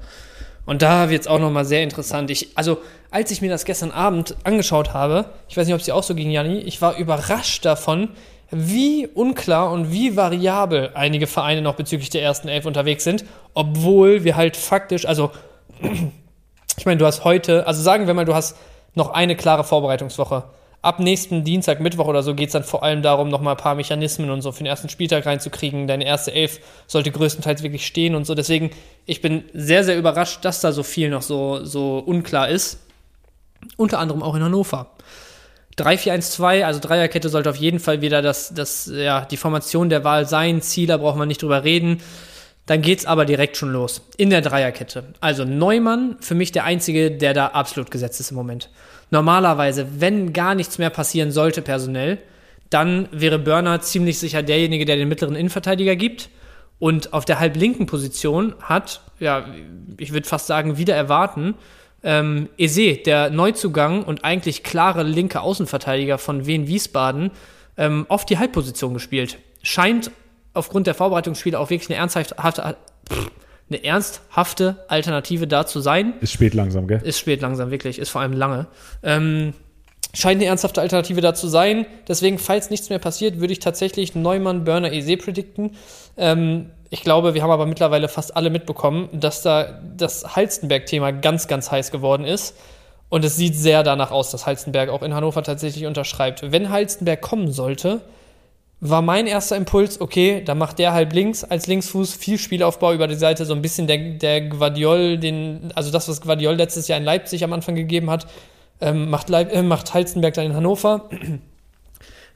Und da wird es auch nochmal sehr interessant. Ich, also, als ich mir das gestern Abend angeschaut habe, ich weiß nicht, ob es dir auch so ging, Janni, ich war überrascht davon, wie unklar und wie variabel einige Vereine noch bezüglich der ersten Elf unterwegs sind, obwohl wir halt faktisch, also ich meine, du hast heute, also sagen wir mal, du hast noch eine klare Vorbereitungswoche. Ab nächsten Dienstag, Mittwoch oder so geht es dann vor allem darum, nochmal ein paar Mechanismen und so für den ersten Spieltag reinzukriegen. Deine erste Elf sollte größtenteils wirklich stehen und so. Deswegen, ich bin sehr, sehr überrascht, dass da so viel noch so, so unklar ist. Unter anderem auch in Hannover. 3-4-1-2, also Dreierkette sollte auf jeden Fall wieder das, das, ja, die Formation der Wahl sein. Zieler braucht man nicht drüber reden. Dann geht's aber direkt schon los. In der Dreierkette. Also Neumann, für mich der Einzige, der da absolut gesetzt ist im Moment. Normalerweise, wenn gar nichts mehr passieren sollte personell, dann wäre Börner ziemlich sicher derjenige, der den mittleren Innenverteidiger gibt. Und auf der halblinken Position hat, ja, ich würde fast sagen, wieder erwarten, ähm, Eze, der Neuzugang und eigentlich klare linke Außenverteidiger von Wien Wiesbaden, ähm, oft die Halbposition gespielt. Scheint aufgrund der Vorbereitungsspiele auch wirklich eine ernsthafte, eine ernsthafte Alternative da zu sein. Ist spät langsam, gell? Ist spät langsam, wirklich. Ist vor allem lange. Ähm, scheint eine ernsthafte Alternative da zu sein. Deswegen, falls nichts mehr passiert, würde ich tatsächlich Neumann, Burner, Eze predikten. Ähm, ich glaube, wir haben aber mittlerweile fast alle mitbekommen, dass da das Halstenberg-Thema ganz, ganz heiß geworden ist. Und es sieht sehr danach aus, dass Halstenberg auch in Hannover tatsächlich unterschreibt. Wenn Halstenberg kommen sollte, war mein erster Impuls, okay, dann macht der halb links als Linksfuß viel Spielaufbau über die Seite, so ein bisschen der, der Guardiol, den, also das, was Guardiol letztes Jahr in Leipzig am Anfang gegeben hat, ähm, macht, Leip äh, macht Halstenberg dann in Hannover.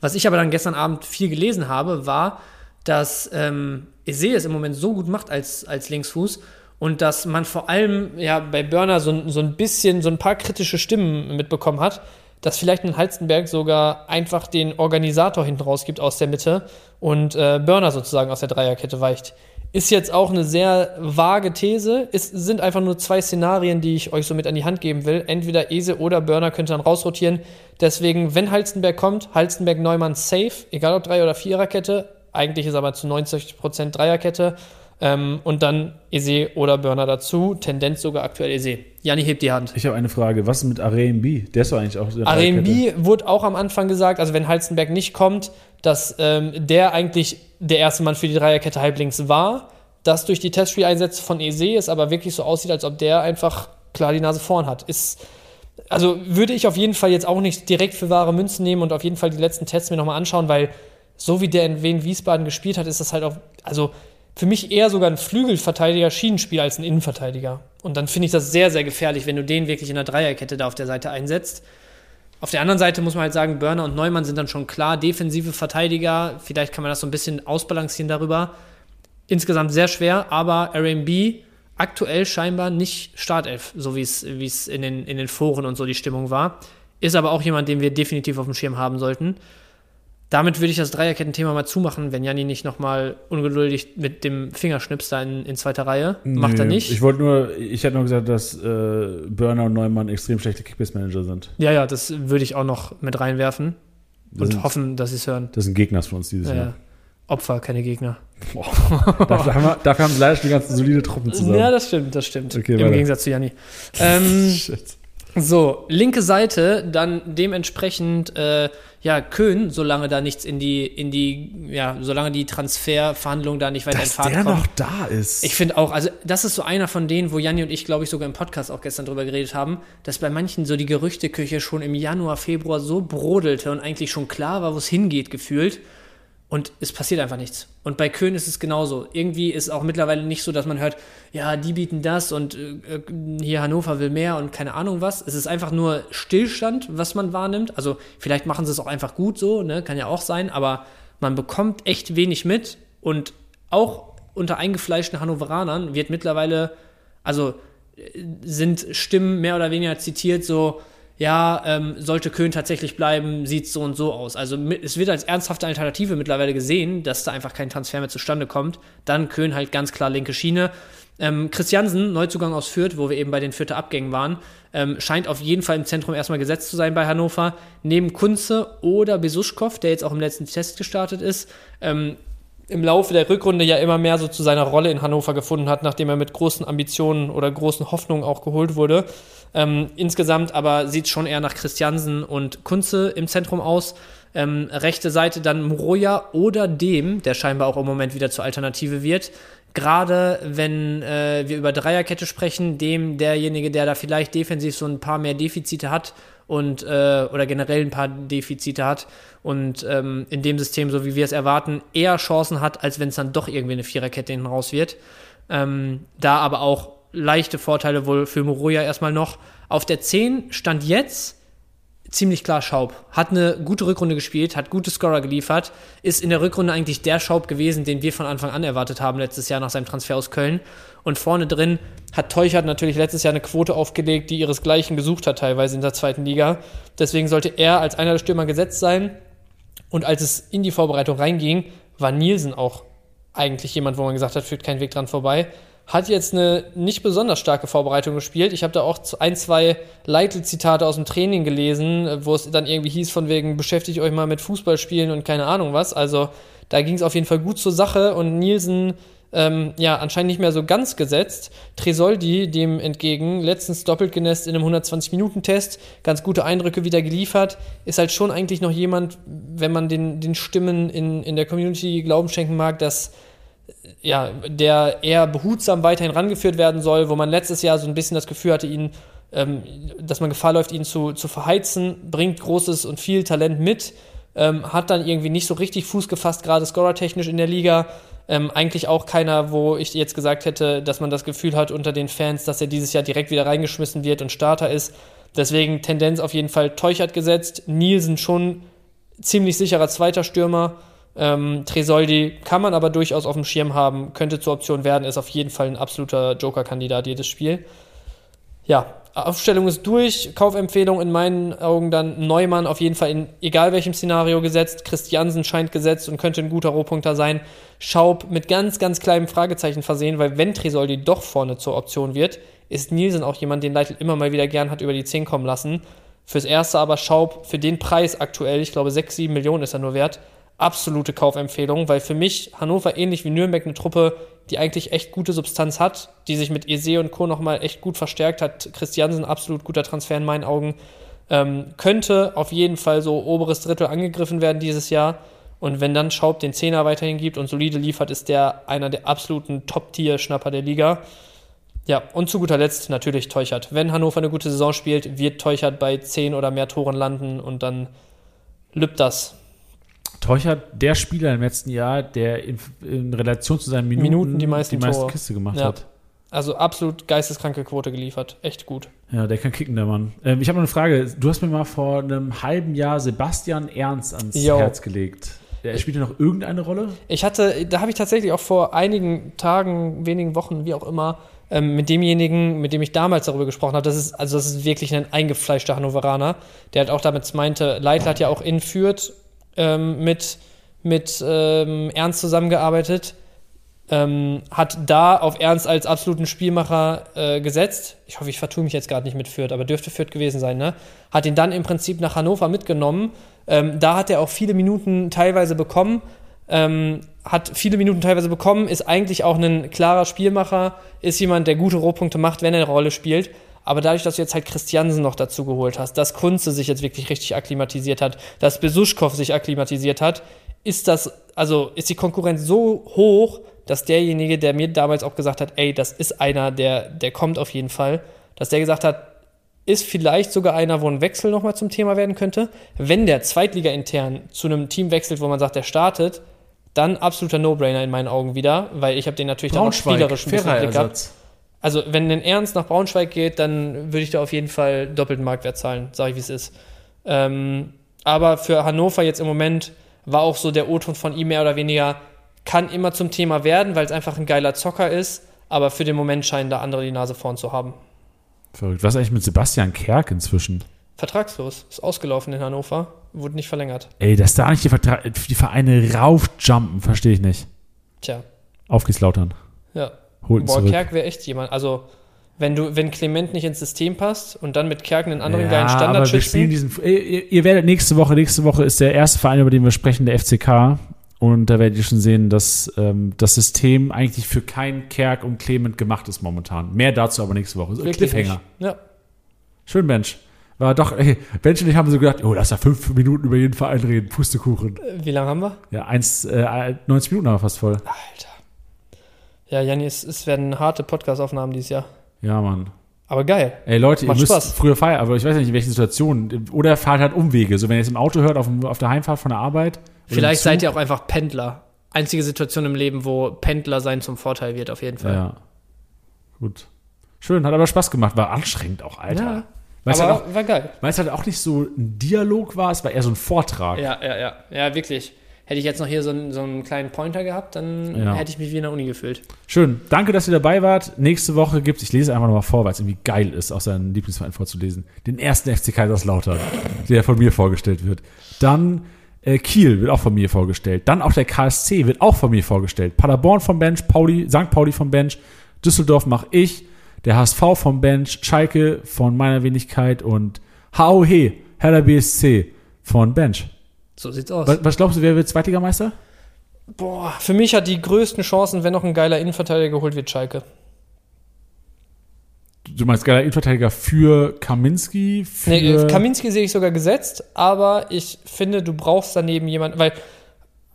Was ich aber dann gestern Abend viel gelesen habe, war, dass ähm, Eze es im Moment so gut macht als, als Linksfuß und dass man vor allem ja bei Burner so, so ein bisschen, so ein paar kritische Stimmen mitbekommen hat, dass vielleicht ein Halstenberg sogar einfach den Organisator hinten rausgibt aus der Mitte und äh, Burner sozusagen aus der Dreierkette weicht. Ist jetzt auch eine sehr vage These. Es sind einfach nur zwei Szenarien, die ich euch so mit an die Hand geben will. Entweder Ese oder Burner könnte dann rausrotieren. Deswegen, wenn Halstenberg kommt, Halstenberg Neumann safe, egal ob Drei- oder Viererkette. Eigentlich ist aber zu 90% Dreierkette. Ähm, und dann Ese oder Burner dazu. Tendenz sogar aktuell Ese. Janni hebt die Hand. Ich habe eine Frage. Was ist mit RMB? Der ist doch eigentlich auch. RMB wurde auch am Anfang gesagt, also wenn Halstenberg nicht kommt, dass ähm, der eigentlich der erste Mann für die Dreierkette halblinks war. Das durch die Testspieleinsätze von Ese es aber wirklich so aussieht, als ob der einfach klar die Nase vorn hat. Ist, also würde ich auf jeden Fall jetzt auch nicht direkt für wahre Münzen nehmen und auf jeden Fall die letzten Tests mir nochmal anschauen, weil so wie der in Wien Wiesbaden gespielt hat, ist das halt auch, also für mich eher sogar ein Flügelverteidiger, Schienenspieler als ein Innenverteidiger. Und dann finde ich das sehr, sehr gefährlich, wenn du den wirklich in der Dreierkette da auf der Seite einsetzt. Auf der anderen Seite muss man halt sagen, Börner und Neumann sind dann schon klar defensive Verteidiger. Vielleicht kann man das so ein bisschen ausbalancieren darüber. Insgesamt sehr schwer, aber RMB aktuell scheinbar nicht Startelf, so wie es in den, in den Foren und so die Stimmung war. Ist aber auch jemand, den wir definitiv auf dem Schirm haben sollten. Damit würde ich das Dreierketten-Thema mal zumachen, wenn Janni nicht nochmal ungeduldig mit dem Fingerschnips da in, in zweiter Reihe. Macht er nicht. Ich wollte nur, ich hätte nur gesagt, dass äh, Burner und Neumann extrem schlechte Kickbase-Manager sind. Ja, ja, das würde ich auch noch mit reinwerfen. Das und sind- hoffen, dass sie es hören. Das sind Gegner von uns dieses Äh, Jahr. Opfer, keine Gegner. Dafür haben, wir, dafür haben sie leider schon die ganzen solide Truppen zusammen. Ja, das stimmt, das stimmt. Okay, Im weiter. Gegensatz zu Janni. Ähm, Shit. So, linke Seite, dann dementsprechend, äh, ja, Köhn, solange da nichts in die, in die, ja, solange die Transferverhandlungen da nicht weiter Dass Fahrt der kommen. noch da ist. Ich finde auch, also das ist so einer von denen, wo Janni und ich, glaube ich, sogar im Podcast auch gestern drüber geredet haben, dass bei manchen so die Gerüchteküche schon im Januar, Februar so brodelte und eigentlich schon klar war, wo es hingeht, gefühlt. Und es passiert einfach nichts. Und bei Köhn ist es genauso. Irgendwie ist auch mittlerweile nicht so, dass man hört, ja, die bieten das und äh, hier Hannover will mehr und keine Ahnung was. Es ist einfach nur Stillstand, was man wahrnimmt. Also vielleicht machen sie es auch einfach gut so, ne? kann ja auch sein, aber man bekommt echt wenig mit und auch unter eingefleischten Hannoveranern wird mittlerweile, also äh, sind Stimmen mehr oder weniger zitiert, so, ja, ähm, sollte Köhn tatsächlich bleiben, sieht so und so aus. Also mit, es wird als ernsthafte Alternative mittlerweile gesehen, dass da einfach kein Transfer mehr zustande kommt. Dann Köhn halt ganz klar linke Schiene. Ähm, Christiansen, Neuzugang aus Fürth, wo wir eben bei den Fürther Abgängen waren, ähm, scheint auf jeden Fall im Zentrum erstmal gesetzt zu sein bei Hannover. Neben Kunze oder Besuschkow, der jetzt auch im letzten Test gestartet ist, ähm, im Laufe der Rückrunde ja immer mehr so zu seiner Rolle in Hannover gefunden hat, nachdem er mit großen Ambitionen oder großen Hoffnungen auch geholt wurde. Ähm, insgesamt aber sieht schon eher nach Christiansen und Kunze im Zentrum aus. Ähm, rechte Seite dann Moroja oder dem, der scheinbar auch im Moment wieder zur Alternative wird. Gerade wenn äh, wir über Dreierkette sprechen, dem derjenige, der da vielleicht defensiv so ein paar mehr Defizite hat und äh, oder generell ein paar Defizite hat und ähm, in dem System, so wie wir es erwarten, eher Chancen hat, als wenn es dann doch irgendwie eine Viererkette hinten raus wird. Ähm, da aber auch leichte Vorteile wohl für Moroja erstmal noch. Auf der 10 stand jetzt ziemlich klar Schaub. Hat eine gute Rückrunde gespielt, hat gute Scorer geliefert, ist in der Rückrunde eigentlich der Schaub gewesen, den wir von Anfang an erwartet haben letztes Jahr nach seinem Transfer aus Köln. Und vorne drin hat Teuchert natürlich letztes Jahr eine Quote aufgelegt, die ihresgleichen gesucht hat, teilweise in der zweiten Liga. Deswegen sollte er als einer der Stürmer gesetzt sein. Und als es in die Vorbereitung reinging, war Nielsen auch eigentlich jemand, wo man gesagt hat, führt kein Weg dran vorbei. Hat jetzt eine nicht besonders starke Vorbereitung gespielt. Ich habe da auch ein, zwei Leitl-Zitate aus dem Training gelesen, wo es dann irgendwie hieß, von wegen, beschäftigt euch mal mit Fußballspielen und keine Ahnung was. Also da ging es auf jeden Fall gut zur Sache und Nielsen ähm, ja, anscheinend nicht mehr so ganz gesetzt. Tresoldi dem entgegen, letztens doppelt genässt in einem 120-Minuten-Test, ganz gute Eindrücke wieder geliefert, ist halt schon eigentlich noch jemand, wenn man den, den Stimmen in, in der Community Glauben schenken mag, dass ja, der eher behutsam weiterhin rangeführt werden soll, wo man letztes Jahr so ein bisschen das Gefühl hatte, ihn, ähm, dass man Gefahr läuft, ihn zu, zu verheizen, bringt großes und viel Talent mit, ähm, hat dann irgendwie nicht so richtig Fuß gefasst, gerade scorertechnisch in der Liga. Ähm, eigentlich auch keiner, wo ich jetzt gesagt hätte, dass man das Gefühl hat unter den Fans, dass er dieses Jahr direkt wieder reingeschmissen wird und Starter ist. Deswegen Tendenz auf jeden Fall Teuchert gesetzt. Nielsen schon ziemlich sicherer zweiter Stürmer. Ähm, Tresoldi kann man aber durchaus auf dem Schirm haben, könnte zur Option werden, ist auf jeden Fall ein absoluter Joker-Kandidat jedes Spiel. Ja, Aufstellung ist durch. Kaufempfehlung in meinen Augen dann Neumann auf jeden Fall in egal welchem Szenario gesetzt. Christiansen scheint gesetzt und könnte ein guter Rohpunkter sein. Schaub mit ganz, ganz kleinem Fragezeichen versehen, weil wenn Tresoldi doch vorne zur Option wird, ist Nielsen auch jemand, den Leitl immer mal wieder gern hat über die 10 kommen lassen. Fürs Erste aber Schaub für den Preis aktuell, ich glaube 6, 7 Millionen ist er nur wert, absolute Kaufempfehlung, weil für mich Hannover ähnlich wie Nürnberg eine Truppe, die eigentlich echt gute Substanz hat, die sich mit Ese und Co. nochmal echt gut verstärkt hat. Christiansen, absolut guter Transfer in meinen Augen. Ähm, könnte auf jeden Fall so oberes Drittel angegriffen werden dieses Jahr. Und wenn dann Schaub den Zehner weiterhin gibt und solide liefert, ist der einer der absoluten Top-Tier-Schnapper der Liga. Ja, und zu guter Letzt natürlich Teuchert. Wenn Hannover eine gute Saison spielt, wird Teuchert bei 10 oder mehr Toren landen und dann lübt das Teuchert der Spieler im letzten Jahr, der in, in Relation zu seinen Minuten, Minuten die meisten, die meisten. Kiste gemacht Ja. hat. Also absolut geisteskranke Quote geliefert. Echt gut. Ja, der kann kicken, der Mann. Ähm, ich habe noch eine Frage. Du hast mir mal vor einem halben Jahr Sebastian Ernst ans Jo. Herz gelegt. Der spielt ja noch irgendeine Rolle? Ich hatte, da habe ich tatsächlich auch vor einigen Tagen, wenigen Wochen, wie auch immer, ähm, mit demjenigen, mit dem ich damals darüber gesprochen habe, das ist, also das ist wirklich ein eingefleischter Hannoveraner, der hat auch damit meinte, Leitl hat ja auch in Fürth ähm, mit, mit ähm, Ernst zusammengearbeitet, ähm, hat da auf Ernst als absoluten Spielmacher äh, gesetzt. Ich hoffe, ich vertue mich jetzt gerade nicht mit Fürth, aber dürfte Fürth gewesen sein, ne? Hat ihn dann im Prinzip nach Hannover mitgenommen. Ähm, da hat er auch viele Minuten teilweise bekommen. Ähm, hat viele Minuten teilweise bekommen, ist eigentlich auch ein klarer Spielmacher, ist jemand, der gute Rohpunkte macht, wenn er eine Rolle spielt. Aber dadurch, dass du jetzt halt Christiansen noch dazu geholt hast, dass Kunze sich jetzt wirklich richtig akklimatisiert hat, dass Besuschkow sich akklimatisiert hat, ist das, also ist die Konkurrenz so hoch, dass derjenige, der mir damals auch gesagt hat, ey, das ist einer, der, der kommt auf jeden Fall, dass der gesagt hat, ist vielleicht sogar einer, wo ein Wechsel nochmal zum Thema werden könnte. Wenn der Zweitliga intern zu einem Team wechselt, wo man sagt, der startet, dann absoluter No-Brainer in meinen Augen wieder, weil ich habe den natürlich dann auch spielerisch ein bisschen Blick gehabt. Also, wenn ein Ernst nach Braunschweig geht, dann würde ich da auf jeden Fall doppelten Marktwert zahlen, sage ich, wie es ist. Ähm, aber für Hannover jetzt im Moment war auch so der O-Ton von ihm mehr oder weniger, kann immer zum Thema werden, weil es einfach ein geiler Zocker ist, aber für den Moment scheinen da andere die Nase vorn zu haben. Verrückt. Was ist eigentlich mit Sebastian Kerk inzwischen? Vertragslos, ist ausgelaufen in Hannover, wurde nicht verlängert. Ey, dass da nicht die, Vertra die Vereine raufjumpen, verstehe ich nicht. Tja, Auf geht's Lautern. ja. Holt Boah, zurück. Kerk wäre echt jemand. Also, wenn du, wenn Clement nicht ins System passt und dann mit Kerk einen anderen ja, geilen Standard aber wir spielen diesen. Ihr, ihr werdet nächste Woche, nächste Woche ist der erste Verein, über den wir sprechen, der FCK. Und da werdet ihr schon sehen, dass ähm, das System eigentlich für kein Kerk und Clement gemacht ist momentan. Mehr dazu aber nächste Woche. So, Wirklich Cliffhanger. nicht. Ja, Schön, Mensch. War doch, ey, Bench und ich haben so gedacht, oh, lass da fünf Minuten über jeden Verein reden. Pustekuchen. Wie lange haben wir? Ja, eins, äh, 90 Minuten haben wir fast voll. Alter. Ja, Janni, es, es werden harte Podcast-Aufnahmen dieses Jahr. Ja, Mann. Aber geil. Ey Leute, ihr müsst Spaß. früher feiern, aber ich weiß nicht, in welchen Situationen. Oder fahrt halt Umwege. So, wenn ihr es im Auto hört, auf, dem, auf der Heimfahrt von der Arbeit. Vielleicht seid ihr auch einfach Pendler. Einzige Situation im Leben, wo Pendler sein zum Vorteil wird, auf jeden Fall. Ja. Gut. Schön, hat aber Spaß gemacht. War anstrengend auch, Alter. Ja. Weil es Aber halt, auch- war geil. weil es halt auch nicht so ein Dialog war, es war eher so ein Vortrag. Ja, ja, ja. Ja, wirklich. Hätte ich jetzt noch hier so einen, so einen kleinen Pointer gehabt, dann Ja. hätte ich mich wie in der Uni gefühlt. Schön. Danke, dass ihr dabei wart. Nächste Woche gibt's, ich lese einfach nochmal vor, weil es irgendwie geil ist, auch seinen Lieblingsverein vorzulesen. Den ersten FC Kaiserslautern, der von mir vorgestellt wird. Dann äh, Kiel wird auch von mir vorgestellt. Dann auch der KSC wird auch von mir vorgestellt. Paderborn vom Bench, Pauli, St. Pauli vom Bench, Düsseldorf mache ich, der HSV vom Bench, Schalke von meiner Wenigkeit und HOH, Hertha BSC von Bench. So sieht's aus. Was, was glaubst du, wer wird Zweitligameister? Boah, für mich hat die größten Chancen, wenn noch ein geiler Innenverteidiger geholt wird, Schalke. Du meinst geiler Innenverteidiger für Kaminski? Für Nee, Kaminski sehe ich sogar gesetzt, aber ich finde, du brauchst daneben jemanden, weil,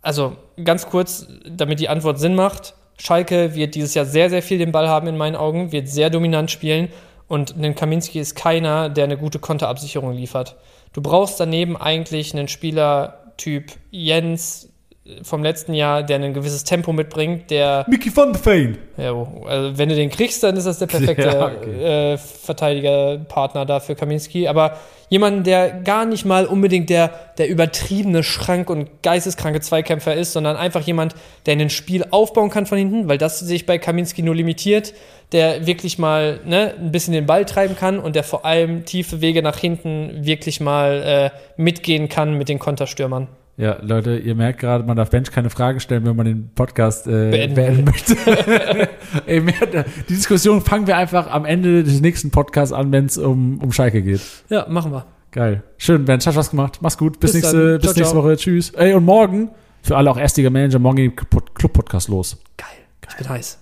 also ganz kurz, damit die Antwort Sinn macht, Schalke wird dieses Jahr sehr, sehr viel den Ball haben in meinen Augen, wird sehr dominant spielen und ein Kaminski ist keiner, der eine gute Konterabsicherung liefert. Du brauchst daneben eigentlich einen Spielertyp Jens vom letzten Jahr, der ein gewisses Tempo mitbringt, der Mickey van de Veen. ja, also wenn du den kriegst, dann ist das der perfekte Ja, okay. äh, Verteidigerpartner da für Kaminski. Aber jemanden, der gar nicht mal unbedingt der, der übertriebene Schrank- und geisteskranke Zweikämpfer ist, sondern einfach jemand, der ein Spiel aufbauen kann von hinten, weil das sich bei Kaminski nur limitiert, der wirklich mal ne, ein bisschen den Ball treiben kann und der vor allem tiefe Wege nach hinten wirklich mal äh, mitgehen kann mit den Konterstürmern. Ja, Leute, ihr merkt gerade, man darf Bench keine Frage stellen, wenn man den Podcast äh, Beenden beenden, möchte. Ey, mehr, die Diskussion fangen wir einfach am Ende des nächsten Podcasts an, wenn es um, um Schalke geht. Ja, machen wir. Geil. Schön, Bench, hat Spaß gemacht. Mach's gut. Bis, Bis nächste, dann. bis Ciao, nächste ciao. Woche. Tschüss. Ey, und morgen, für alle auch Erstliga Manager, morgen geht Club-Podcast los. Geil. Ich bin heiß.